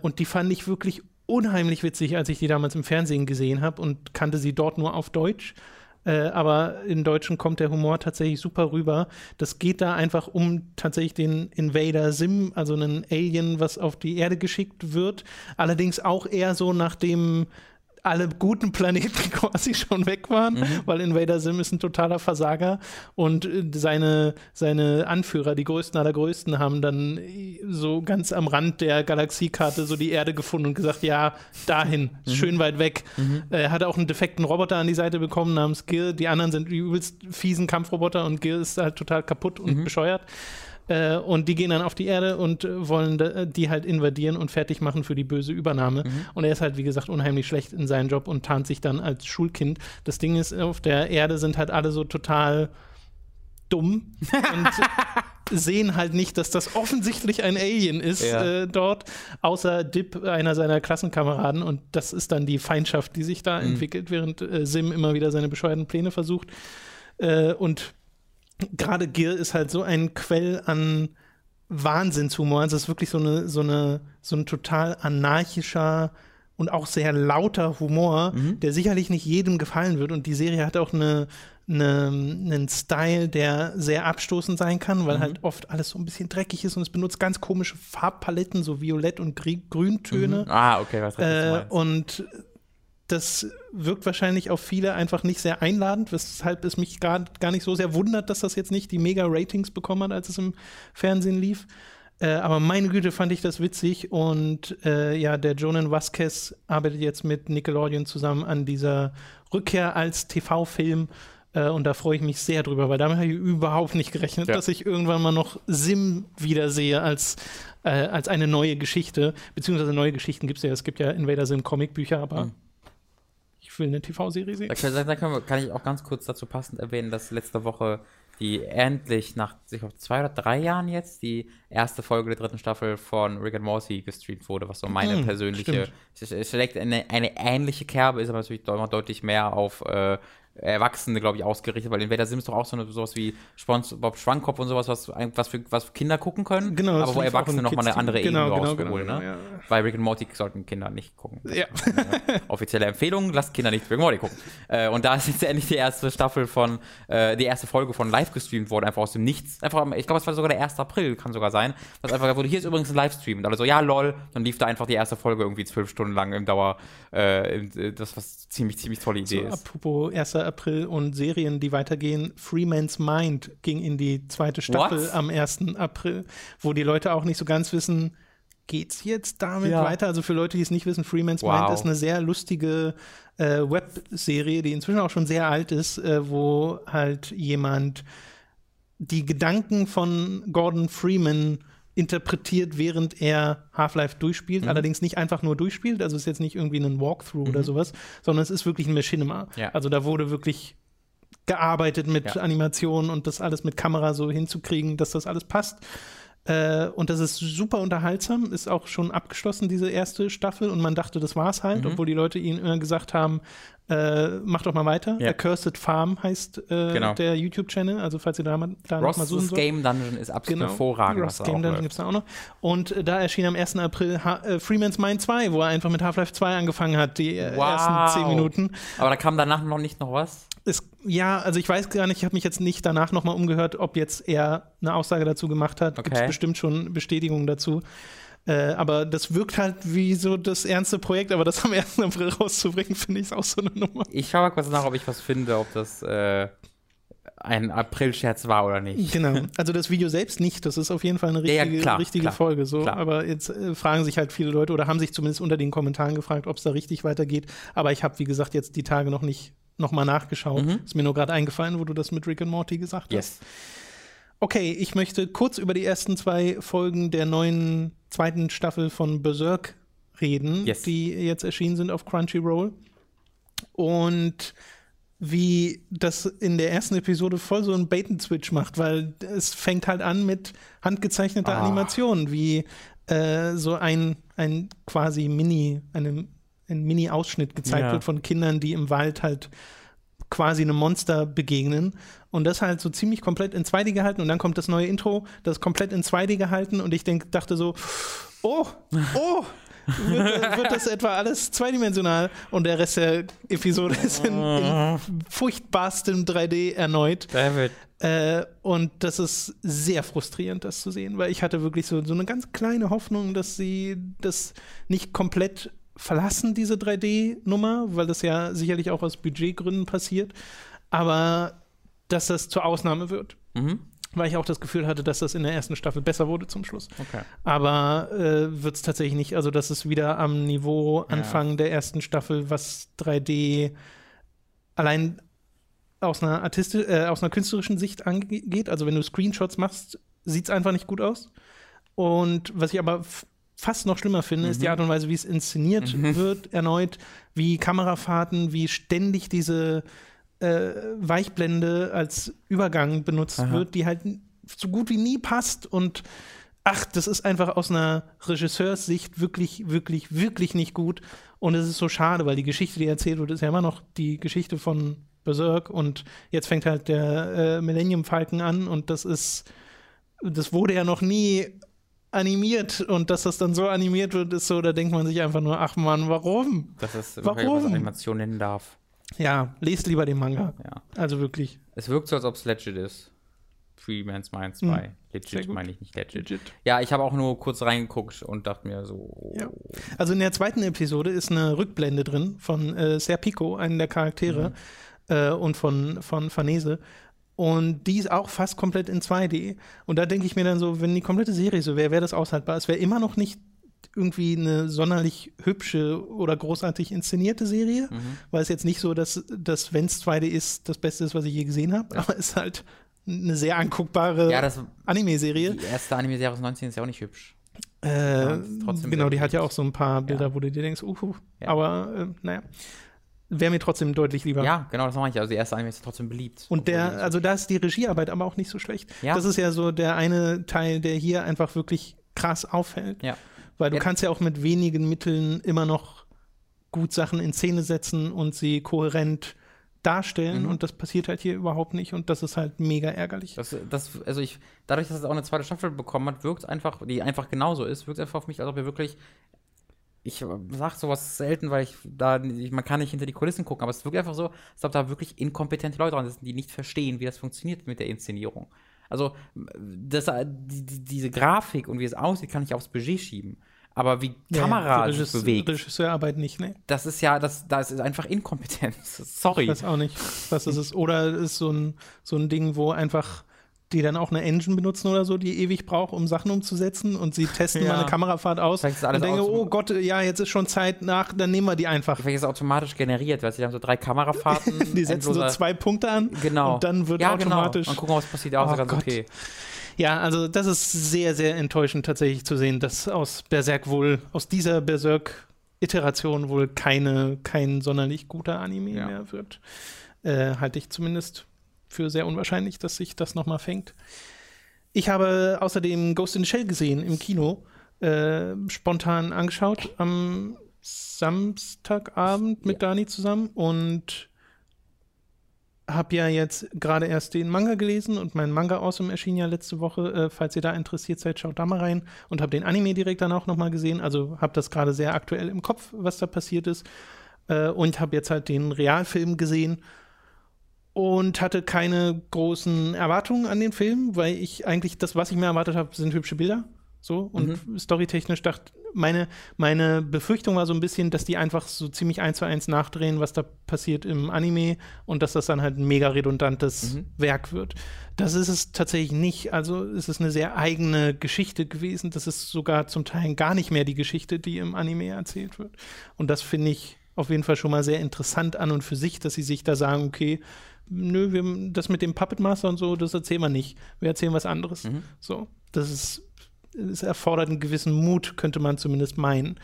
Und die fand ich wirklich unheimlich witzig, als ich die damals im Fernsehen gesehen habe und kannte sie dort nur auf Deutsch. Äh, aber im Deutschen kommt der Humor tatsächlich super rüber. Das geht da einfach um tatsächlich den Invader Sim, also einen Alien, was auf die Erde geschickt wird. Allerdings auch eher so nachdem alle guten Planeten quasi schon weg waren, weil Invader Sim ist ein totaler Versager und äh, seine, seine Anführer, die größten aller größten, haben dann äh, so ganz am Rand der Galaxiekarte so die Erde gefunden und gesagt, ja, dahin, ist schön weit weg. Er hat auch einen defekten Roboter an die Seite bekommen namens Gil. Die anderen sind die übelst fiesen Kampfroboter und Gil ist halt total kaputt und bescheuert. Äh, und die gehen dann auf die Erde und äh, wollen da, die halt invadieren und fertig machen für die böse Übernahme. Und er ist halt, wie gesagt, unheimlich schlecht in seinem Job und tarnt sich dann als Schulkind. Das Ding ist, auf der Erde sind halt alle so total dumm und sehen halt nicht, dass das offensichtlich ein Alien ist Ja. äh, dort, außer Dip, einer seiner Klassenkameraden. Und das ist dann die Feindschaft, die sich da entwickelt, während äh, Sim immer wieder seine bescheuerten Pläne versucht. Äh, und gerade Gil ist halt so ein Quell an Wahnsinnshumor. Also es ist wirklich so eine, so eine, so ein total anarchischer und auch sehr lauter Humor, der sicherlich nicht jedem gefallen wird. Und die Serie hat auch eine, eine, einen Style, der sehr abstoßend sein kann, weil halt oft alles so ein bisschen dreckig ist und es benutzt ganz komische Farbpaletten, so Violett- und Grüntöne. Ah, okay, was äh, und das wirkt wahrscheinlich auf viele einfach nicht sehr einladend, weshalb es mich gar, gar nicht so sehr wundert, dass das jetzt nicht die Mega-Ratings bekommen hat, als es im Fernsehen lief. Äh, aber meine Güte fand ich das witzig und äh, ja, der Jonan Vasquez arbeitet jetzt mit Nickelodeon zusammen an dieser Rückkehr als TV-Film äh, und da freue ich mich sehr drüber, weil damit habe ich überhaupt nicht gerechnet, Ja. dass ich irgendwann mal noch Sim wiedersehe als, äh, als eine neue Geschichte, beziehungsweise neue Geschichten gibt es ja, es gibt ja Invader Sim Comicbücher, aber ich will eine TV-Serie sehen. Da, können, da können wir, kann ich auch ganz kurz dazu passend erwähnen, dass letzte Woche die endlich nach, ich glaube, zwei oder drei Jahren jetzt die erste Folge der dritten Staffel von Rick and Morty gestreamt wurde, was so meine Mhm, persönliche, es, es schlägt eine, eine ähnliche Kerbe, ist aber natürlich immer deutlich mehr auf äh, Erwachsene, glaube ich, ausgerichtet, weil in Vader Sims doch auch so eine, sowas wie SpongeBob Schwammkopf und sowas, was, was, für, was Kinder gucken können, Genau, aber wo Erwachsene nochmal eine andere genau, Ebene genau, rausholen, genau, ne? ja. Weil Rick and Morty sollten Kinder nicht gucken. Ja. ist offizielle Empfehlung, lasst Kinder nicht Rick and Morty gucken. Äh, und da ist jetzt endlich die erste Staffel von, äh, die erste Folge von live gestreamt worden, einfach aus dem Nichts. Einfach, ich glaube, es war sogar der 1. April, kann sogar sein. Was einfach wurde, hier ist übrigens ein Livestream. Und alle so, ja, lol. Dann lief da einfach die erste Folge irgendwie zwölf Stunden lang im Dauer. Äh, äh, das was ziemlich, ziemlich tolle Idee So, ist. apropos 1. April und Serien, die weitergehen. Freeman's Mind ging in die zweite Staffel What? am 1. April, wo die Leute auch nicht so ganz wissen, geht's jetzt damit Ja. weiter? Also für Leute, die es nicht wissen, Freeman's Wow. Mind ist eine sehr lustige äh, Webserie, die inzwischen auch schon sehr alt ist, äh, wo halt jemand die Gedanken von Gordon Freeman interpretiert, während er Half-Life durchspielt. Mhm. Allerdings nicht einfach nur durchspielt, also es ist jetzt nicht irgendwie ein Walkthrough oder sowas, sondern es ist wirklich ein Machinima. Mhm. Ja. Also da wurde wirklich gearbeitet mit Ja. Animationen und das alles mit Kamera so hinzukriegen, dass das alles passt. Äh, und das ist super unterhaltsam, ist auch schon abgeschlossen, diese erste Staffel. Und man dachte, das war's halt, Mhm. obwohl die Leute ihnen immer gesagt haben, äh, mach doch mal weiter. Ja. Accursed Farm heißt äh, Genau. der YouTube-Channel, also falls ihr da, mal- da noch mal suchen Ross' sollt. Game Dungeon ist absolut hervorragend. Ross Game Dungeon läuft. gibt es da auch noch. Und äh, da erschien am 1. April ha äh, Freeman's Mind 2, wo er einfach mit Half-Life 2 angefangen hat, die Wow. ersten 10 Minuten. Aber da kam danach noch nicht noch was. Es, ja, also ich weiß gar nicht, ich habe mich jetzt nicht danach nochmal umgehört, ob jetzt er eine Aussage dazu gemacht hat. Gibt es Okay. bestimmt schon Bestätigungen dazu. Äh, aber das wirkt halt wie so das ernste Projekt, aber das am 1. April rauszubringen, finde ich ist auch so eine Nummer. Ich schaue mal kurz nach, ob ich was finde, ob das äh, ein April-Scherz war oder nicht. Genau. Also das Video selbst nicht, das ist auf jeden Fall eine Ja, ja, richtige, klar, richtige klar, Folge. So. klar. Aber jetzt äh, fragen sich halt viele Leute oder haben sich zumindest unter den Kommentaren gefragt, ob es da richtig weitergeht. Aber ich habe, wie gesagt, jetzt die Tage noch nicht nochmal nachgeschaut. Mhm. Ist mir nur gerade eingefallen, wo du das mit Rick and Morty gesagt hast. Yes. Okay, ich möchte kurz über die ersten zwei Folgen der neuen zweiten Staffel von Berserk reden, Yes. die jetzt erschienen sind auf Crunchyroll. Und wie das in der ersten Episode voll so ein Bait-and-Switch macht, weil es fängt halt an mit handgezeichneter Ah. Animation, wie äh, so ein, ein quasi Mini, eine, ein Mini-Ausschnitt gezeigt Ja. wird von Kindern, die im Wald halt quasi einem Monster begegnen und das halt so ziemlich komplett in 2D gehalten und dann kommt das neue Intro, das ist komplett in 2D gehalten und ich denk, dachte so, oh, oh, wird, wird das etwa alles zweidimensional und der Rest der Episode ist in, in furchtbarstem 3D erneut David. äh, und das ist sehr frustrierend, das zu sehen, weil ich hatte wirklich so, so eine ganz kleine Hoffnung, dass sie das nicht komplett verlassen, diese 3D-Nummer, weil das ja sicherlich auch aus Budgetgründen passiert, aber dass das zur Ausnahme wird. Mhm. Weil ich auch das Gefühl hatte, dass das in der ersten Staffel besser wurde zum Schluss. Okay. Aber äh, wird es tatsächlich nicht. Also, das ist wieder am Niveau Anfang der ersten Staffel, was 3D allein aus einer, artisti äh, aus einer künstlerischen Sicht angeht. Also, wenn du Screenshots machst, sieht es einfach nicht gut aus. Und was ich aber fast noch schlimmer finde, ist die Art und Weise, wie es inszeniert wird, erneut, wie Kamerafahrten, wie ständig diese äh, Weichblende als Übergang benutzt Aha. wird, die halt so gut wie nie passt und ach, das ist einfach aus einer Regisseurssicht wirklich, wirklich, wirklich nicht gut. Und es ist so schade, weil die Geschichte, die erzählt wird, ist ja immer noch die Geschichte von Berserk und jetzt fängt halt der äh, Millennium Falcon an und das ist, das wurde ja noch nie animiert und dass das dann so animiert wird, ist so, da denkt man sich einfach nur, ach Mann, warum? Das ist Warum? Animation nennen darf. Ja, lest lieber den Manga. Ja. Also wirklich. Es wirkt so, als ob es legit ist. Freeman's Mind 2. Mhm. Sehr Legit meine ich nicht legit. Legit. Ja, ich habe auch nur kurz reingeguckt und dachte mir so. Ja. Also in der zweiten Episode ist eine Rückblende drin von äh, Serpico, einem der Charaktere, äh, und von, von Farnese. Und die ist auch fast komplett in 2D. Und da denke ich mir dann so, wenn die komplette Serie so wäre, wäre das aushaltbar. Es wäre immer noch nicht irgendwie eine sonderlich hübsche oder großartig inszenierte Serie, Mhm. weil es jetzt nicht so, dass, dass wenn es 2D ist, das Beste ist, was ich je gesehen habe. Aber es ist halt eine sehr anguckbare Ja, Anime-Serie. die erste Anime-Serie aus 19 ist ja auch nicht hübsch. Äh, trotzdem genau, die hat ja auch so ein paar Bilder, Ja. wo du dir denkst, uhu, Ja. aber äh, naja. Wäre mir trotzdem deutlich lieber. Ja, genau, das mache ich. Also die erste Anime ist trotzdem beliebt. Und der, also da ist die Regiearbeit aber auch nicht so schlecht. Ja. Das ist ja so der eine Teil, der hier einfach wirklich krass auffällt. Ja. Weil du Ja. kannst ja auch mit wenigen Mitteln immer noch gut Sachen in Szene setzen und sie kohärent darstellen. Mhm. Und das passiert halt hier überhaupt nicht. Und das ist halt mega ärgerlich. Das, das, also ich, dadurch, dass es auch eine zweite Staffel bekommen hat, wirkt es einfach, die einfach genauso ist, wirkt es einfach auf mich, als ob wir wirklich. Ich sag sowas selten, weil ich da, ich, man kann nicht hinter die Kulissen gucken, aber es wirkt einfach so, als ob da wirklich inkompetente Leute dran sitzen, die nicht verstehen, wie das funktioniert mit der Inszenierung. Also, das, die, die, diese Grafik und wie es aussieht, kann ich aufs Budget schieben. Aber wie Kamera die sich bewegt, Regisseurarbeit nicht, ne? das ist ja, das, das ist einfach Inkompetenz. Ich Sorry. weiß auch nicht, was es ist. Oder es ist so ein, so ein Ding, wo einfach die dann auch eine Engine benutzen oder so, die ewig braucht, um Sachen umzusetzen und sie testen Ja. mal eine Kamerafahrt aus und denken, oh Gott, ja, jetzt ist schon Zeit nach, dann nehmen wir die einfach. Vielleicht ist es automatisch generiert, weil sie haben so drei Kamerafahrten. Die setzen so endloser- zwei Punkte an Genau. und dann wird ja, automatisch. Genau. Und gucken, was passiert. Auch Oh so ganz Gott. okay. Ja, also das ist sehr, sehr enttäuschend tatsächlich zu sehen, dass aus Berserk wohl, aus dieser Berserk-Iteration wohl keine, kein sonderlich guter Anime Ja. mehr wird. Äh, halte ich zumindest für sehr unwahrscheinlich, dass sich das nochmal fängt. Ich habe außerdem Ghost in the Shell gesehen im Kino, äh, spontan angeschaut am Samstagabend mit Dani zusammen und habe ja jetzt gerade erst den Manga gelesen und mein Manga Awesome erschien ja letzte Woche. Äh, falls ihr da interessiert seid, schaut da mal rein und habe den Anime direkt dann auch nochmal gesehen. Also habe das gerade sehr aktuell im Kopf, was da passiert ist. Äh, und habe jetzt halt den Realfilm gesehen und hatte keine großen Erwartungen an den Film, weil ich eigentlich das, was ich mir erwartet habe, sind hübsche Bilder. So und storytechnisch dachte meine, meine Befürchtung war so ein bisschen, dass die einfach so ziemlich eins zu eins nachdrehen, was da passiert im Anime und dass das dann halt ein mega redundantes Werk wird. Das ist es tatsächlich nicht. Also es ist eine sehr eigene Geschichte gewesen. Das ist sogar zum Teil gar nicht mehr die Geschichte, die im Anime erzählt wird. Und das finde ich auf jeden Fall schon mal sehr interessant an und für sich, dass sie sich da sagen, okay, nö, wir, das mit dem Puppet Master und so, das erzählen wir nicht. Wir erzählen was anderes. So, das ist, es erfordert einen gewissen Mut, könnte man zumindest meinen.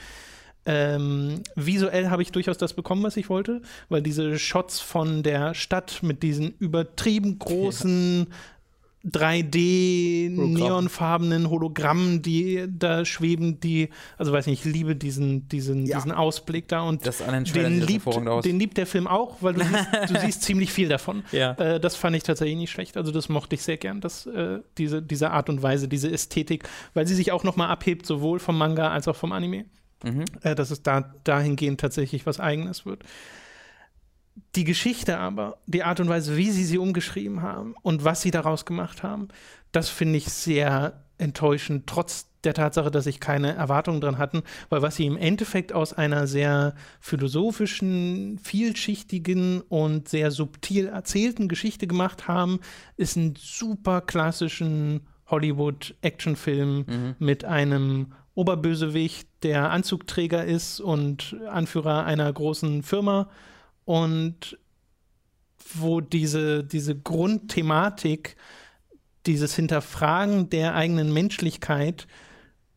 Ähm, visuell habe ich durchaus das bekommen, was ich wollte, weil diese Shots von der Stadt mit diesen übertrieben großen 3D neonfarbenen Hologrammen, die da schweben, die, also weiß nicht, ich liebe diesen, diesen, Ja. diesen Ausblick da und Das an den den liebt, aus. den liebt der Film auch, weil du siehst, du siehst ziemlich viel davon. Ja. Äh, das fand ich tatsächlich nicht schlecht. Also das mochte ich sehr gern, dass äh, diese, diese Art und Weise, diese Ästhetik, weil sie sich auch nochmal abhebt, sowohl vom Manga als auch vom Anime. Mhm. Äh, dass es da dahingehend tatsächlich was Eigenes wird. Die Geschichte aber, die Art und Weise, wie sie sie umgeschrieben haben und was sie daraus gemacht haben, das finde ich sehr enttäuschend, trotz der Tatsache, dass ich keine Erwartungen dran hatten, weil was sie im Endeffekt aus einer sehr philosophischen, vielschichtigen und sehr subtil erzählten Geschichte gemacht haben, ist einen super klassischen Hollywood-Actionfilm mit einem Oberbösewicht, der Anzugträger ist und Anführer einer großen Firma und wo diese, diese Grundthematik, dieses Hinterfragen der eigenen Menschlichkeit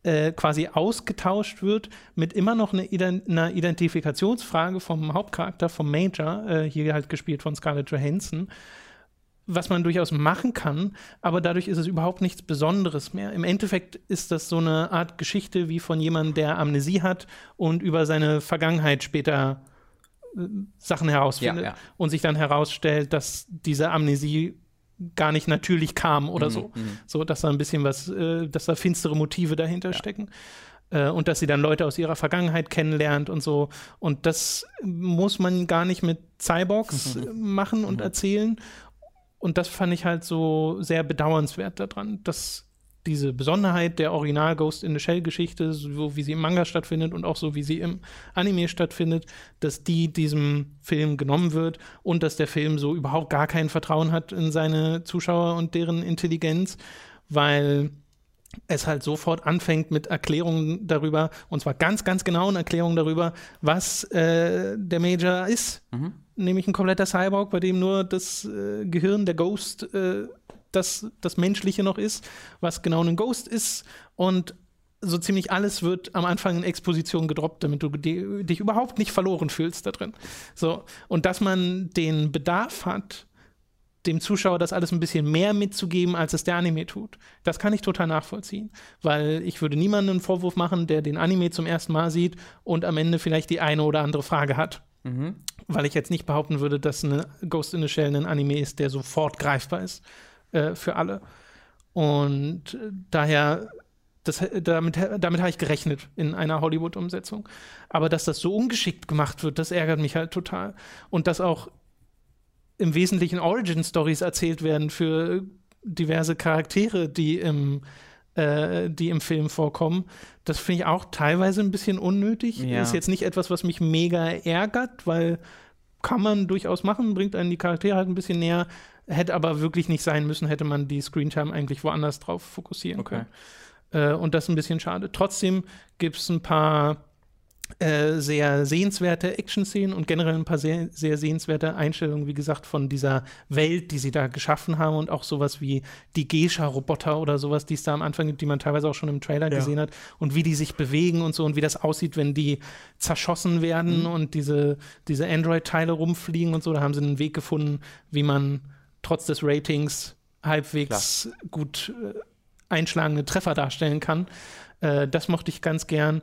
äh, quasi ausgetauscht wird mit immer noch eine, Ident einer Identifikationsfrage vom Hauptcharakter, vom Major, äh, hier halt gespielt von Scarlett Johansson, was man durchaus machen kann, aber dadurch ist es überhaupt nichts Besonderes mehr. Im Endeffekt ist das so eine Art Geschichte wie von jemandem, der Amnesie hat und über seine Vergangenheit später äh, Sachen herausfindet Ja, ja. und sich dann herausstellt, dass diese Amnesie gar nicht natürlich kam oder so. So, dass da ein bisschen was, äh, dass da finstere Motive dahinter stecken. Äh, und dass sie dann Leute aus ihrer Vergangenheit kennenlernt und so. Und das muss man gar nicht mit Cyborgs machen und erzählen. Und das fand ich halt so sehr bedauernswert daran, dass diese Besonderheit der Original Ghost in the Shell Geschichte, so wie sie im Manga stattfindet und auch so wie sie im Anime stattfindet, dass die diesem Film genommen wird und dass der Film so überhaupt gar kein Vertrauen hat in seine Zuschauer und deren Intelligenz, weil es halt sofort anfängt mit Erklärungen darüber, und zwar ganz, ganz genauen Erklärungen darüber, was äh, der Major ist. Nämlich ein kompletter Cyborg, bei dem nur das äh, Gehirn, der Ghost, äh, das, das Menschliche noch ist, was genau ein Ghost ist. Und so ziemlich alles wird am Anfang in Exposition gedroppt, damit du die, dich überhaupt nicht verloren fühlst da drin. So, und dass man den Bedarf hat, dem Zuschauer das alles ein bisschen mehr mitzugeben, als es der Anime tut. Das kann ich total nachvollziehen, weil ich würde niemandem einen Vorwurf machen, der den Anime zum ersten Mal sieht und am Ende vielleicht die eine oder andere Frage hat. Mhm. Weil ich jetzt nicht behaupten würde, dass eine Ghost in the Shell ein Anime ist, der sofort greifbar ist äh, für alle. Und daher das, damit, damit habe ich gerechnet in einer Hollywood-Umsetzung. Aber dass das so ungeschickt gemacht wird, das ärgert mich halt total. Und dass auch im Wesentlichen Origin-Stories erzählt werden für diverse Charaktere, die im, äh, die im Film vorkommen. Das finde ich auch teilweise ein bisschen unnötig. Ja. Ist jetzt nicht etwas, was mich mega ärgert, weil kann man durchaus machen, bringt einen die Charaktere halt ein bisschen näher. Hätte aber wirklich nicht sein müssen, hätte man die Screentime eigentlich woanders drauf fokussieren okay. können. Äh, und das ist ein bisschen schade. Trotzdem gibt es ein paar äh, sehr sehenswerte Action-Szenen und generell ein paar sehr, sehr sehenswerte Einstellungen, wie gesagt, von dieser Welt, die sie da geschaffen haben und auch sowas wie die Geisha-Roboter oder sowas, die es da am Anfang gibt, die man teilweise auch schon im Trailer ja. gesehen hat und wie die sich bewegen und so und wie das aussieht, wenn die zerschossen werden mhm. und diese, diese Android-Teile rumfliegen und so. Da haben sie einen Weg gefunden, wie man trotz des Ratings halbwegs Klar. gut äh, einschlagende Treffer darstellen kann. Äh, das mochte ich ganz gern.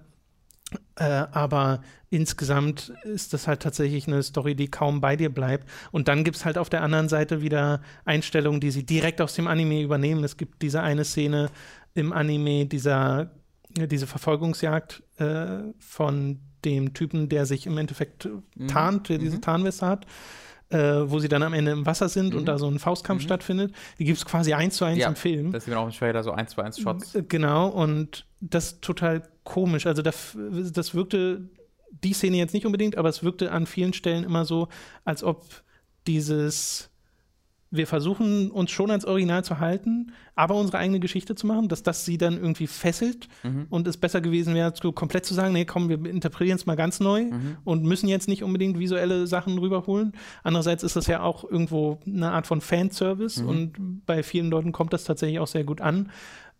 Äh, aber insgesamt ist das halt tatsächlich eine Story, die kaum bei dir bleibt. Und dann gibt es halt auf der anderen Seite wieder Einstellungen, die sie direkt aus dem Anime übernehmen. Es gibt diese eine Szene im Anime, dieser, diese Verfolgungsjagd äh, von dem Typen, der sich im Endeffekt mhm. tarnt, der diese mhm. Tarnweste hat äh, wo sie dann am Ende im Wasser sind mhm. und da so ein Faustkampf mhm. stattfindet. Die gibt es quasi eins zu eins ja, im Film. Das sieht man auch im Trailer, so eins zu eins Shots. Genau, und das ist total komisch. Also das, das wirkte, die Szene jetzt nicht unbedingt, aber es wirkte an vielen Stellen immer so, als ob dieses wir versuchen uns schon ans Original zu halten, aber unsere eigene Geschichte zu machen, dass das sie dann irgendwie fesselt mhm. und es besser gewesen wäre, komplett zu sagen, nee, komm, wir interpretieren es mal ganz neu mhm. und müssen jetzt nicht unbedingt visuelle Sachen rüberholen. Andererseits ist das ja auch irgendwo eine Art von Fanservice mhm. und bei vielen Leuten kommt das tatsächlich auch sehr gut an.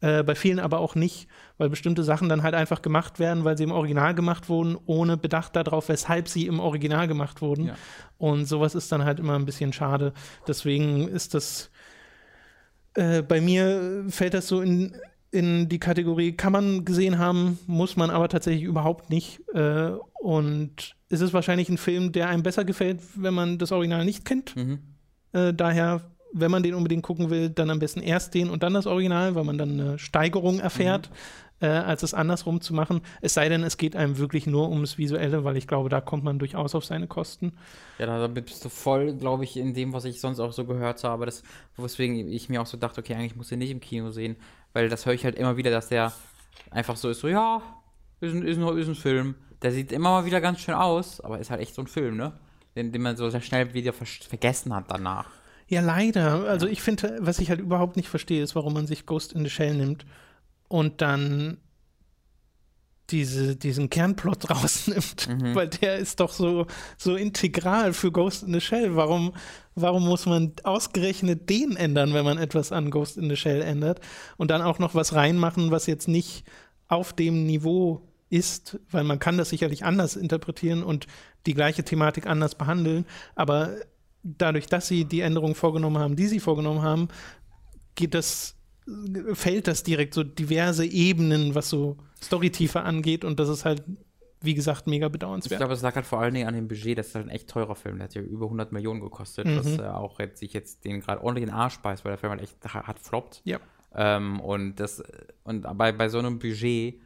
Äh, bei vielen aber auch nicht, weil bestimmte Sachen dann halt einfach gemacht werden, weil sie im Original gemacht wurden, ohne Bedacht darauf, weshalb sie im Original gemacht wurden. Ja. Und sowas ist dann halt immer ein bisschen schade. Deswegen ist das äh, bei mir fällt das so in, in die Kategorie, kann man gesehen haben, muss man aber tatsächlich überhaupt nicht. Äh, und es ist wahrscheinlich ein Film, der einem besser gefällt, wenn man das Original nicht kennt. Mhm. Äh, daher wenn man den unbedingt gucken will, dann am besten erst den und dann das Original, weil man dann eine Steigerung erfährt, mhm. äh, als es andersrum zu machen. Es sei denn, es geht einem wirklich nur ums Visuelle, weil ich glaube, da kommt man durchaus auf seine Kosten. Ja, da bist du voll, glaube ich, in dem, was ich sonst auch so gehört habe. Das, weswegen ich mir auch so dachte, okay, eigentlich muss ich nicht im Kino sehen, weil das höre ich halt immer wieder, dass der einfach so ist, so, ja, ist ein, ist ein, ist ein Film. Der sieht immer mal wieder ganz schön aus, aber ist halt echt so ein Film, ne? Den, den man so sehr schnell wieder ver vergessen hat danach. Ja, leider. Also ich finde, was ich halt überhaupt nicht verstehe, ist, warum man sich Ghost in the Shell nimmt und dann diese, diesen Kernplot rausnimmt, mhm. weil der ist doch so, so integral für Ghost in the Shell. Warum, warum muss man ausgerechnet den ändern, wenn man etwas an Ghost in the Shell ändert und dann auch noch was reinmachen, was jetzt nicht auf dem Niveau ist, weil man kann das sicherlich anders interpretieren und die gleiche Thematik anders behandeln, aber dadurch, dass sie die Änderungen vorgenommen haben, die sie vorgenommen haben, geht das, fällt das direkt so diverse Ebenen, was so Storytiefe angeht und das ist halt wie gesagt, mega bedauernswert. Ich glaube, es lag halt vor allen Dingen an dem Budget. Das ist halt ein echt teurer Film. Der hat ja über 100 Millionen gekostet, mhm. was äh, auch jetzt, sich jetzt den gerade ordentlich in den Arsch beißt, weil der Film halt echt hat floppt. Ja. Ähm, und das, und bei, bei so einem Budget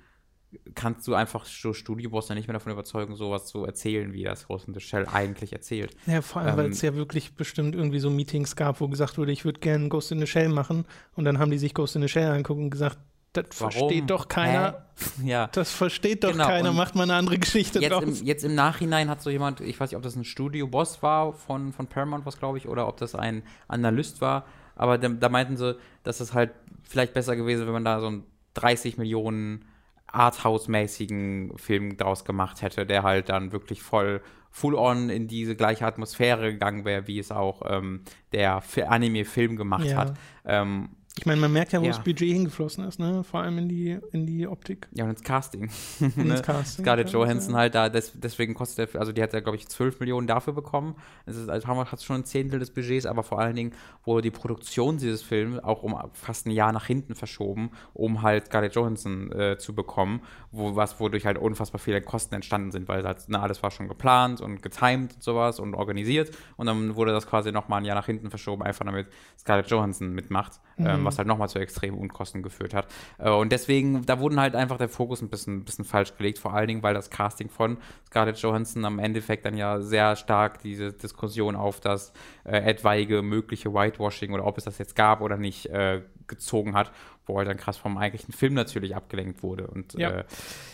kannst du einfach so Studioboss ja nicht mehr davon überzeugen, sowas zu erzählen, wie das Ghost in the Shell eigentlich erzählt. Ja, vor allem, ähm, weil es ja wirklich bestimmt irgendwie so Meetings gab, wo gesagt wurde, ich würde gerne Ghost in the Shell machen. Und dann haben die sich Ghost in the Shell angucken und gesagt, das Warum? versteht doch keiner. Hä? Ja. Das versteht doch genau. keiner, und macht mal eine andere Geschichte jetzt draus. Im, jetzt im Nachhinein hat so jemand, ich weiß nicht, ob das ein Studioboss war von, von Paramount, was glaube ich, oder ob das ein Analyst war, aber da, da meinten sie, dass es halt vielleicht besser gewesen, wenn man da so ein 30 Millionen Arthouse-mäßigen Film draus gemacht hätte, der halt dann wirklich voll full-on in diese gleiche Atmosphäre gegangen wäre, wie es auch ähm, der Anime-Film gemacht ja. hat. Ähm, Ich meine, man merkt ja, wo Ja. das Budget hingeflossen ist, ne? Vor allem in die, in die Optik. Ja, und ins Casting. Und Ne? ins Casting, Scarlett Johansson ja. halt da, des, deswegen kostet der, also die hat ja, glaube ich, 12 Millionen dafür bekommen. Es ist, also haben wir- hat schon ein Zehntel des Budgets, aber vor allen Dingen wurde die Produktion dieses Films auch um fast ein Jahr nach hinten verschoben, um halt Scarlett Johansson äh, zu bekommen, wo, was, wodurch halt unfassbar viele Kosten entstanden sind, weil halt, na, alles war schon geplant und getimed und sowas und organisiert und dann wurde das quasi nochmal ein Jahr nach hinten verschoben, einfach damit Scarlett Johansson mitmacht, ähm, was halt nochmal zu extremen Unkosten geführt hat. Äh, und deswegen, da wurden halt einfach der Fokus ein bisschen, bisschen falsch gelegt, vor allen Dingen, weil das Casting von Scarlett Johansson am Endeffekt dann ja sehr stark diese Diskussion auf das äh, etwaige mögliche Whitewashing oder ob es das jetzt gab oder nicht äh, gezogen hat, wo halt dann krass vom eigentlichen Film natürlich abgelenkt wurde. Und Ja. äh,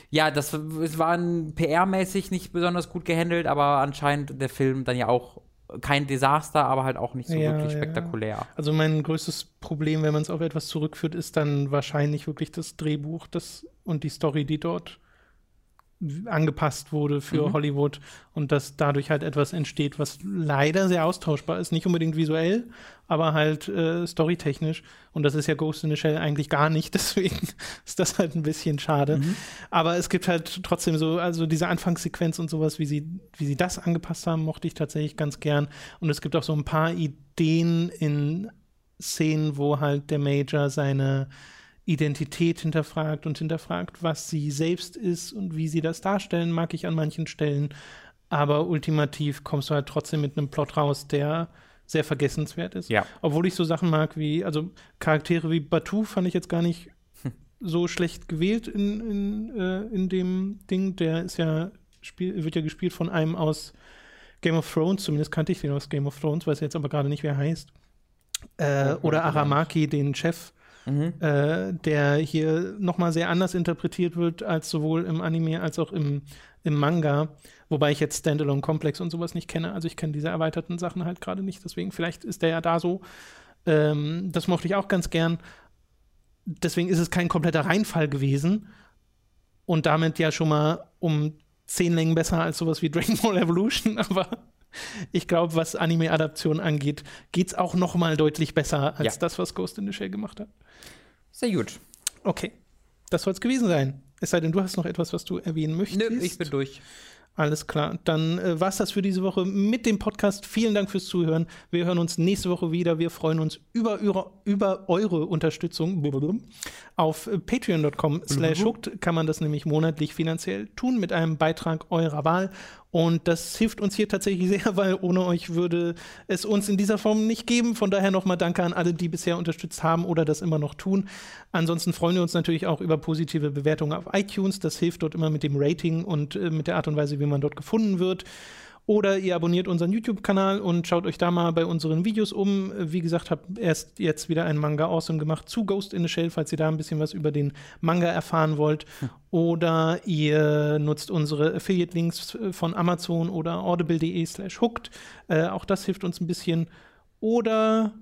ja, das es war ein PR-mäßig nicht besonders gut gehandelt, aber anscheinend der Film dann ja auch kein Desaster, aber halt auch nicht so Ja, wirklich ja. spektakulär. Also mein größtes Problem, wenn man es auf etwas zurückführt, ist dann wahrscheinlich wirklich das Drehbuch das, und die Story, die dort angepasst wurde für Mhm. Hollywood und dass dadurch halt etwas entsteht, was leider sehr austauschbar ist. Nicht unbedingt visuell, aber halt äh, storytechnisch. Und das ist ja Ghost in the Shell eigentlich gar nicht. Deswegen ist das halt ein bisschen schade. Aber es gibt halt trotzdem so, also diese Anfangssequenz und sowas, wie sie, wie sie das angepasst haben, mochte ich tatsächlich ganz gern. Und es gibt auch so ein paar Ideen in Szenen, wo halt der Major seine Identität hinterfragt und hinterfragt, was sie selbst ist und wie sie das darstellen, mag ich an manchen Stellen. Aber ultimativ kommst du halt trotzdem mit einem Plot raus, der sehr vergessenswert ist. Ja. Obwohl ich so Sachen mag wie, also Charaktere wie Batu fand ich jetzt gar nicht so schlecht gewählt in, in, äh, in dem Ding. Der ist ja, spiel, wird ja gespielt von einem aus Game of Thrones, zumindest kannte ich den aus Game of Thrones, weiß jetzt aber gerade nicht, wer er heißt. Äh, Oh, oder Aramaki, den Chef, Mhm. äh, der hier nochmal sehr anders interpretiert wird, als sowohl im Anime als auch im, im Manga. Wobei ich jetzt Standalone Complex und sowas nicht kenne. Also ich kenne diese erweiterten Sachen halt gerade nicht. Deswegen, vielleicht ist der ja da so. Ähm, das mochte ich auch ganz gern. Deswegen ist es kein kompletter Reinfall gewesen. Und damit ja schon mal um zehn Längen besser als sowas wie Dragon Ball Evolution. Aber ich glaube, was Anime-Adaption angeht, geht es auch noch mal deutlich besser als Ja. das, was Ghost in the Shell gemacht hat. Sehr gut. Okay, das soll es gewesen sein. Es sei denn, du hast noch etwas, was du erwähnen möchtest. Nö, ich bin durch. Alles klar. Dann äh, war es das für diese Woche mit dem Podcast. Vielen Dank fürs Zuhören. Wir hören uns nächste Woche wieder. Wir freuen uns über, über, über eure Unterstützung. Auf äh, patreon.com slash hooked kann man das nämlich monatlich finanziell tun mit einem Beitrag eurer Wahl. Und das hilft uns hier tatsächlich sehr, weil ohne euch würde es uns in dieser Form nicht geben. Von daher nochmal danke an alle, die bisher unterstützt haben oder das immer noch tun. Ansonsten freuen wir uns natürlich auch über positive Bewertungen auf iTunes. Das hilft dort immer mit dem Rating und äh, mit der Art und Weise, wie man dort gefunden wird. Oder ihr abonniert unseren YouTube-Kanal und schaut euch da mal bei unseren Videos um. Wie gesagt, habe erst jetzt wieder einen Manga Awesome gemacht zu Ghost in the Shell, falls ihr da ein bisschen was über den Manga erfahren wollt. Oder ihr nutzt unsere Affiliate-Links äh, von Amazon oder audible.de slash hooked. Äh, auch das hilft uns ein bisschen. Oder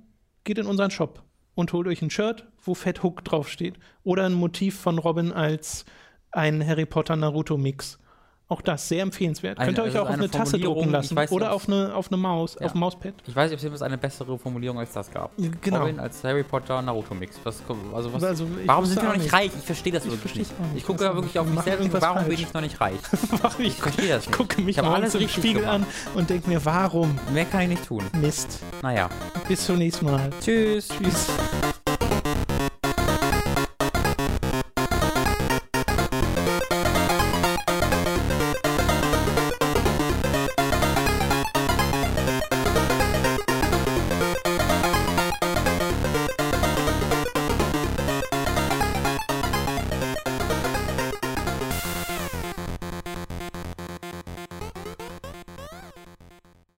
geht in unseren Shop und holt euch ein Shirt, wo Fett Hook draufsteht. Oder ein Motiv von Robin als ein Harry Potter Naruto Mix. Auch das sehr empfehlenswert. Eine- Könnt ihr euch also auch auf eine eine Tasse drucken ich lassen. weiß Oder auf eine, auf eine Maus, Ja. auf ein Mauspad. Ich weiß nicht, ob es eine bessere Formulierung als das gab. Genau. Robin als Harry Potter Naruto Mix. Was, also was, Also, ich warum sind wir noch nicht nicht. reich? Ich verstehe das Ich wirklich nicht. nicht. Ich gucke Ich da wirklich auf mich selbst warum bin falsch. ich noch nicht reich? ich Ich verstehe das nicht. gucke mich ich morgens alles im Spiegel gemacht. an und denke mir, warum? Mehr kann ich nicht tun. Mist. Naja. Bis zum nächsten Mal. Tschüss. Tschüss.